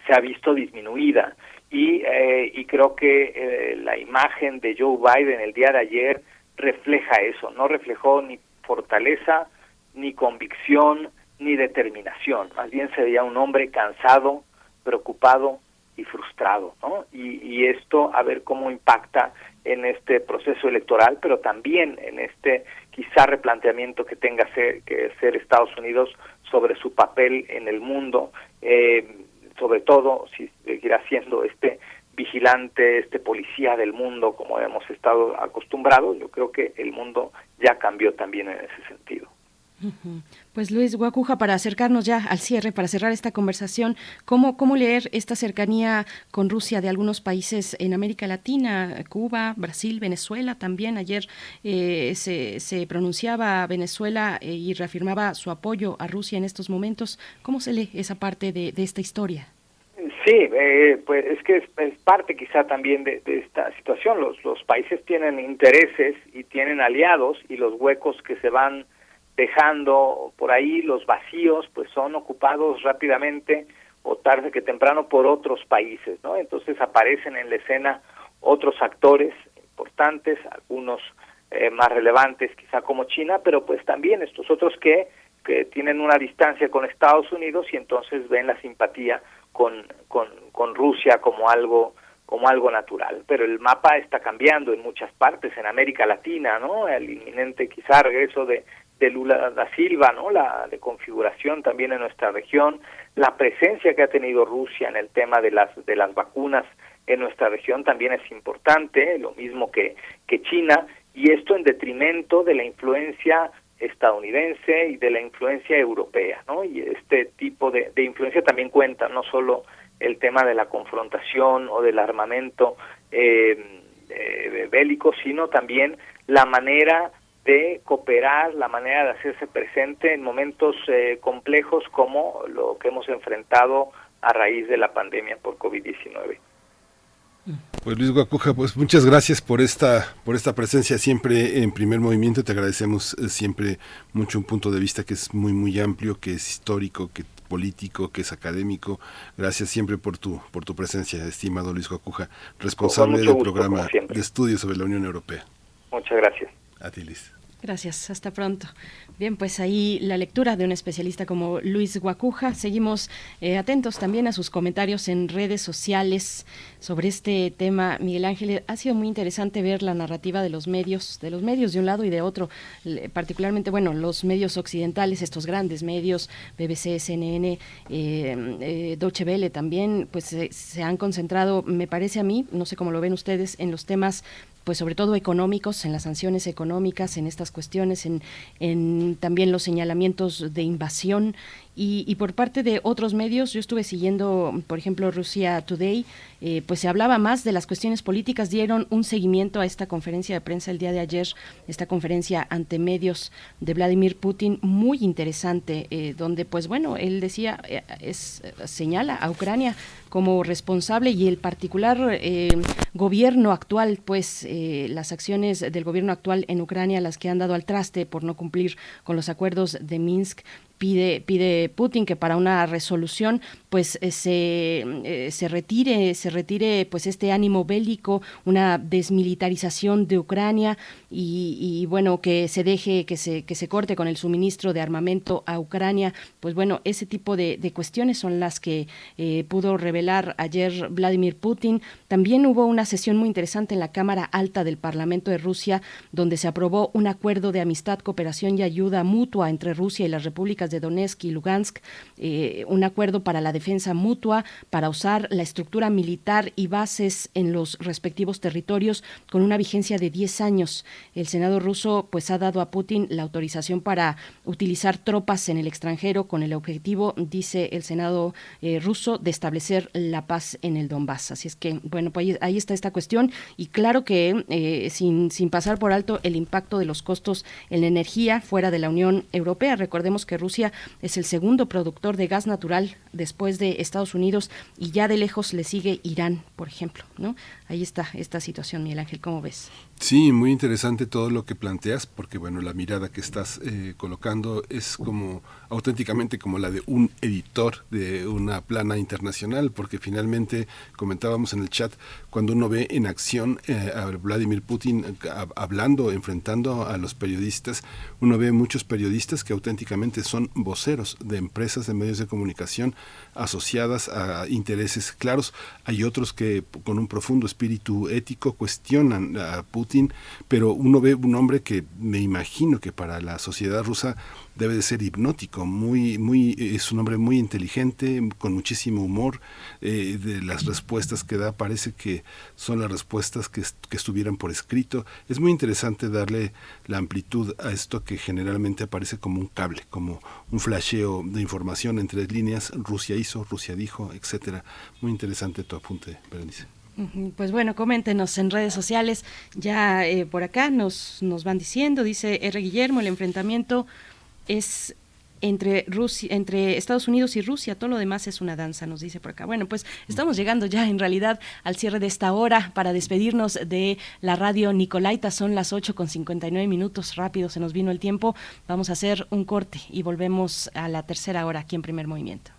Speaker 15: se ha visto disminuida y, eh, y creo que eh, la imagen de Joe Biden el día de ayer refleja eso, no reflejó ni fortaleza, ni convicción, ni determinación, más bien se veía un hombre cansado, preocupado, y frustrado, ¿no? Y, esto a ver cómo impacta en este proceso electoral, pero también en este quizá replanteamiento que tenga que ser Estados Unidos sobre su papel en el mundo, eh, sobre todo si seguirá siendo este vigilante, este policía del mundo como hemos estado acostumbrados, yo creo que el mundo ya cambió también en ese sentido.
Speaker 1: Pues Luis Guacuja, para acercarnos ya al cierre, para cerrar esta conversación, ¿cómo, ¿cómo leer esta cercanía con Rusia de algunos países en América Latina, Cuba, Brasil, Venezuela también? Ayer eh, se, se, pronunciaba Venezuela eh, y reafirmaba su apoyo a Rusia en estos momentos. ¿Cómo se lee esa parte de, esta historia?
Speaker 15: Sí, eh, pues es que es, parte quizá también de, de, esta situación. Los, los países tienen intereses y tienen aliados y los huecos que se van dejando por ahí los vacíos, pues son ocupados rápidamente o tarde que temprano por otros países, ¿no? Entonces aparecen en la escena otros actores importantes, algunos eh, más relevantes quizá como China, pero pues también estos otros que, que tienen una distancia con Estados Unidos y entonces ven la simpatía con, con, Rusia como algo como algo natural, pero el mapa está cambiando en muchas partes, en América Latina, ¿no? El inminente quizá regreso de, de Lula da Silva, ¿no? La de configuración también en nuestra región, la presencia que ha tenido Rusia en el tema de las de las vacunas en nuestra región también es importante, lo mismo que que China y esto en detrimento de la influencia estadounidense y de la influencia europea, ¿no? Y este tipo de, de influencia también cuenta, no solo el tema de la confrontación o del armamento eh, eh, bélico, sino también la manera de cooperar, la manera de hacerse presente en momentos eh, complejos como lo que hemos enfrentado a raíz de la pandemia por COVID-19.
Speaker 2: Pues Luis Guacuja, pues muchas gracias por esta por esta presencia siempre en primer movimiento. Te agradecemos eh, siempre mucho un punto de vista que es muy muy amplio, que es histórico, que político, que es académico. Gracias siempre por tu por tu presencia, estimado Luis Guacuja, responsable del programa de estudios sobre la Unión Europea.
Speaker 15: Muchas gracias.
Speaker 1: Gracias, hasta pronto. Bien, pues ahí la lectura de un especialista como Luis Guacuja. Seguimos eh, atentos también a sus comentarios en redes sociales sobre este tema. Miguel Ángel, ha sido muy interesante ver la narrativa de los medios, de los medios de un lado y de otro, particularmente, bueno, los medios occidentales, estos grandes medios, BBC, CNN, eh, eh, Deutsche Welle también, pues se han concentrado, me parece a mí, no sé cómo lo ven ustedes, en los temas pues sobre todo económicos, en las sanciones económicas, en estas cuestiones, en, en también los señalamientos de invasión. Y, por parte de otros medios, yo estuve siguiendo, por ejemplo, Rusia Today, eh, pues se hablaba más de las cuestiones políticas, dieron un seguimiento a esta conferencia de prensa el día de ayer, esta conferencia ante medios de Vladimir Putin, muy interesante, eh, donde pues bueno, él decía, eh, es, señala a Ucrania como responsable y el particular gobierno actual, pues las acciones del gobierno actual en Ucrania, las que han dado al traste por no cumplir con los acuerdos de Minsk, pide, pide Putin que para una resolución pues eh, se, eh, se retire, se retire pues este ánimo bélico, una desmilitarización de Ucrania y, bueno, que se deje, que se, que se corte con el suministro de armamento a Ucrania, pues bueno, ese tipo de, cuestiones son las que eh, pudo revelar ayer Vladimir Putin. También hubo una sesión muy interesante en la Cámara Alta del Parlamento de Rusia, donde se aprobó un acuerdo de amistad, cooperación y ayuda mutua entre Rusia y las repúblicas de Donetsk y Lugansk, eh, un acuerdo para la defensa mutua, para usar la estructura militar y bases en los respectivos territorios con una vigencia de 10 años. El Senado ruso pues ha dado a Putin la autorización para utilizar tropas en el extranjero con el objetivo, dice el Senado eh, ruso, de establecer la paz en el Donbass. Así es que, bueno, pues ahí, está esta cuestión y claro que eh, sin, sin pasar por alto el impacto de los costos en la energía fuera de la Unión Europea. Recordemos que Rusia es el segundo productor de gas natural después de Estados Unidos y ya de lejos le sigue Irán, por ejemplo, ¿no? Ahí está esta situación, Miguel Ángel, ¿cómo ves?
Speaker 2: Sí, muy interesante todo lo que planteas, porque bueno, la mirada que estás eh, colocando es como auténticamente como la de un editor de una plana internacional, porque finalmente comentábamos en el chat, cuando uno ve en acción eh, a Vladimir Putin eh, hablando, enfrentando a los periodistas, uno ve muchos periodistas que auténticamente son voceros de empresas de medios de comunicación asociadas a intereses claros. Hay otros que con un profundo espíritu ético cuestionan a Putin, pero uno ve un hombre que me imagino que para la sociedad rusa debe de ser hipnótico, muy, muy, es un hombre muy inteligente, con muchísimo humor, eh, de las respuestas que da parece que son las respuestas que, que, estuvieran por escrito. Es muy interesante darle la amplitud a esto que generalmente aparece como un cable, como un flasheo de información entre líneas, Rusia hizo, Rusia dijo, etcétera. Muy interesante tu apunte, Berenice.
Speaker 1: Pues bueno, coméntenos en redes sociales. Ya eh, por acá nos, nos van diciendo, dice R. Guillermo, el enfrentamiento es entre Rusia, entre Estados Unidos y Rusia, todo lo demás es una danza, nos dice por acá. Bueno, pues estamos llegando ya en realidad al cierre de esta hora para despedirnos de la radio Nicolaita. Son las 8 con 59 minutos, rápido se nos vino el tiempo. Vamos a hacer un corte y volvemos a la tercera hora aquí en Primer Movimiento.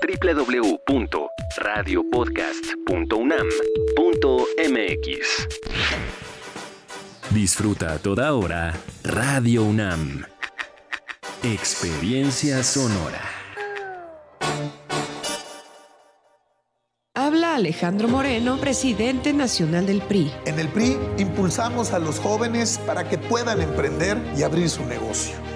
Speaker 3: www.radiopodcast.unam.mx. Disfruta a toda hora Radio UNAM. Experiencia sonora.
Speaker 16: Habla Alejandro Moreno, presidente nacional del PRI.
Speaker 17: En el PRI impulsamos a los jóvenes para que puedan emprender y abrir su negocio.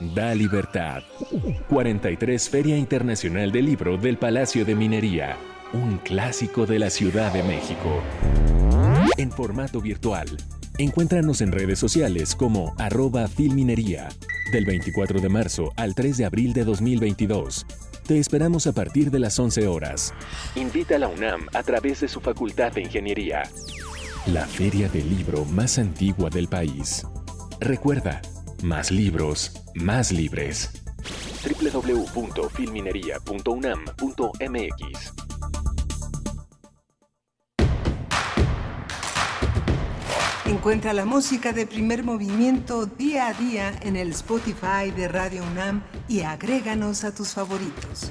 Speaker 3: da libertad. 43 Feria Internacional del Libro del Palacio de Minería, un clásico de la Ciudad de México. En formato virtual, encuéntranos en redes sociales como arroba filminería, del 24 de marzo al 3 de abril de 2022. Te esperamos a partir de las 11 horas. Invita a la UNAM a través de su Facultad de Ingeniería. La feria del libro más antigua del país. Recuerda, más libros, más libres. www.filminería.unam.mx
Speaker 11: Encuentra la música de primer movimiento día a día en el Spotify de Radio UNAM y agréganos a tus favoritos.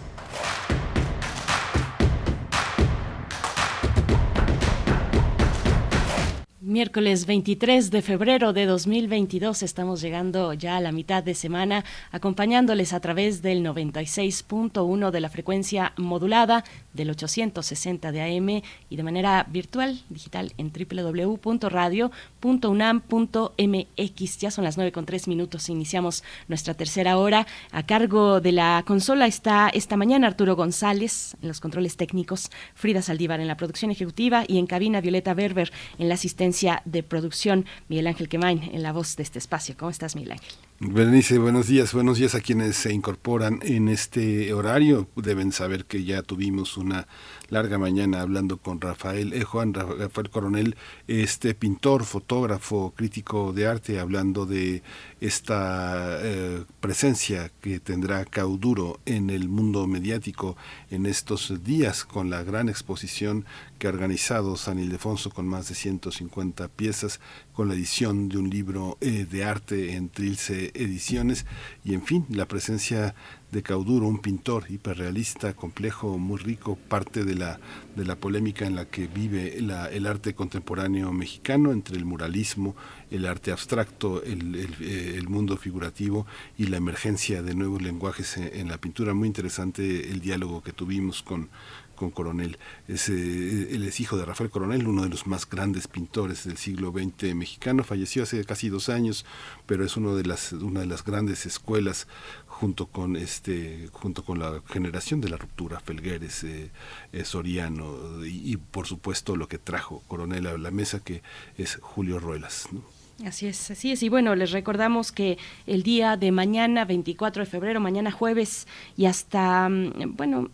Speaker 1: Miércoles 23 de febrero de 2022 estamos llegando ya a la mitad de semana acompañándoles a través del 96.1 de la frecuencia modulada del 860 de AM y de manera virtual, digital en www.radio.unam.mx. Ya son las 9 con 3 minutos, iniciamos nuestra tercera hora. A cargo de la consola está esta mañana Arturo González en los controles técnicos, Frida Saldívar en la producción ejecutiva y en cabina Violeta Berber en la asistencia de producción, Miguel Ángel Quemain en la voz de este espacio. ¿Cómo estás, Miguel Ángel?
Speaker 2: Berenice, buenos días, buenos días a quienes se incorporan en este horario. Deben saber que ya tuvimos una larga mañana hablando con Rafael, eh, Juan Rafael Coronel, este pintor, fotógrafo, crítico de arte, hablando de esta eh, presencia que tendrá Cauduro en el mundo mediático en estos días con la gran exposición que ha organizado San Ildefonso con más de 150 piezas, con la edición de un libro eh, de arte en Trilce Ediciones. Y en fin, la presencia de Cauduro, un pintor hiperrealista, complejo, muy rico, parte de la, de la polémica en la que vive el arte contemporáneo mexicano entre el muralismo, el arte abstracto, el, el, eh, mundo figurativo y la emergencia de nuevos lenguajes en, en, la pintura. Muy interesante el diálogo que tuvimos con, con Coronel. Es, eh, él es hijo de Rafael Coronel, uno de los más grandes pintores del siglo XX mexicano. Falleció hace casi dos años, pero es uno de las, una de las grandes escuelas junto con este junto con la generación de la ruptura Felgueres eh, eh, Soriano y, por supuesto lo que trajo Coronel a la mesa que es Julio Ruelas.
Speaker 1: Así es, así es. Y bueno, les recordamos que el día de mañana, 24 de febrero, mañana jueves, y hasta, bueno,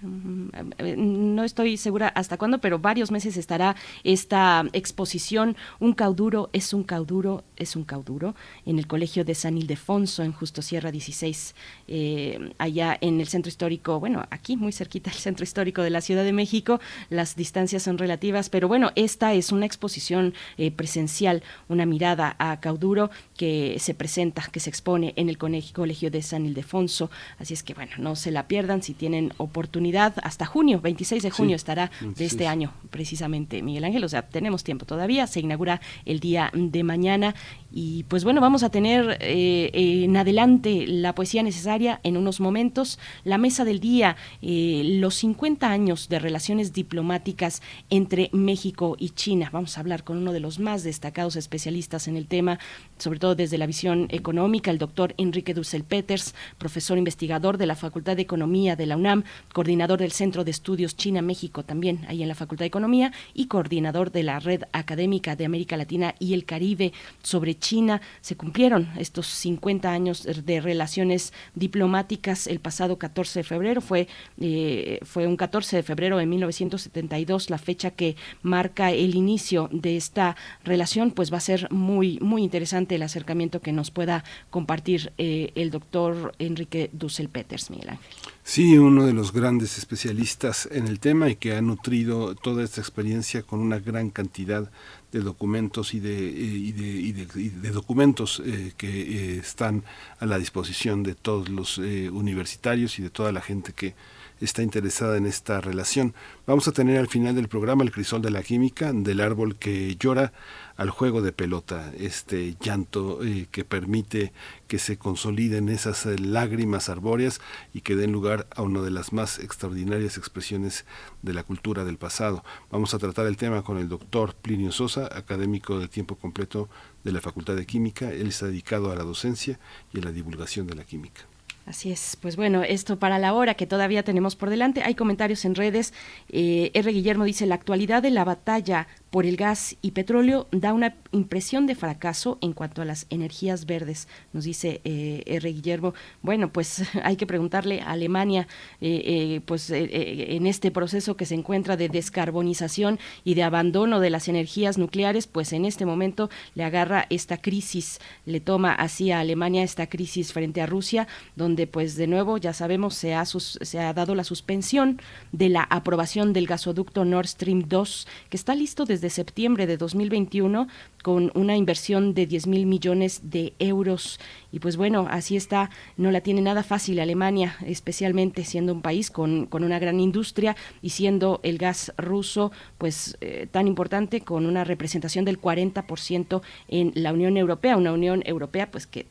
Speaker 1: no estoy segura hasta cuándo, pero varios meses estará esta exposición Un cauduro es un cauduro, es un cauduro, en el Colegio de San Ildefonso, en Justo Sierra 16, eh, allá en el centro histórico, bueno, aquí muy cerquita el centro histórico de la Ciudad de México, las distancias son relativas, pero bueno, esta es una exposición eh, presencial, una mirada a cauduro que se presenta, que se expone en el Colegio de San Ildefonso, así es que bueno, no se la pierdan si tienen oportunidad hasta junio, 26 de junio sí, estará de este año precisamente Miguel Ángel, o sea, tenemos tiempo todavía, se inaugura el día de mañana y pues bueno, vamos a tener eh, en adelante la poesía necesaria en unos momentos, la mesa del día, eh, los 50 años de relaciones diplomáticas entre México y China. Vamos a hablar con uno de los más destacados especialistas en el tema, sobre todo desde la visión económica, el doctor Enrique Dussel Peters, profesor investigador de la Facultad de Economía de la UNAM, coordinador del Centro de Estudios China-México también ahí en la Facultad de Economía y coordinador de la Red Académica de América Latina y el Caribe sobre China. Se cumplieron estos 50 años de relaciones diplomáticas el pasado 14 de febrero. Fue, eh, fue un 14 de febrero de 1972 la fecha que marca el inicio de esta relación. Pues va a ser muy, muy interesante el acercamiento que nos pueda compartir eh, el doctor Enrique Dussel-Peters, Miguel Ángel.
Speaker 2: Sí, uno de los grandes especialistas en el tema y que ha nutrido toda esta experiencia con una gran cantidad de documentos y de, eh, documentos eh, que están a la disposición de todos los universitarios y de toda la gente que está interesada en esta relación. Vamos a tener al final del programa el crisol de la química, del árbol que llora al juego de pelota, este llanto eh, que permite que se consoliden esas eh, lágrimas arbóreas y que den lugar a una de las más extraordinarias expresiones de la cultura del pasado. Vamos a tratar el tema con el doctor Plinio Sosa, académico de tiempo completo de la Facultad de Química. Él está dedicado a la docencia y a la divulgación de la química.
Speaker 1: Así es, pues bueno, esto para la hora que todavía tenemos por delante. Hay comentarios en redes. Eh, R. Guillermo dice, la actualidad de la batalla por el gas y petróleo da una impresión de fracaso en cuanto a las energías verdes, nos dice eh, R. Guillermo. Bueno, pues hay que preguntarle a Alemania, eh, eh, pues eh, eh, en este proceso que se encuentra de descarbonización y de abandono de las energías nucleares, pues en este momento le agarra esta crisis, le toma así a Alemania esta crisis frente a Rusia, donde pues de nuevo ya sabemos se ha, se ha dado la suspensión de la aprobación del gasoducto Nord Stream 2, que está listo desde septiembre de 2021 con una inversión de 10 mil millones de euros. Y pues bueno, así está, no la tiene nada fácil Alemania, especialmente siendo un país con, con una gran industria y siendo el gas ruso pues eh, tan importante con una representación del 40% en la Unión Europea, una Unión Europea pues que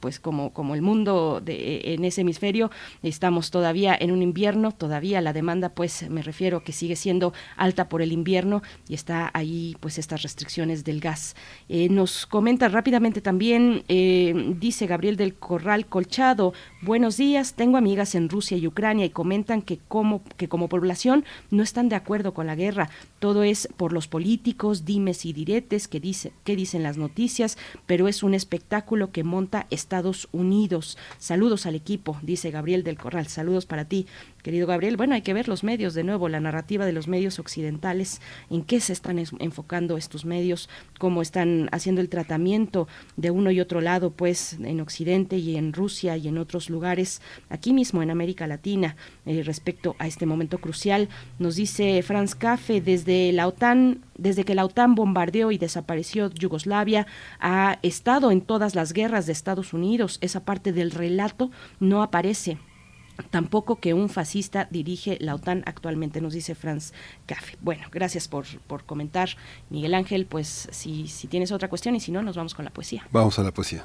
Speaker 1: pues como, como el mundo de, en ese hemisferio estamos todavía en un invierno, todavía la demanda pues me refiero que sigue siendo alta por el invierno y está ahí pues estas restricciones del gas. Eh, nos comenta rápidamente también, eh, dice Gabriel del Corral Colchado, buenos días, tengo amigas en Rusia y Ucrania y comentan que como, que como población no están de acuerdo con la guerra, todo es por los políticos, dimes y diretes que, dice, que dicen las noticias, pero es un espectáculo que monta Estados Unidos. Saludos al equipo, dice Gabriel del Corral. Saludos para ti, querido Gabriel. Bueno, hay que ver los medios de nuevo, la narrativa de los medios occidentales, en qué se están es- enfocando estos medios, cómo están haciendo el tratamiento de uno y otro lado, pues en Occidente y en Rusia y en otros lugares, aquí mismo en América Latina, eh, respecto a este momento crucial. Nos dice Franz Cafe, desde la OTAN, desde que la OTAN bombardeó y desapareció Yugoslavia, ha estado en todas las guerras de Estados Unidos. Esa parte del relato no aparece. Tampoco que un fascista dirige la OTAN actualmente, nos dice Franz Café. Bueno, gracias por, por comentar, Miguel Ángel. Pues si, si tienes otra cuestión y si no, nos vamos con la poesía.
Speaker 2: Vamos a la poesía.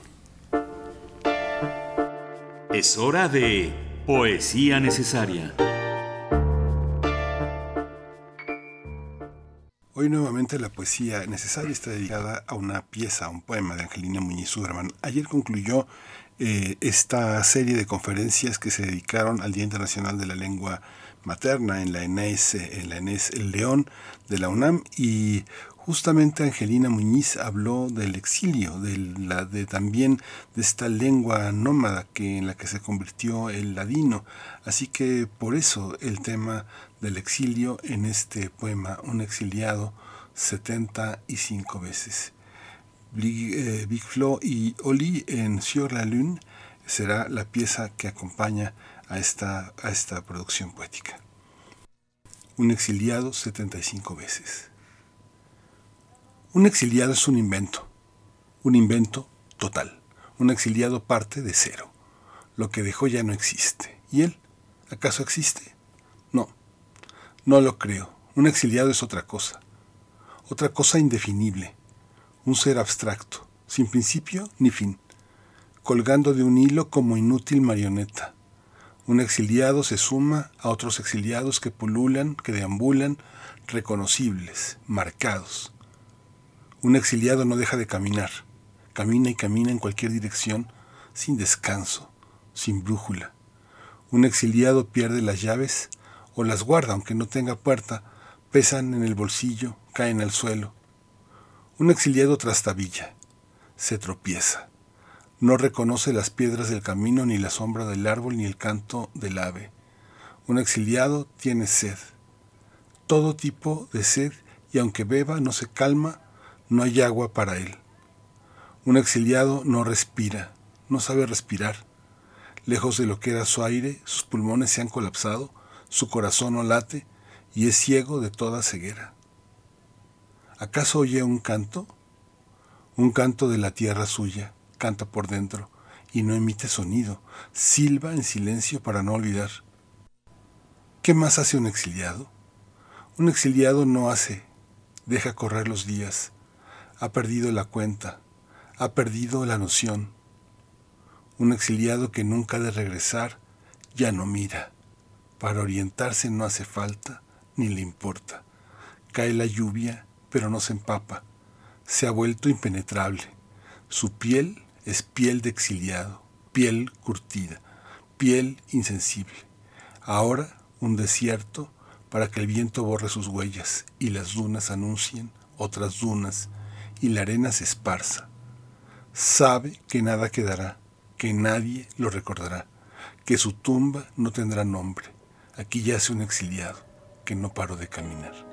Speaker 8: Es hora de Poesía Necesaria.
Speaker 2: Hoy nuevamente la poesía necesaria está dedicada a una pieza, a un poema de Angelina Muñiz Suderman. Ayer concluyó eh, esta serie de conferencias que se dedicaron al Día Internacional de la Lengua Materna en la ENES, en la ENES El León de la UNAM y justamente Angelina Muñiz habló del exilio, de la, de también de esta lengua nómada que en la que se convirtió el ladino. Así que por eso el tema del exilio en este poema, un exiliado 75 veces. Big, eh, Big Flo y Oli en Sur la Lune será la pieza que acompaña a esta, a esta producción poética. Un exiliado 75 veces. Un exiliado es un invento, un invento total. Un exiliado parte de cero. Lo que dejó ya no existe. ¿Y él? ¿Acaso existe? No, no lo creo. Un exiliado es otra cosa. Otra cosa indefinible. Un ser abstracto, sin principio ni fin, colgando de un hilo como inútil marioneta. Un exiliado se suma a otros exiliados que pululan, que deambulan, reconocibles, marcados. Un exiliado no deja de caminar, camina y camina en cualquier dirección, sin descanso, sin brújula. Un exiliado pierde las llaves o las guarda aunque no tenga puerta, pesan en el bolsillo, caen al suelo. Un exiliado trastabilla, se tropieza, no reconoce las piedras del camino, ni la sombra del árbol, ni el canto del ave. Un exiliado tiene sed, todo tipo de sed, y aunque beba no se calma, no hay agua para él. Un exiliado no respira, no sabe respirar. Lejos de lo que era su aire, sus pulmones se han colapsado, su corazón no late y es ciego de toda ceguera. ¿Acaso oye un canto? Un canto de la tierra suya, canta por dentro y no emite sonido, silba en silencio para no olvidar. ¿Qué más hace un exiliado? Un exiliado no hace, deja correr los días, ha perdido la cuenta, ha perdido la noción. Un exiliado que nunca ha de regresar ya no mira. Para orientarse no hace falta ni le importa. Cae la lluvia, pero no se empapa. Se ha vuelto impenetrable. Su piel es piel de exiliado, piel curtida, piel insensible. Ahora un desierto para que el viento borre sus huellas y las dunas anuncien otras dunas y la arena se esparza. Sabe que nada quedará, que nadie lo recordará, que su tumba no tendrá nombre. Aquí yace un exiliado que no paró de caminar.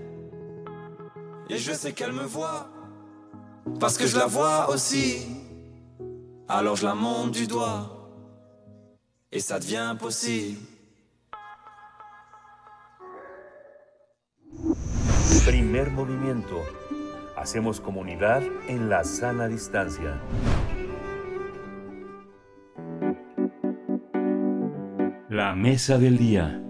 Speaker 18: Et je sais qu'elle me voit, parce que je la vois aussi. Alors je la monte du doigt, et ça devient possible.
Speaker 5: Primer movimiento. Hacemos comunidad en la sana distancia.
Speaker 8: La mesa del día.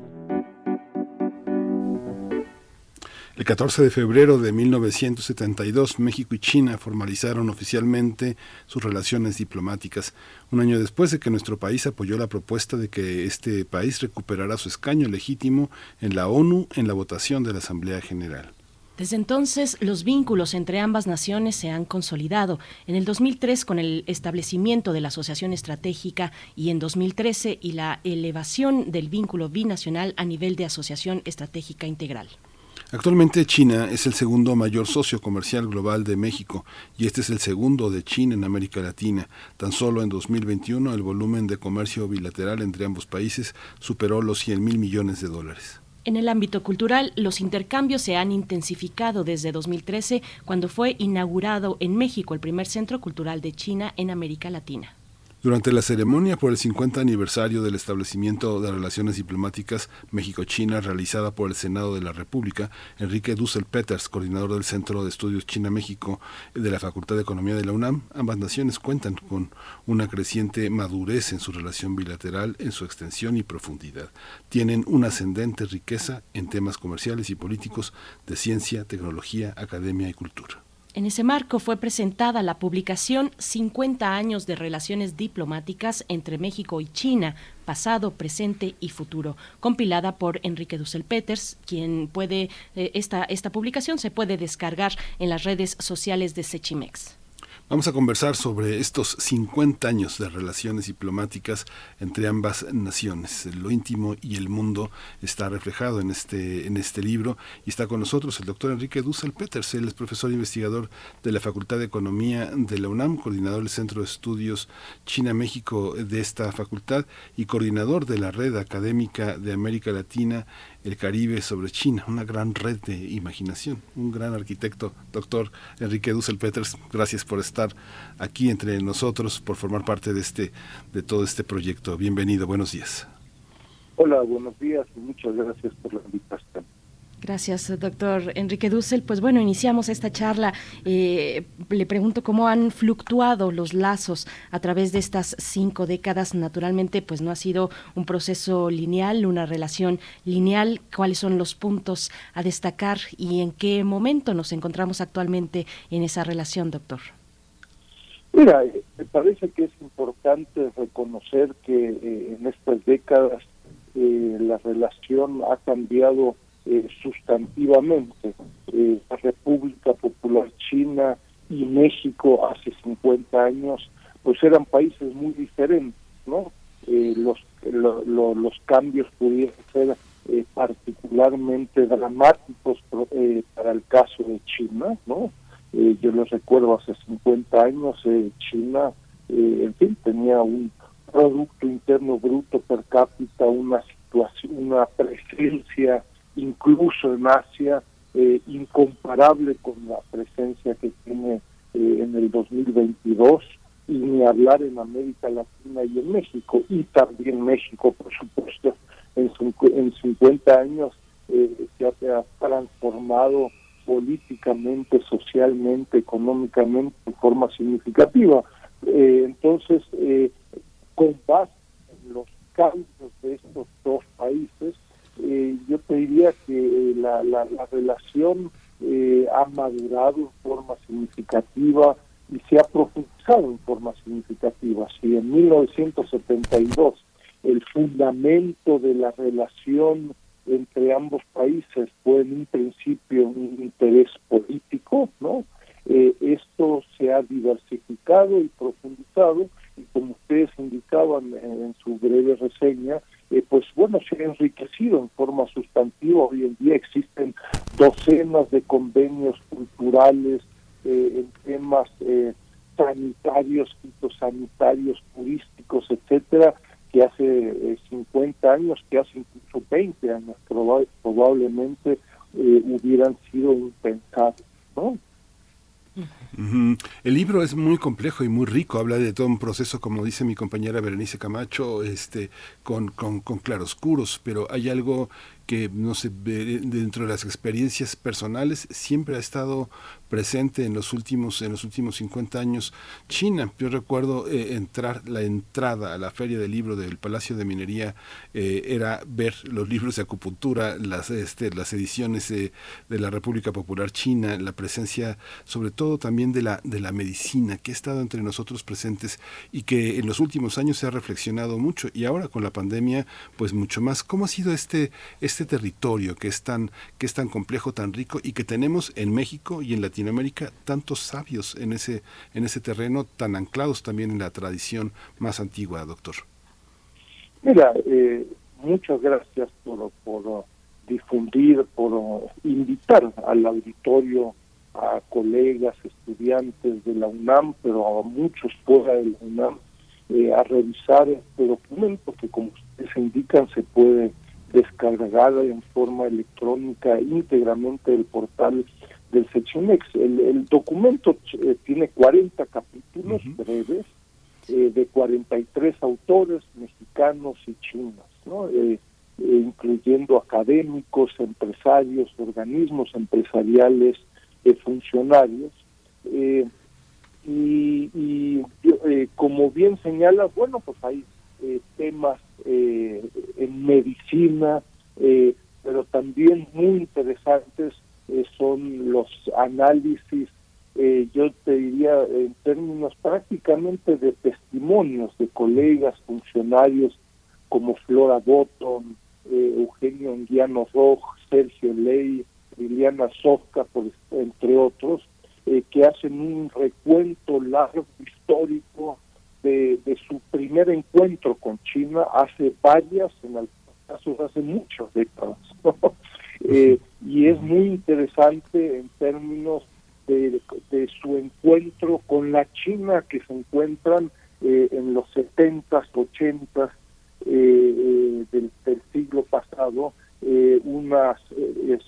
Speaker 2: El 14 de febrero de 1972, México y China formalizaron oficialmente sus relaciones diplomáticas, un año después de que nuestro país apoyó la propuesta de que este país recuperara su escaño legítimo en la ONU en la votación de la Asamblea General.
Speaker 1: Desde entonces, los vínculos entre ambas naciones se han consolidado. En el 2003, con el establecimiento de la Asociación Estratégica, y en 2013, y la elevación del vínculo binacional a nivel de Asociación Estratégica Integral.
Speaker 2: Actualmente China es el segundo mayor socio comercial global de México y este es el segundo de China en América Latina. Tan solo en 2021 el volumen de comercio bilateral entre ambos países superó los 100 mil millones de dólares.
Speaker 1: En el ámbito cultural, los intercambios se han intensificado desde 2013, cuando fue inaugurado en México el primer centro cultural de China en América Latina.
Speaker 2: Durante la ceremonia por el 50 aniversario del establecimiento de relaciones diplomáticas México-China realizada por el Senado de la República, Enrique Dussel Peters, coordinador del Centro de Estudios China-México de la Facultad de Economía de la UNAM, ambas naciones cuentan con una creciente madurez en su relación bilateral, en su extensión y profundidad. Tienen una ascendente riqueza en temas comerciales y políticos de ciencia, tecnología, academia y cultura.
Speaker 1: En ese marco fue presentada la publicación 50 años de relaciones diplomáticas entre México y China, pasado, presente y futuro, compilada por Enrique Dussel Peters, quien puede eh, esta esta publicación se puede descargar en las redes sociales de Sechimex.
Speaker 2: Vamos a conversar sobre estos 50 años de relaciones diplomáticas entre ambas naciones. Lo íntimo y el mundo está reflejado en este, en este libro y está con nosotros el doctor Enrique Dussel Peters. Él es profesor investigador de la Facultad de Economía de la UNAM, coordinador del Centro de Estudios China-México de esta facultad y coordinador de la Red Académica de América Latina el Caribe sobre China, una gran red de imaginación, un gran arquitecto, doctor Enrique Dussel Peters, gracias por estar aquí entre nosotros, por formar parte de este, de todo este proyecto. Bienvenido, buenos días.
Speaker 19: Hola, buenos días y muchas gracias por la invitación.
Speaker 1: Gracias, doctor Enrique Dussel. Pues bueno, iniciamos esta charla. Eh, le pregunto cómo han fluctuado los lazos a través de estas cinco décadas. Naturalmente, pues no ha sido un proceso lineal, una relación lineal. ¿Cuáles son los puntos a destacar y en qué momento nos encontramos actualmente en esa relación, doctor?
Speaker 19: Mira, eh, me parece que es importante reconocer que eh, en estas décadas la relación ha cambiado eh, sustantivamente. Eh, la República Popular China y México hace 50 años, pues eran países muy diferentes, ¿no? Eh, los, los cambios pudieron ser particularmente dramáticos para el caso de China, ¿no? yo lo recuerdo hace 50 años, China, en fin, tenía un Producto Interno Bruto per cápita, una situación, una presencia incluso en Asia, eh, incomparable con la presencia que tiene eh, en el 2022 y ni hablar en América Latina y en México y también México por supuesto en, en 50 años eh, se ha transformado políticamente, socialmente, económicamente de forma significativa. entonces, con base en los cambios de estos dos países, eh, yo te diría que la, la, relación eh, ha madurado en forma significativa y se ha profundizado en forma significativa. Si en 1972 el fundamento de la relación entre ambos países fue en un principio un interés político, ¿no? Eh, esto se ha diversificado y profundizado y como ustedes indicaban en su breve reseña, eh, pues bueno, se ha enriquecido en forma sustantiva. Hoy en día existen docenas de convenios culturales eh, en temas eh, sanitarios, fitosanitarios, turísticos, etcétera, que hace 50 años, que hace incluso 20 años probablemente hubieran sido impensados, ¿no?
Speaker 2: El libro es muy complejo y muy rico, habla de todo un proceso, como dice mi compañera Berenice Camacho, este, con, con, con claroscuros, pero hay algo que, no sé, dentro de las experiencias personales siempre ha estado presente en los últimos en los últimos 50 años China. Yo recuerdo eh, entrar la entrada a la feria del libro del Palacio de Minería eh, era ver los libros de acupuntura, las este, las ediciones de la República Popular China, la presencia sobre todo también de la de la medicina que ha estado entre nosotros presentes y que en los últimos años se ha reflexionado mucho y ahora con la pandemia pues mucho más. ¿Cómo ha sido este territorio que es tan que es tan complejo, tan rico y que tenemos en México y en Latinoamérica tantos sabios en ese en ese terreno tan anclados también en la tradición más antigua, doctor?
Speaker 19: Mira, eh, muchas gracias por, por difundir, por invitar al auditorio a colegas, estudiantes de la UNAM, pero a muchos fuera de la UNAM, eh, a revisar este documento que, como ustedes indican, se puede descargar en forma electrónica íntegramente del portal del Seccionex. El, el documento eh, tiene 40 capítulos breves eh, de 43 autores mexicanos y chinos, ¿no? Eh, incluyendo académicos, empresarios, organismos empresariales, funcionarios. y, y como bien señala, bueno, pues hay temas en medicina, pero también muy interesantes son los análisis, eh, yo te diría en términos prácticamente de testimonios de colegas, funcionarios como Flora Botton, eh, Eugenio Anguiano Roj, Sergio Ley, Liliana Sofka, por, entre otros, eh, que hacen un recuento largo histórico de, de, su primer encuentro con China hace varias, en algunos casos hace muchas décadas. Eh, y es muy interesante en términos de, su encuentro con la China que se encuentran eh, en los 70s, 80s eh, del, siglo pasado, unas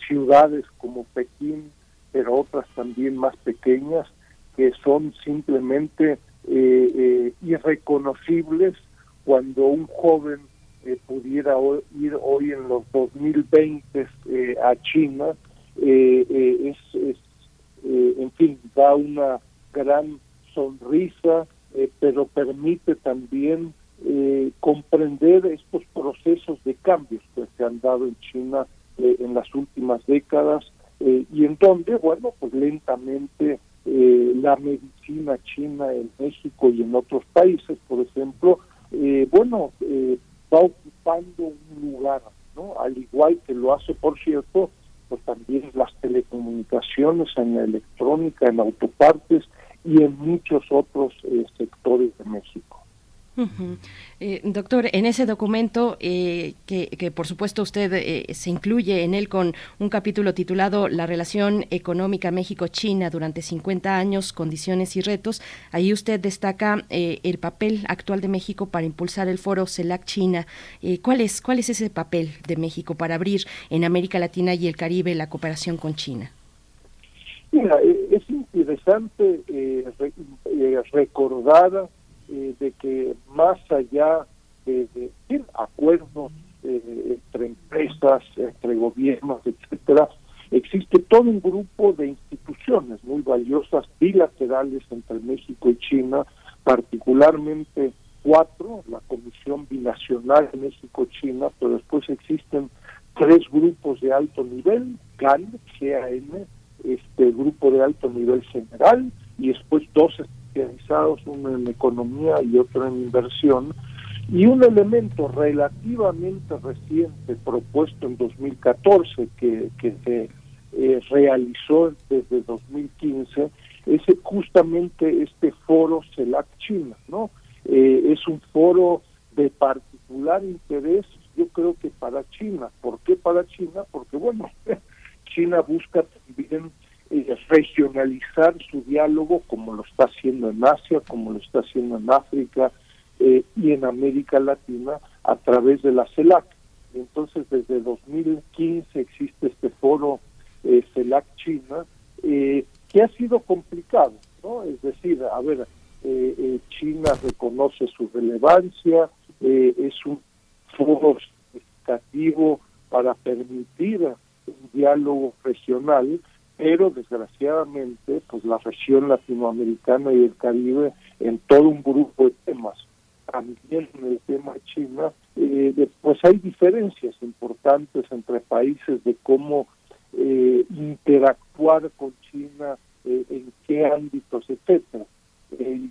Speaker 19: ciudades como Pekín, pero otras también más pequeñas, que son simplemente irreconocibles cuando un joven eh, pudiera ir hoy en los 2020 eh, a China, eh, es, en fin, da una gran sonrisa, pero permite también comprender estos procesos de cambios que se han dado en China en las últimas décadas y en donde, bueno, pues lentamente la medicina china en México y en otros países, por ejemplo, bueno, va ocupando un lugar, ¿no? Al igual que lo hace, por cierto, pues también las telecomunicaciones, en la electrónica, en autopartes y en muchos otros eh, sectores de México.
Speaker 1: Eh, doctor, en ese documento, eh, que, por supuesto usted eh, se incluye en él con un capítulo titulado La relación económica México-China durante 50 años, condiciones y retos, ahí usted destaca el papel actual de México para impulsar el foro CELAC China. ¿cuál, es, ¿Cuál es ese papel de México para abrir en América Latina y el Caribe la cooperación con China?
Speaker 19: Mira, es interesante recordar eh, de que más allá de, acuerdos eh, entre empresas, entre gobiernos, etcétera, existe todo un grupo de instituciones muy valiosas bilaterales entre México y China, particularmente cuatro, la Comisión Binacional México-China, pero después existen tres grupos de alto nivel, GAN, GAN, este grupo de alto nivel general, y después dos especializados, uno en economía y otro en inversión, y un elemento relativamente reciente propuesto en 2014 que, que se eh, realizó desde 2015 es justamente este foro CELAC China, ¿no? Eh, es un foro de particular interés, yo creo que para China. ¿Por qué para China? Porque, bueno, China busca también regionalizar su diálogo como lo está haciendo en Asia, como lo está haciendo en África eh, y en América Latina a través de la CELAC. Entonces, desde 2015 existe este foro eh, CELAC China, eh, que ha sido complicado, ¿no? Es decir, a ver, China reconoce su relevancia, es un foro significativo para permitir un diálogo regional, pero desgraciadamente pues la región latinoamericana y el Caribe en todo un grupo de temas también en el tema China eh, pues hay diferencias importantes entre países de cómo eh, interactuar con China eh, en qué ámbitos etcétera.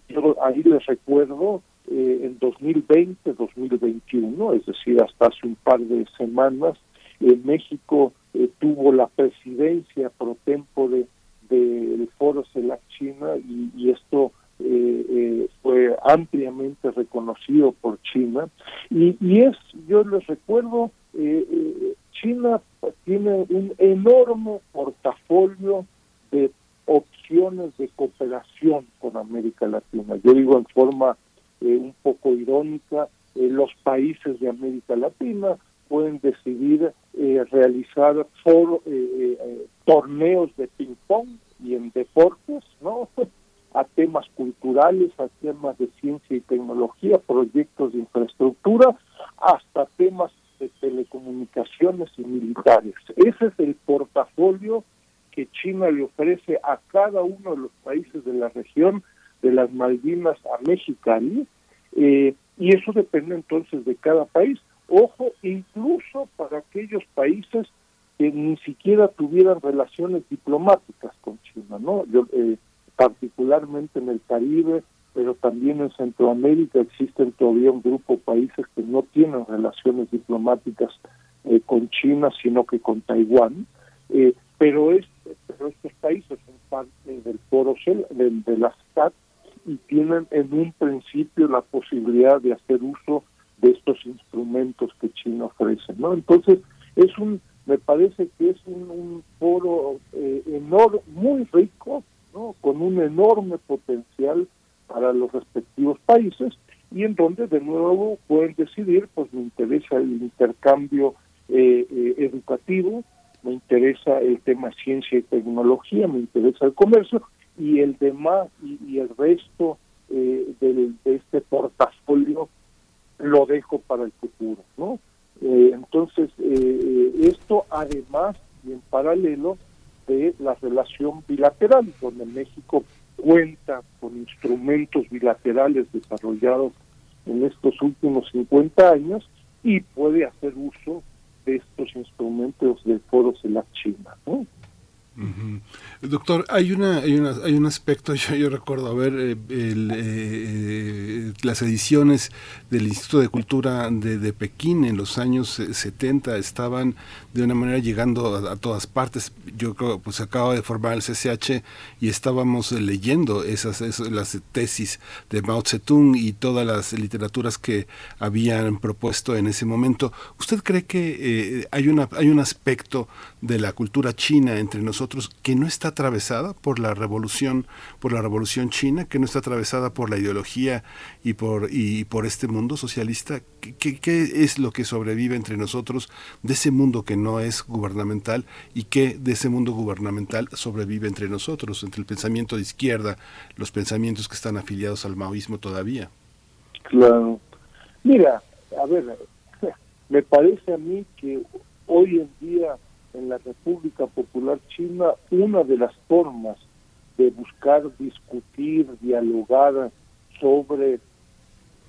Speaker 19: Yo ahí les recuerdo en 2020 2021 es decir hasta hace un par de semanas México eh, tuvo la presidencia pro tempore del Foro CELAC China y, esto eh, eh, fue ampliamente reconocido por China. Y, y es yo les recuerdo China tiene un enorme portafolio de opciones de cooperación con América Latina. Yo digo en forma un poco irónica los países de América Latina pueden decidir eh, realizar foro, eh, eh, torneos de ping pong y en deportes, ¿no? a temas culturales, a temas de ciencia y tecnología, proyectos de infraestructura, hasta temas de telecomunicaciones y militares. Ese es el portafolio que China le ofrece a cada uno de los países de la región, de las Malvinas a Mexicali, y eso depende entonces de cada país. Ojo, incluso para aquellos países que ni siquiera tuvieran relaciones diplomáticas con China, ¿no? Yo, eh, particularmente en el Caribe, pero también en Centroamérica existen todavía un grupo de países que no tienen relaciones diplomáticas eh, con China, sino que con Taiwán. Eh, pero, es, pero estos países son parte del foro de, de la STAT y tienen en un principio la posibilidad de hacer uso de estos instrumentos que China ofrece, ¿no? Entonces, es un, me parece que es un, foro eh, enorme, muy rico, ¿no? Con un enorme potencial para los respectivos países y en donde de nuevo pueden decidir, pues me interesa el intercambio eh, eh, educativo, me interesa el tema ciencia y tecnología, me interesa el comercio y el demás y, el resto de este portafolio lo dejo para el futuro, ¿no? Eh, entonces, eh, esto además y en paralelo de la relación bilateral, donde México cuenta con instrumentos bilaterales desarrollados en estos últimos 50 años y puede hacer uso de estos instrumentos de foros en la China, ¿no?
Speaker 2: Doctor, hay una, hay una, hay un aspecto, yo, recuerdo a ver eh, eh, las ediciones del Instituto de Cultura de, Pekín en los años 70 estaban de una manera llegando a, todas partes. Yo creo, pues acaba de formar el CCH y estábamos leyendo esas, las tesis de Mao Zedong y todas las literaturas que habían propuesto en ese momento. ¿Usted cree que eh, hay una, hay un aspecto de la cultura china entre nosotros que no está atravesada por la revolución, por la revolución china, que no está atravesada por la ideología y por, y por este mundo socialista? ¿Qué, ¿Qué, es lo que sobrevive entre nosotros de ese mundo que no es gubernamental y qué de ese mundo gubernamental sobrevive entre nosotros, entre el pensamiento de izquierda, los pensamientos que están afiliados al maoísmo todavía?
Speaker 19: Claro. Mira, a ver, me parece a mí que hoy en día en la República Popular China una de las formas de buscar discutir, dialogar sobre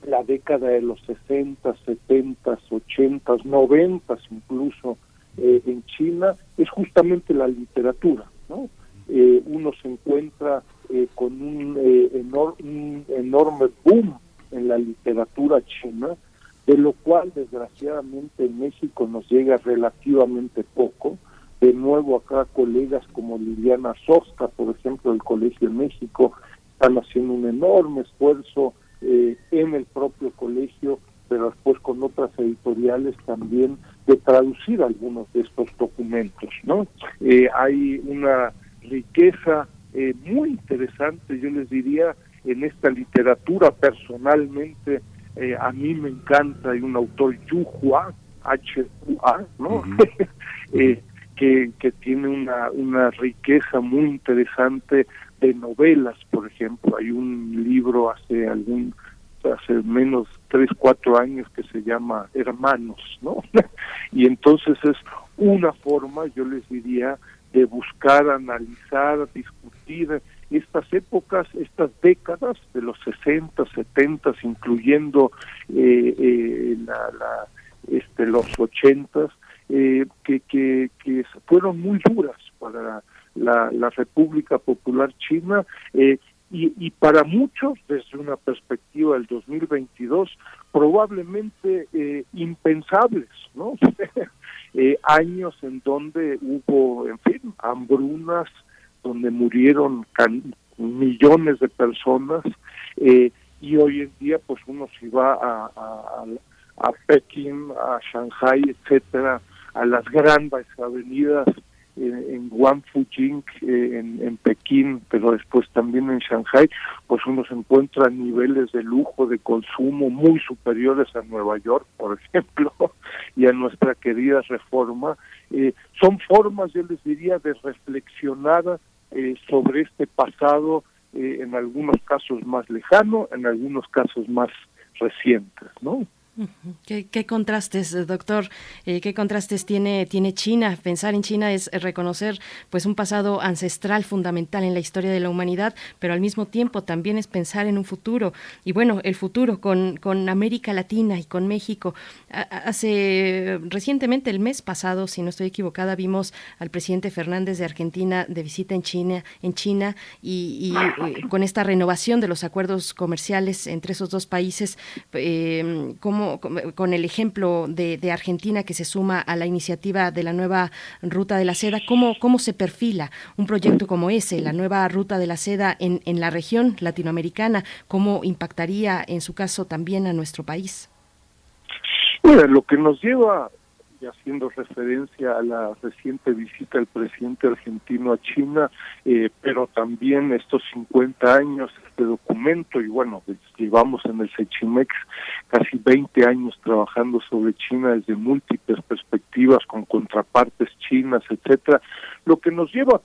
Speaker 19: la década de los 60, 70, 80, 90 incluso eh, en China es justamente la literatura. ¿no? Eh, uno se encuentra eh, con un, un enorme boom en la literatura china de lo cual desgraciadamente en México nos llega relativamente poco. De nuevo acá colegas como Liliana Sosta, por ejemplo, del Colegio de México, están haciendo un enorme esfuerzo eh, en el propio colegio, pero después con otras editoriales también de traducir algunos de estos documentos, ¿no? Eh, hay una riqueza eh, muy interesante, yo les diría, en esta literatura personalmente eh, a mí me encanta, hay un autor Yu Hua, H -U ¿no? eh, que, que tiene una, una riqueza muy interesante de novelas, por ejemplo. Hay un libro hace algún hace menos tres, cuatro años que se llama Hermanos, ¿no? y entonces es una forma, yo les diría, de buscar, analizar, discutir estas épocas, estas décadas de los 60, 70, incluyendo eh, eh, la, este, los 80, eh, que, que, que fueron muy duras para la, la República Popular China y, y, para muchos, desde una perspectiva del 2022, probablemente impensables, ¿no? años en donde hubo, en fin, hambrunas, donde murieron millones de personas eh, y hoy en día pues uno si va a, a, a Pekín, a Shanghai, etcétera, a las grandes avenidas en Guangzhou, eh, en, en Pekín, pero después también en Shanghai, pues uno se encuentra niveles de lujo, de consumo muy superiores a Nueva York, por ejemplo, y a nuestra querida reforma. Eh, son formas, yo les diría, de reflexionar eh, sobre este pasado, eh, en algunos casos más lejano, en algunos casos más recientes, ¿no?
Speaker 1: ¿Qué, contrastes, eh, doctor? Eh, ¿Qué contrastes tiene, tiene China? Pensar en China es reconocer pues un pasado ancestral fundamental en la historia de la humanidad, pero al mismo tiempo también es pensar en un futuro. Y bueno, el futuro con, con América Latina y con México. Hace recientemente, el mes pasado, si no estoy equivocada, vimos al presidente Fernández de Argentina de visita en China, en China y, eh, con esta renovación de los acuerdos comerciales entre esos dos países, eh, con el ejemplo de, Argentina que se suma a la iniciativa de la nueva ruta de la seda, ¿cómo, cómo se perfila un proyecto como ese, la nueva ruta de la seda en, en la región latinoamericana? ¿Cómo impactaría en su caso también a nuestro país?
Speaker 19: Mira, lo que nos lleva haciendo referencia a la reciente visita del presidente argentino a China, eh, pero también estos 50 años de documento y bueno, pues, llevamos en el Sechimex casi 20 años trabajando sobre China desde múltiples perspectivas con contrapartes chinas, etcétera, lo que nos lleva a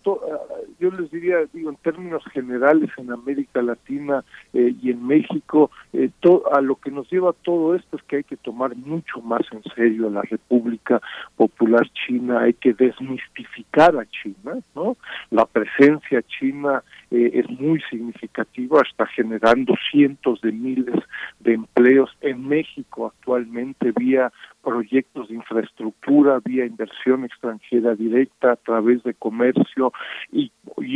Speaker 19: yo les diría, digo en términos generales en América Latina eh, y en México, eh, a lo que nos lleva todo esto es que hay que tomar mucho más en serio a la República Popular China, hay que desmistificar a China, ¿no? La presencia china eh, es muy significativa, está generando cientos de miles de empleos en México actualmente vía proyectos de infraestructura, vía inversión extranjera directa a través de comercio y,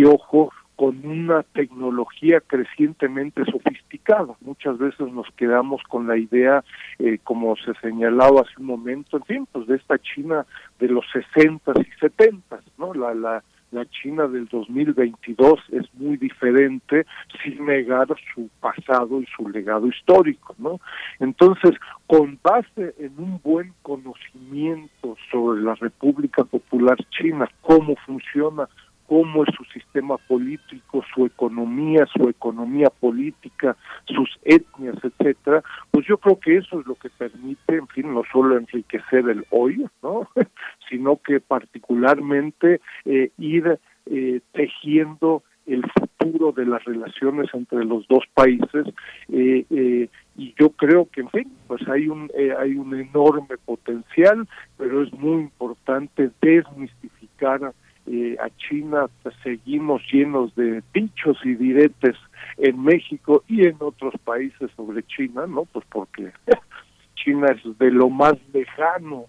Speaker 19: ojo, con una tecnología crecientemente sofisticada. Muchas veces nos quedamos con la idea, eh, como se señalaba hace un momento, en fin, pues de esta China de los 60 y 70, ¿no? La, la, la China del 2022 es muy diferente sin negar su pasado y su legado histórico, ¿no? Entonces, con base en un buen conocimiento sobre la República Popular China, cómo funciona cómo es su sistema político, su economía, su economía política, sus etnias, etcétera, pues yo creo que eso es lo que permite, en fin, no solo enriquecer el hoy, ¿no? sino que particularmente eh, ir eh, tejiendo el futuro de las relaciones entre los dos países eh, y yo creo que en fin pues hay un hay un enorme potencial pero es muy importante desmistificar eh, a China pues, seguimos llenos de dichos y diretes en México y en otros países sobre China, ¿no? Pues porque China es de lo más lejano,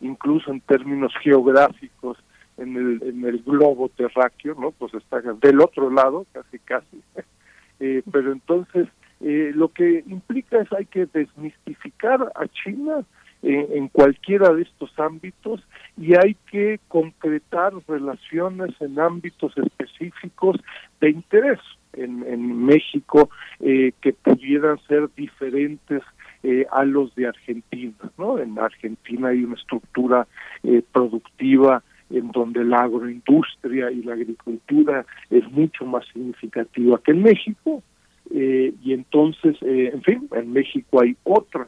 Speaker 19: incluso en términos geográficos en el, en el globo terráqueo, ¿no? Pues está del otro lado, casi casi. eh, pero entonces eh, lo que implica es hay que desmistificar a China en cualquiera de estos ámbitos y hay que concretar relaciones en ámbitos específicos de interés en, México eh, que pudieran ser diferentes eh, a los de Argentina, ¿no? En Argentina hay una estructura eh, productiva en donde la agroindustria y la agricultura es mucho más significativa que en México, y entonces, en fin, en México hay otros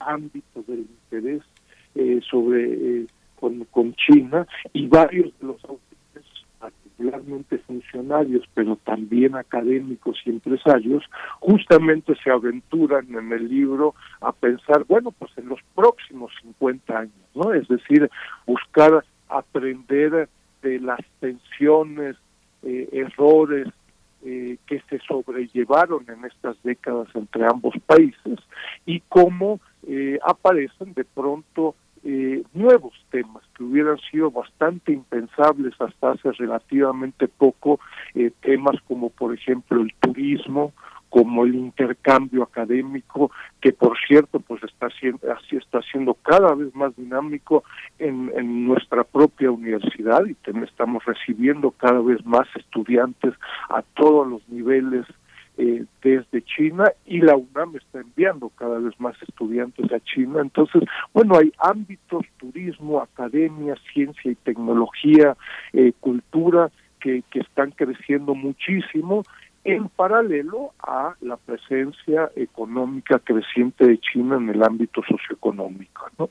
Speaker 19: ámbitos del interés sobre con, con China y varios de los autores, particularmente funcionarios, pero también académicos y empresarios, justamente se aventuran en el libro a pensar, bueno, pues en los próximos 50 años, ¿no? Es decir, buscar aprender de las tensiones, eh, errores eh, que se sobrellevaron en estas décadas entre ambos países y cómo eh, aparecen de pronto nuevos temas que hubieran sido bastante impensables hasta hace relativamente poco, temas como por ejemplo el turismo, como el intercambio académico, que por cierto pues está siendo, así está siendo cada vez más dinámico en, en nuestra propia universidad y estamos recibiendo cada vez más estudiantes a todos los niveles eh, desde China y la UNAM está enviando cada vez más estudiantes a China. Entonces, bueno, hay ámbitos, turismo, academia, ciencia y tecnología, eh, cultura, que, que están creciendo muchísimo en paralelo a la presencia económica creciente de China en el ámbito socioeconómico. ¿no?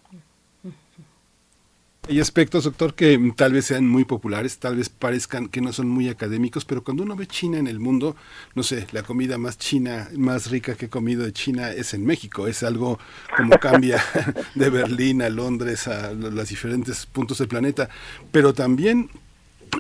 Speaker 2: Hay aspectos, doctor, que tal vez sean muy populares, tal vez parezcan que no son muy académicos, pero cuando uno ve China en el mundo, no sé, la comida más china, más rica que he comido de China es en México. Es algo como cambia de Berlín a Londres, a los diferentes puntos del planeta. Pero también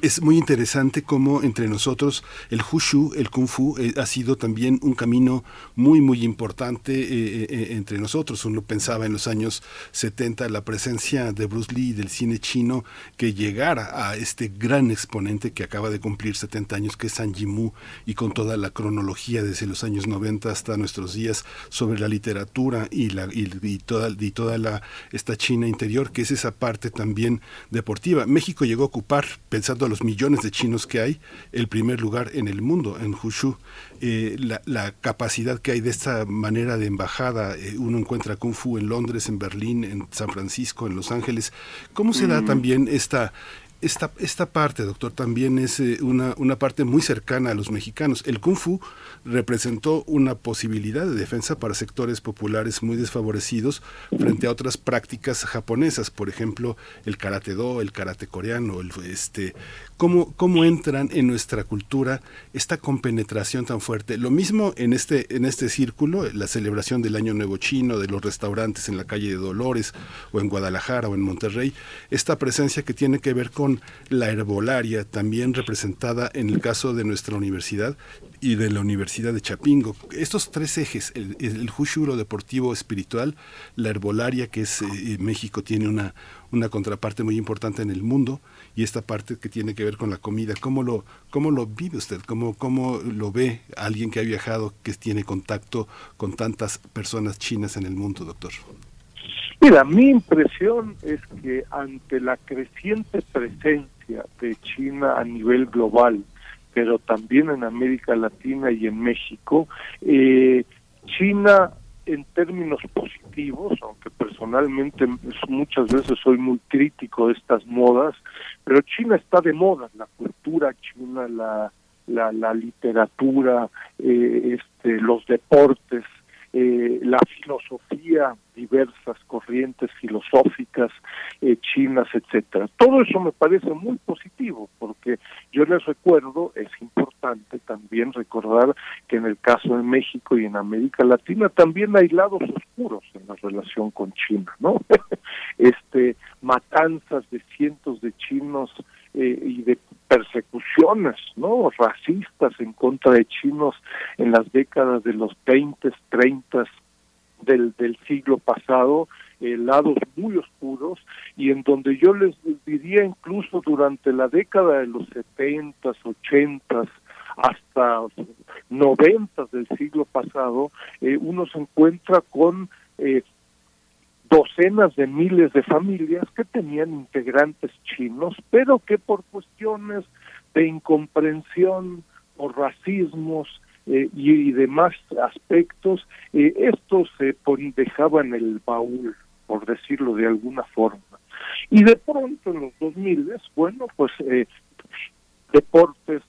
Speaker 2: es muy interesante cómo entre nosotros el Hushu, el Kung Fu, eh, ha sido también un camino muy, muy importante eh, eh, entre nosotros. Uno pensaba en los años 70 la presencia de Bruce Lee del cine chino que llegara a este gran exponente que acaba de cumplir 70 años, que es San Yimou, y con toda la cronología desde los años 90 hasta nuestros días sobre la literatura y, la, y, toda, y toda la, esta China interior, que es esa parte también deportiva. México llegó a ocupar, pensando a los millones de chinos que hay, el primer lugar en el mundo, en Hushu. Eh, la, capacidad que hay de esta manera de embajada, eh, uno encuentra Kung Fu en Londres, en Berlín, en San Francisco, en Los Ángeles. ¿Cómo se da mm. también esta esta, esta parte, doctor, también es eh, una, una parte muy cercana a los mexicanos. El kung fu representó una posibilidad de defensa para sectores populares muy desfavorecidos frente a otras prácticas japonesas, por ejemplo, el karate do, el karate coreano, el, este, cómo, cómo entran en nuestra cultura esta compenetración tan fuerte. Lo mismo en este, en este círculo, la celebración del Año Nuevo Chino, de los restaurantes en la calle de Dolores, o en Guadalajara, o en Monterrey, esta presencia que tiene que ver con la herbolaria, también representada en el caso de nuestra universidad y de la Universidad de Chapingo. Estos tres ejes, el, el deportivo espiritual, la herbolaria, que es eh, México tiene una, una contraparte muy importante en el mundo, y esta parte que tiene que ver con la comida. ¿Cómo lo, cómo lo vive usted? ¿Cómo, ¿Cómo lo ve alguien que ha viajado, que tiene contacto con tantas personas chinas en el mundo, doctor?
Speaker 19: Mira, mi impresión es que ante la creciente presencia de China a nivel global, pero también en América Latina y en México, eh, China en términos positivos, aunque personalmente muchas veces soy muy crítico de estas modas, pero China está de moda, la cultura china, la, la, la literatura, eh, este, los deportes, eh, la filosofía, diversas corrientes filosóficas eh, chinas, etcétera. Todo eso me parece muy positivo, porque yo les recuerdo, es importante también recordar que en el caso de México y en América Latina también hay lados oscuros en la relación con China, ¿no? este matanzas de cientos de chinos eh, y de persecuciones no racistas en contra de chinos en las décadas de los 20, 30 del, del siglo pasado, eh, lados muy oscuros, y en donde yo les diría incluso durante la década de los 70, 80, hasta 90 del siglo pasado, eh, uno se encuentra con eh, docenas de miles de familias que tenían integrantes chinos, pero que por cuestiones de incomprensión o racismos eh, y, demás aspectos, eh, esto se dejaba en el baúl, por decirlo de alguna forma. Y de pronto en los 2000, bueno, pues eh, deportes,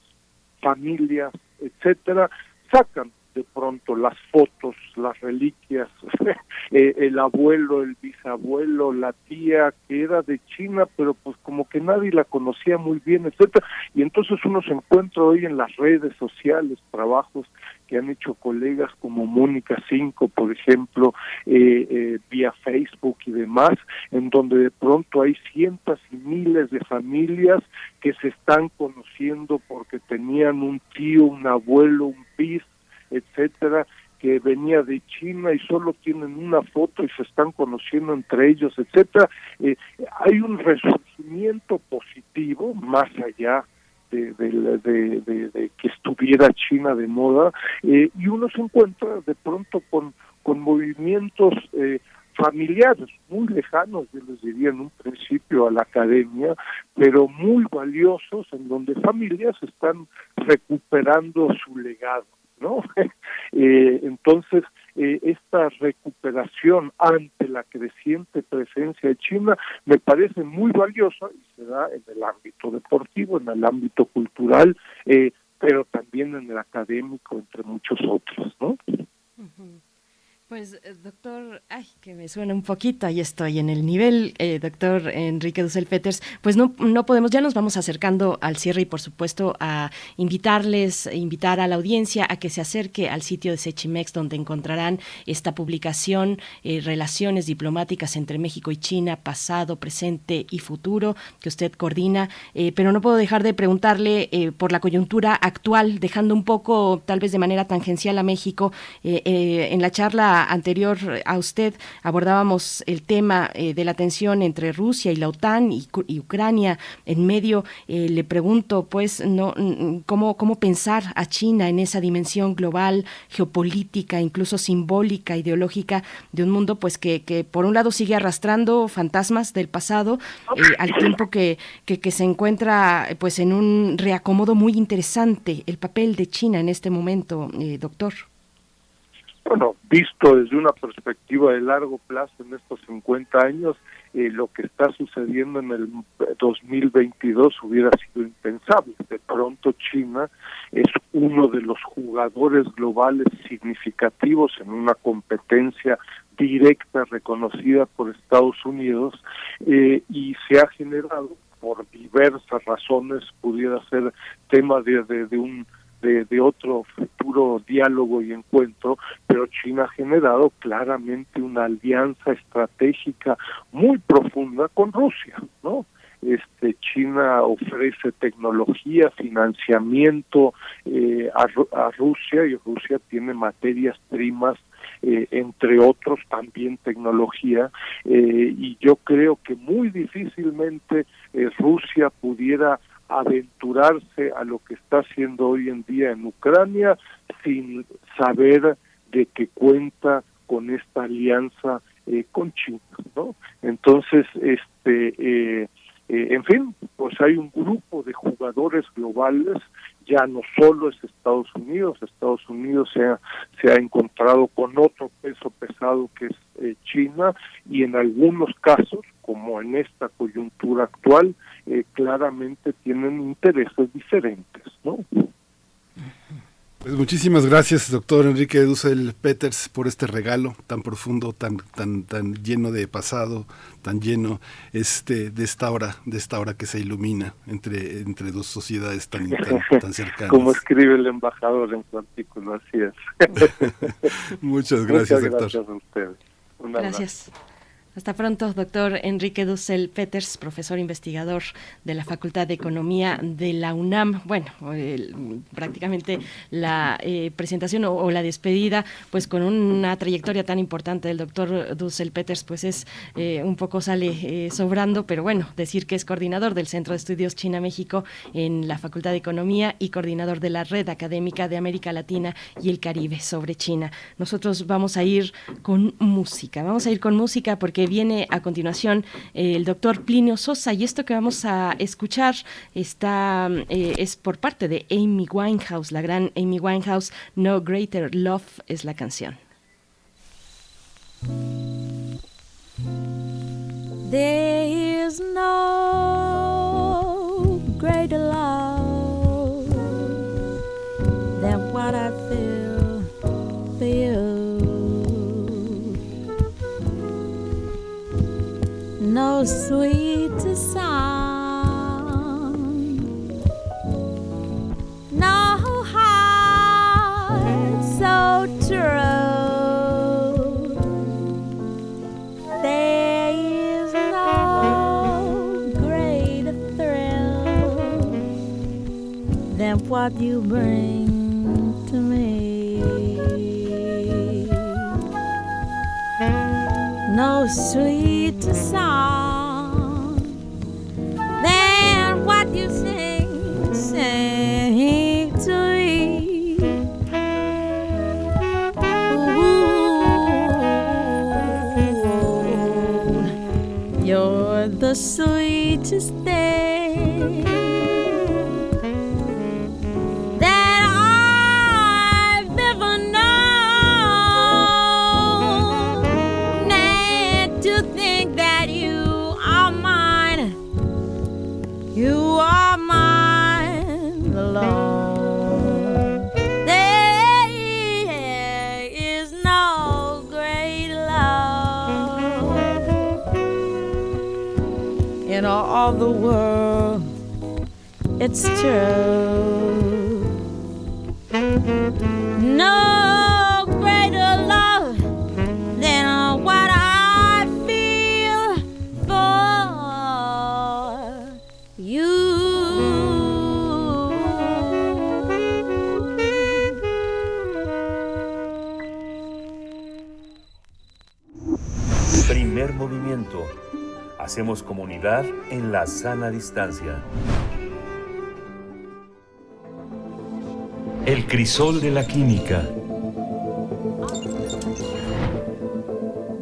Speaker 19: familias, etcétera, sacan de pronto las fotos, las reliquias, eh, el abuelo, el bisabuelo, la tía que era de China, pero pues como que nadie la conocía muy bien, etcétera, y entonces uno se encuentra hoy en las redes sociales, trabajos que han hecho colegas como Mónica Cinco, por ejemplo, eh, eh, vía Facebook y demás, en donde de pronto hay cientos y miles de familias que se están conociendo porque tenían un tío, un abuelo, un bis, etcétera, que venía de China y solo tienen una foto y se están conociendo entre ellos, etcétera. Eh, hay un resurgimiento positivo más allá de, que estuviera China de moda eh, y uno se encuentra de pronto con, con movimientos eh, familiares muy lejanos, yo les diría en un principio a la academia, pero muy valiosos en donde familias están recuperando su legado. ¿No? eh, entonces, eh, esta recuperación ante la creciente presencia de China me parece muy valiosa y se da en el ámbito deportivo, en el ámbito cultural, eh, pero también en el académico, entre muchos otros, ¿no?
Speaker 1: Pues, eh, doctor, ay, que me suena un poquito, ahí estoy en el nivel, eh, doctor Enrique Dussel Peters. Pues no, no podemos, ya nos vamos acercando al cierre y, por supuesto, a invitarles, invitar a la audiencia a que se acerque al sitio de Sechimex, donde encontrarán esta publicación, eh, Relaciones Diplomáticas entre México y China, pasado, presente y futuro, que usted coordina. pero no puedo dejar de preguntarle por la coyuntura actual, dejando un poco, tal vez de manera tangencial a México, en la charla anterior a usted abordábamos el tema eh, de la tensión entre Rusia y la OTAN y, Ucrania en medio. Eh, le pregunto, pues, no, cómo, cómo pensar a China en esa dimensión global, geopolítica, incluso simbólica, ideológica de un mundo, pues, que, que por un lado sigue arrastrando fantasmas del pasado, eh, al tiempo que, que, que se encuentra, pues, en un reacomodo muy interesante el papel de China en este momento, doctor
Speaker 19: bueno, visto desde una perspectiva de largo plazo en estos 50 años, eh, lo que está sucediendo en el 2022 hubiera sido impensable. De pronto China es uno de los jugadores globales significativos en una competencia directa reconocida por Estados Unidos eh, y se ha generado por diversas razones, pudiera ser tema de, de un de, otro futuro diálogo y encuentro, pero China ha generado claramente una alianza estratégica muy profunda con Rusia, ¿no? Este, China ofrece tecnología, financiamiento eh, a, Rusia y Rusia tiene materias primas eh, entre otros también tecnología eh, y yo creo que muy difícilmente Rusia pudiera aventurarse a lo que está haciendo hoy en día en Ucrania sin saber de que cuenta con esta alianza eh, con China, ¿no? Entonces, este, eh, eh, en fin, pues hay un grupo de jugadores globales, ya no solo es Estados Unidos, Estados Unidos se ha, encontrado con otro peso pesado que es China y en algunos casos, como en esta coyuntura actual, eh, claramente tienen intereses diferentes, ¿no?
Speaker 2: Pues muchísimas gracias, doctor Enrique Dussel Peters, por este regalo tan profundo, tan, tan, tan lleno de pasado, tan lleno este, de esta hora, de esta hora que se ilumina entre, entre dos sociedades tan, tan, cercanas.
Speaker 19: Como escribe el embajador en su artículo, así es.
Speaker 2: Muchas gracias,
Speaker 19: Muchas
Speaker 2: gracias
Speaker 19: a ustedes.
Speaker 1: gracias. Hasta pronto, doctor Enrique Dussel Peters, profesor investigador de la Facultad de Economía de la UNAM. Bueno, prácticamente la eh, presentación o, la despedida, pues con una trayectoria tan importante del doctor Dussel Peters, pues es eh, un poco sale eh, sobrando, pero bueno, decir que es coordinador del Centro de Estudios China-México en la Facultad de Economía y coordinador de la Red Académica de América Latina y el Caribe sobre China. Nosotros vamos a ir con música, vamos a ir con música porque viene a continuación eh, el doctor Plinio Sosa y esto que vamos a escuchar está eh, es por parte de Amy Winehouse, la gran Amy Winehouse, No Greater Love es la canción.
Speaker 20: There is no greater love than what I feel no sweeter song, no heart so true. There is no greater thrill than what you bring No sweeter song than what you sing, sing to me. Ooh, you're the sweetest the world. It's true. No
Speaker 5: Hacemos comunidad en la sana distancia.
Speaker 8: El crisol de la química.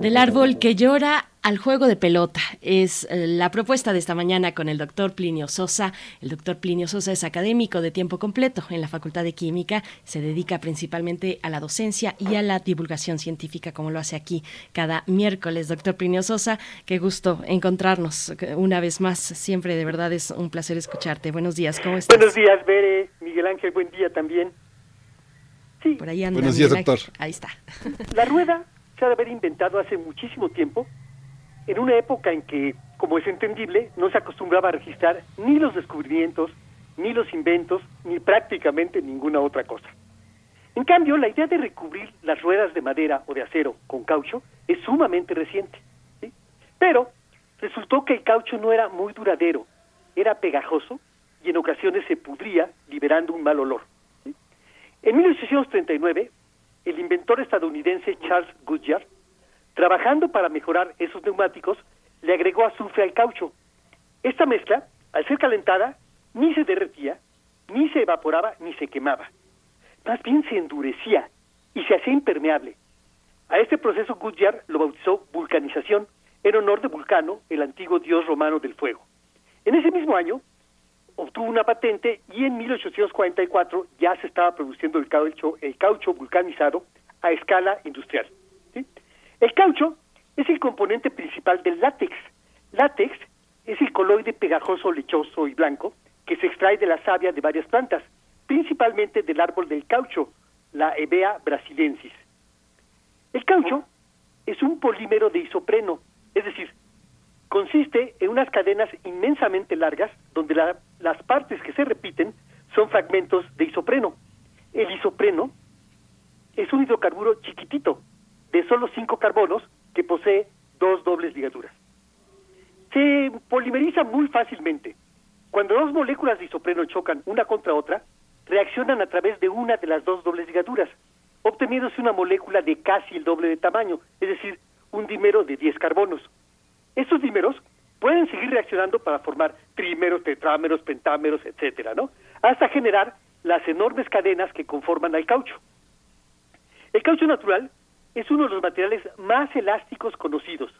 Speaker 1: Del árbol que llora al juego de pelota es eh, la propuesta de esta mañana con el doctor Plinio Sosa. El doctor Plinio Sosa es académico de tiempo completo en la Facultad de Química. Se dedica principalmente a la docencia y a la divulgación científica, como lo hace aquí cada miércoles. Doctor Plinio Sosa, qué gusto encontrarnos una vez más. Siempre de verdad es un placer escucharte. Buenos días, ¿cómo estás?
Speaker 21: Buenos días, Bere, Miguel Ángel, buen día también. Sí,
Speaker 1: Por ahí anda
Speaker 2: Buenos días,
Speaker 1: Miguel Ángel.
Speaker 2: doctor.
Speaker 1: Ahí está.
Speaker 21: la rueda se ha de haber inventado hace muchísimo tiempo, en una época en que, como es entendible, no se acostumbraba a registrar ni los descubrimientos, ni los inventos, ni prácticamente ninguna otra cosa. En cambio, la idea de recubrir las ruedas de madera o de acero con caucho es sumamente reciente. ¿sí? Pero resultó que el caucho no era muy duradero, era pegajoso y en ocasiones se pudría liberando un mal olor. ¿sí? En 1839, el inventor estadounidense Charles Goodyear, trabajando para mejorar esos neumáticos, le agregó azufre al caucho. Esta mezcla, al ser calentada, ni se derretía, ni se evaporaba, ni se quemaba. Más bien se endurecía y se hacía impermeable. A este proceso Goodyear lo bautizó vulcanización en honor de Vulcano, el antiguo dios romano del fuego. En ese mismo año obtuvo una patente y en 1844 ya se estaba produciendo el caucho, el caucho vulcanizado a escala industrial. ¿sí? El caucho es el componente principal del látex. Látex es el coloide pegajoso, lechoso y blanco que se extrae de la savia de varias plantas, principalmente del árbol del caucho, la Hevea brasilensis. El caucho es un polímero de isopreno, es decir, consiste en unas cadenas inmensamente largas donde la- las partes que se repiten son fragmentos de isopreno. El isopreno es un hidrocarburo chiquitito de solo cinco carbonos que posee dos dobles ligaduras. Se polimeriza muy fácilmente. Cuando dos moléculas de isopreno chocan una contra otra, reaccionan a través de una de las dos dobles ligaduras, obteniéndose una molécula de casi el doble de tamaño, es decir, un dímero de 10 carbonos. Estos dímeros pueden seguir reaccionando para formar trímeros, tetrámeros, pentámeros, etcétera, ¿no? Hasta generar las enormes cadenas que conforman al caucho. El caucho natural es uno de los materiales más elásticos conocidos.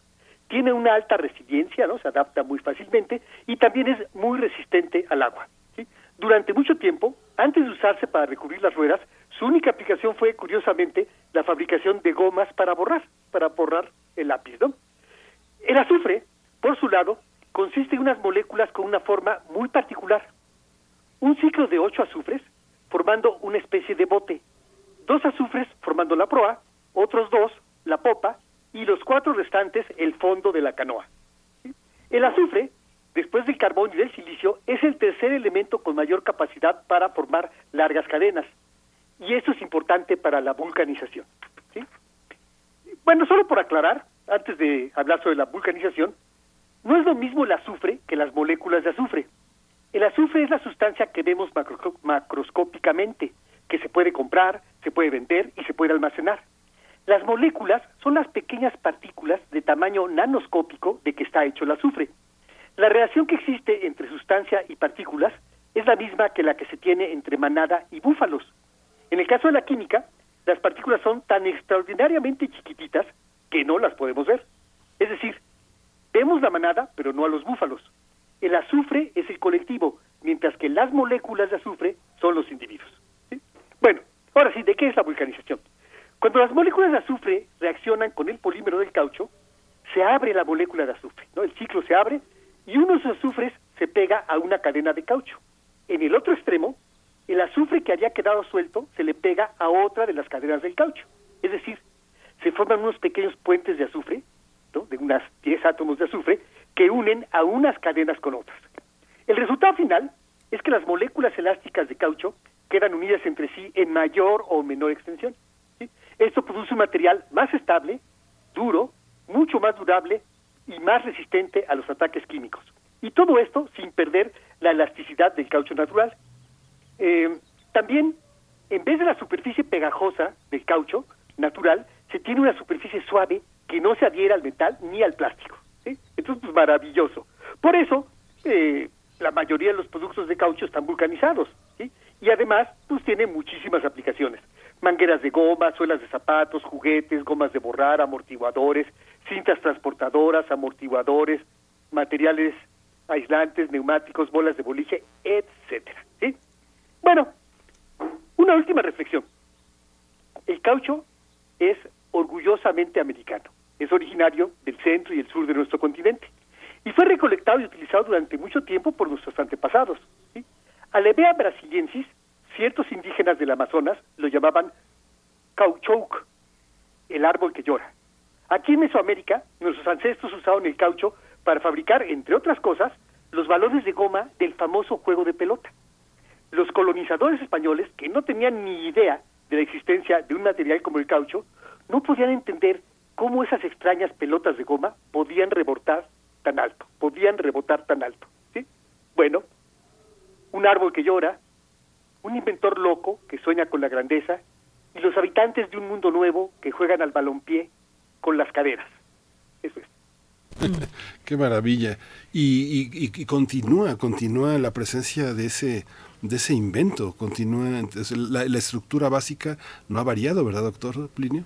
Speaker 21: Tiene una alta resiliencia, ¿no? Se adapta muy fácilmente y también es muy resistente al agua. Durante mucho tiempo, antes de usarse para recubrir las ruedas, su única aplicación fue, curiosamente, la fabricación de gomas para borrar, para borrar el lápiz. El azufre, por su lado, consiste en unas moléculas con una forma muy particular. Un ciclo de ocho azufres formando una especie de bote. Dos azufres formando la proa, otros dos la popa y los cuatro restantes el fondo de la canoa. El azufre, después del carbón y del silicio, es el tercer elemento con mayor capacidad para formar largas cadenas. Y esto es importante para la vulcanización. Bueno, solo por aclarar, antes de hablar sobre la vulcanización, no es lo mismo el azufre que las moléculas de azufre. El azufre es la sustancia que vemos macro- macroscópicamente, que se puede comprar, se puede vender y se puede almacenar. Las moléculas son las pequeñas partículas de tamaño nanoscópico de que está hecho el azufre. La relación que existe entre sustancia y partículas es la misma que la que se tiene entre manada y búfalos. En el caso de la química, las partículas son tan extraordinariamente chiquititas que no las podemos ver. Es decir, vemos la manada, pero no a los búfalos. El azufre es el colectivo, mientras que las moléculas de azufre son los individuos. ¿sí? Bueno, ahora sí, ¿de qué es la vulcanización? Cuando las moléculas de azufre reaccionan con el polímero del caucho, se abre la molécula de azufre, ¿no? El ciclo se abre y uno de esos azufres se pega a una cadena de caucho. En el otro extremo, el azufre que había quedado suelto se le pega a otra de las cadenas del caucho. Es decir, se forman unos pequeños puentes de azufre, ¿no? de unas 10 átomos de azufre, que unen a unas cadenas con otras. El resultado final es que las moléculas elásticas de caucho quedan unidas entre sí en mayor o menor extensión. Esto produce un material más estable, duro, mucho más durable y más resistente a los ataques químicos. Y todo esto sin perder la elasticidad del caucho natural. Eh, también, en vez de la superficie pegajosa del caucho natural, se tiene una superficie suave que no se adhiera al metal ni al plástico. ¿sí? Entonces, pues maravilloso. Por eso, eh, la mayoría de los productos de caucho están vulcanizados. Y además, pues tiene muchísimas aplicaciones. Mangueras de goma, suelas de zapatos, juguetes, gomas de borrar, amortiguadores, cintas transportadoras, amortiguadores, materiales aislantes, neumáticos, bolas de boliche, etcétera. ¿sí? Bueno, una última reflexión. El caucho es orgullosamente americano. Es originario del centro y el sur de nuestro continente. Y fue recolectado y utilizado durante mucho tiempo por nuestros antepasados. Alevea brasiliensis, ciertos indígenas del Amazonas lo llamaban cauchouk, el árbol que llora. Aquí en Mesoamérica, nuestros ancestros usaban el caucho para fabricar, entre otras cosas, los balones de goma del famoso juego de pelota. Los colonizadores españoles, que no tenían ni idea de la existencia de un material como el caucho, no podían entender cómo esas extrañas pelotas de goma podían rebotar tan alto, podían rebotar tan alto. ¿sí? Bueno, un árbol que llora, un inventor loco que sueña con la grandeza y los habitantes de un mundo nuevo que juegan al balompié con las caderas. Eso es.
Speaker 2: Qué maravilla. Y, y, y continúa, continúa la presencia de ese de ese invento, continúa, entonces, la, la, estructura básica no ha variado, ¿verdad, doctor Plinio?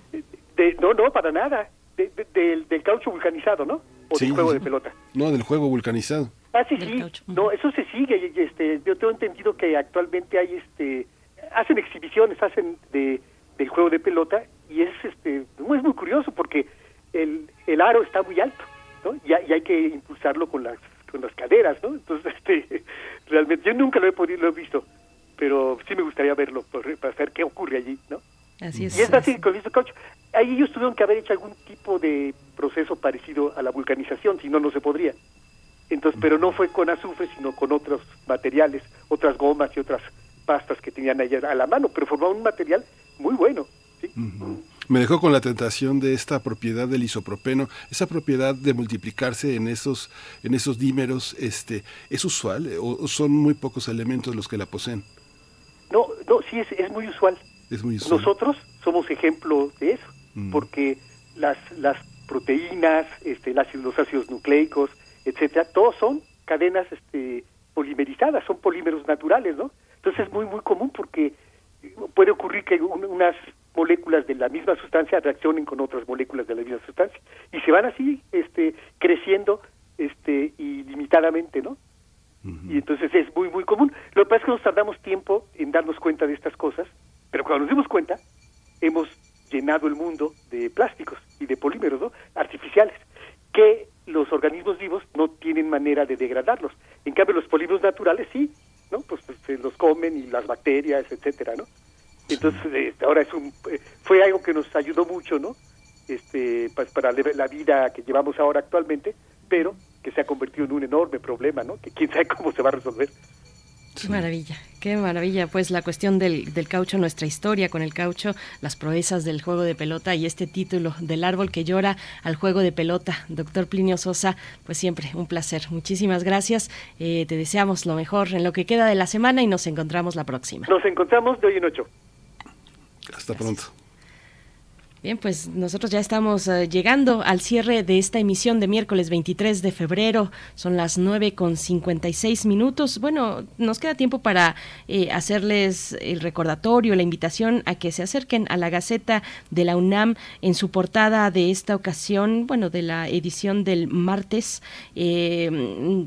Speaker 21: De, no, no, para nada. De, de, del, del, caucho vulcanizado, ¿no? O
Speaker 2: sí,
Speaker 21: del juego de pelota.
Speaker 2: No, del juego vulcanizado.
Speaker 21: Ah, sí, sí. No, eso se sigue. Este, yo tengo entendido que actualmente hay, este, hacen exhibiciones, hacen de del juego de pelota y es, este, es muy curioso porque el, el aro está muy alto, ¿no? Y, y hay que impulsarlo con las con las caderas, ¿no? Entonces, este, realmente yo nunca lo he podido, lo he visto, pero sí me gustaría verlo para ver qué ocurre allí, ¿no?
Speaker 1: Así es.
Speaker 21: Y es así con caucho. Ahí ellos tuvieron que haber hecho algún tipo de proceso parecido a la vulcanización, si no, no se podría. Entonces, pero no fue con azufre, sino con otros materiales, otras gomas y otras pastas que tenían allá a la mano, pero formaban un material muy bueno. ¿sí?
Speaker 2: Uh -huh. Me dejó con la tentación de esta propiedad del isopropeno, esa propiedad de multiplicarse en esos, en esos dímeros, este, ¿es usual o son muy pocos elementos los que la poseen?
Speaker 21: No, no, sí es, es muy usual.
Speaker 2: Es muy usual.
Speaker 21: Nosotros somos ejemplo de eso, mm. porque las, las proteínas, este, los ácidos nucleicos, etcétera, todos son cadenas este, polimerizadas, son polímeros naturales, ¿no? Entonces es muy, muy común porque puede ocurrir que un, unas moléculas de la misma sustancia reaccionen con otras moléculas de la misma sustancia y se van así este creciendo este ilimitadamente no uh -huh. y entonces es muy muy común lo que pasa es que nos tardamos tiempo en darnos cuenta de estas cosas pero cuando nos dimos cuenta hemos llenado el mundo de plásticos y de polímeros ¿no? artificiales que los organismos vivos no tienen manera de degradarlos. En cambio los polímeros naturales sí no pues, pues se los comen y las bacterias etcétera no entonces este, ahora es un fue algo que nos ayudó mucho no este pues, para la vida que llevamos ahora actualmente pero que se ha convertido en un enorme problema no que quién sabe cómo se va a resolver
Speaker 1: Qué maravilla, qué maravilla. Pues la cuestión del, del, caucho, nuestra historia con el caucho, las proezas del juego de pelota y este título del árbol que llora al juego de pelota. Doctor Plinio Sosa, pues siempre un placer. Muchísimas gracias. Eh, te deseamos lo mejor en lo que queda de la semana y nos encontramos la próxima.
Speaker 21: Nos encontramos de hoy en ocho.
Speaker 2: Hasta pronto.
Speaker 1: Bien, pues nosotros ya estamos uh, llegando al cierre de esta emisión de miércoles 23 de febrero. Son las 9 con 56 minutos. Bueno, nos queda tiempo para eh, hacerles el recordatorio, la invitación a que se acerquen a la Gaceta de la UNAM en su portada de esta ocasión, bueno, de la edición del martes. Eh,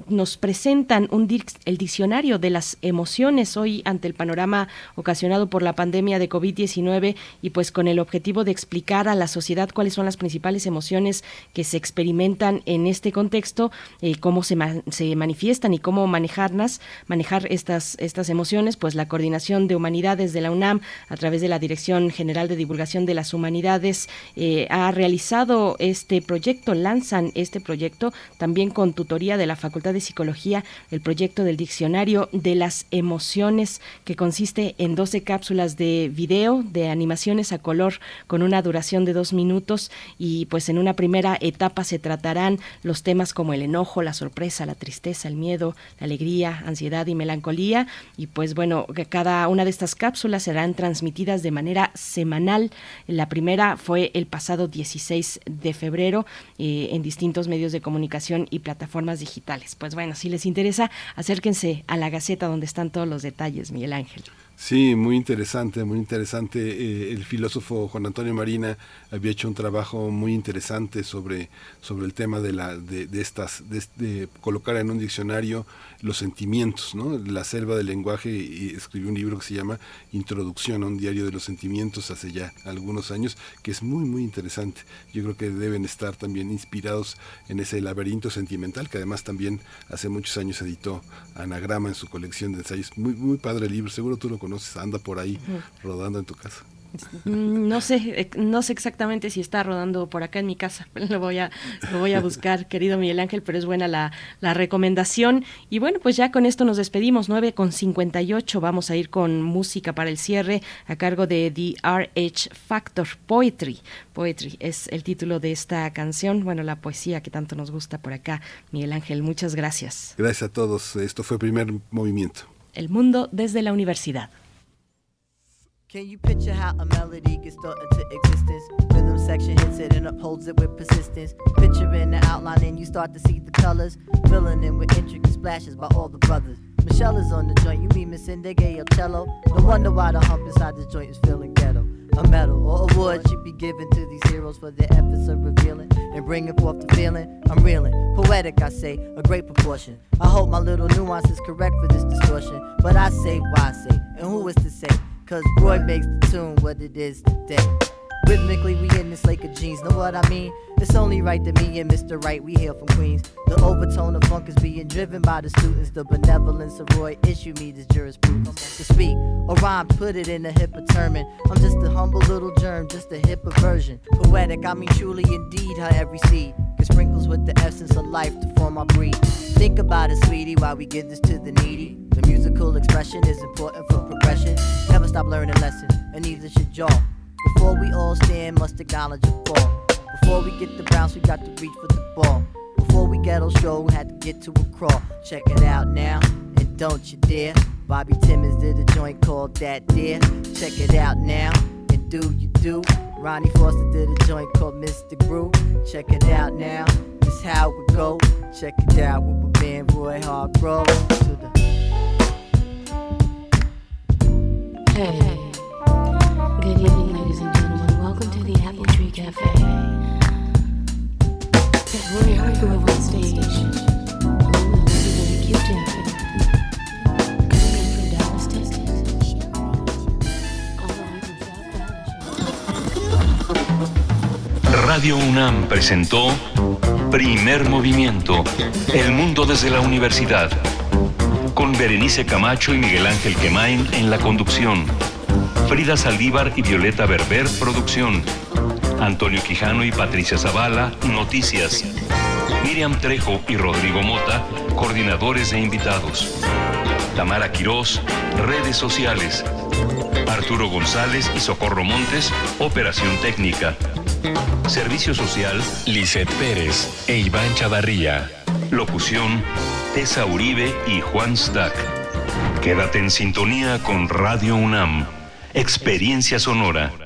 Speaker 1: nos presentan un el diccionario de las emociones hoy ante el panorama ocasionado por la pandemia de COVID-19 y pues con el objetivo de explicar a la sociedad cuáles son las principales emociones que se experimentan en este contexto, eh, cómo se, manifiestan y cómo manejarlas, manejar estas, estas emociones, pues la Coordinación de Humanidades de la UNAM a través de la Dirección General de Divulgación de las Humanidades eh, ha realizado este proyecto, lanzan este proyecto también con tutoría de la Facultad de Psicología, el proyecto del Diccionario de las Emociones que consiste en 12 cápsulas de video, de animaciones a color con una duración de dos minutos y pues en una primera etapa se tratarán los temas como el enojo, la sorpresa, la tristeza, el miedo, la alegría, ansiedad y melancolía y pues bueno, cada una de estas cápsulas serán transmitidas de manera semanal. La primera fue el pasado 16 de febrero eh, en distintos medios de comunicación y plataformas digitales. Pues bueno, si les interesa, acérquense a la Gaceta donde están todos los detalles, Miguel Ángel.
Speaker 2: Sí, muy interesante, muy interesante. Eh, el filósofo Juan Antonio Marina había hecho un trabajo muy interesante sobre, sobre el tema de, la, de, de estas, de, colocar en un diccionario los sentimientos, ¿no? La selva del lenguaje y escribió un libro que se llama Introducción a un diario de los sentimientos hace ya algunos años, que es muy, muy interesante. Yo creo que deben estar también inspirados en ese laberinto sentimental, que además también hace muchos años editó Anagrama en su colección de ensayos. Muy, muy padre el libro, seguro tú lo conoces, anda por ahí rodando en tu casa.
Speaker 1: Mm, no sé, eh, no sé exactamente si está rodando por acá en mi casa. Lo voy a, lo voy a buscar, querido Miguel Ángel, pero es buena la, la recomendación. Y bueno, pues ya con esto nos despedimos. 9 con 58. Vamos a ir con música para el cierre a cargo de The RH Factor Poetry. Poetry es el título de esta canción. Bueno, la poesía que tanto nos gusta por acá. Miguel Ángel, muchas gracias.
Speaker 2: Gracias a todos. Esto fue primer movimiento.
Speaker 1: El mundo desde la universidad.
Speaker 22: Can you picture how a melody gets thought into existence? Rhythm section hits it and upholds it with persistence. Picturing the outline and you start to see the colors. Filling in with intricate splashes by all the brothers. Michelle is on the joint, you mean Miss Indigay or cello? No wonder why the hump inside this joint is feeling ghetto. A medal or award should be given to these heroes for their efforts of revealing and bringing forth the feeling. I'm reeling, poetic, I say, a great proportion. I hope my little nuance is correct for this distortion, but I say, why I say, and who is to say? Cause Roy makes the tune what it is today. Rhythmically, we in this lake of jeans, know what I mean? It's only right that me and Mr. Right, we hail from Queens. The overtone of funk is being driven by the students. The benevolence of Roy issue me this jurisprudence. To speak or rhyme, put it in a hipper term. I'm just a humble little germ, just a hipper version. Poetic, I mean truly indeed, her every seed. Cause sprinkles with the essence of life to form our breed. Think about it, sweetie, while we give this to the needy. The musical expression is important for progression. Never stop learning lessons, and neither should y'all. Before we all stand, must acknowledge a fall. Before we get the bounce, we got to reach for the ball. Before we get on show, we had to get to a crawl. Check it out now, and don't you dare. Bobby Timmons did a joint called That Dare. Check it out now, and do you do. Ronnie Foster did a joint called Mr. Groove. Check it out now, this how we go. Check it out with my man Roy Hargrove. To the
Speaker 23: Hey. Good evening, the Apple Tree Cafe.
Speaker 3: Radio UNAM presentó Primer Movimiento, El Mundo desde la Universidad, con Berenice Camacho y Miguel Ángel Quemain en la conducción, Frida Saldívar y Violeta Berber, producción, Antonio Quijano y Patricia Zavala, noticias, Miriam Trejo y Rodrigo Mota, coordinadores de invitados.
Speaker 8: Tamara Quirós, redes sociales. Arturo González y Socorro Montes, operación técnica. Servicio social, Lisette Pérez e Iván Chavarría. Locución, Tessa Uribe y Juan Stack. Quédate en sintonía con Radio UNAM. Experiencia sonora.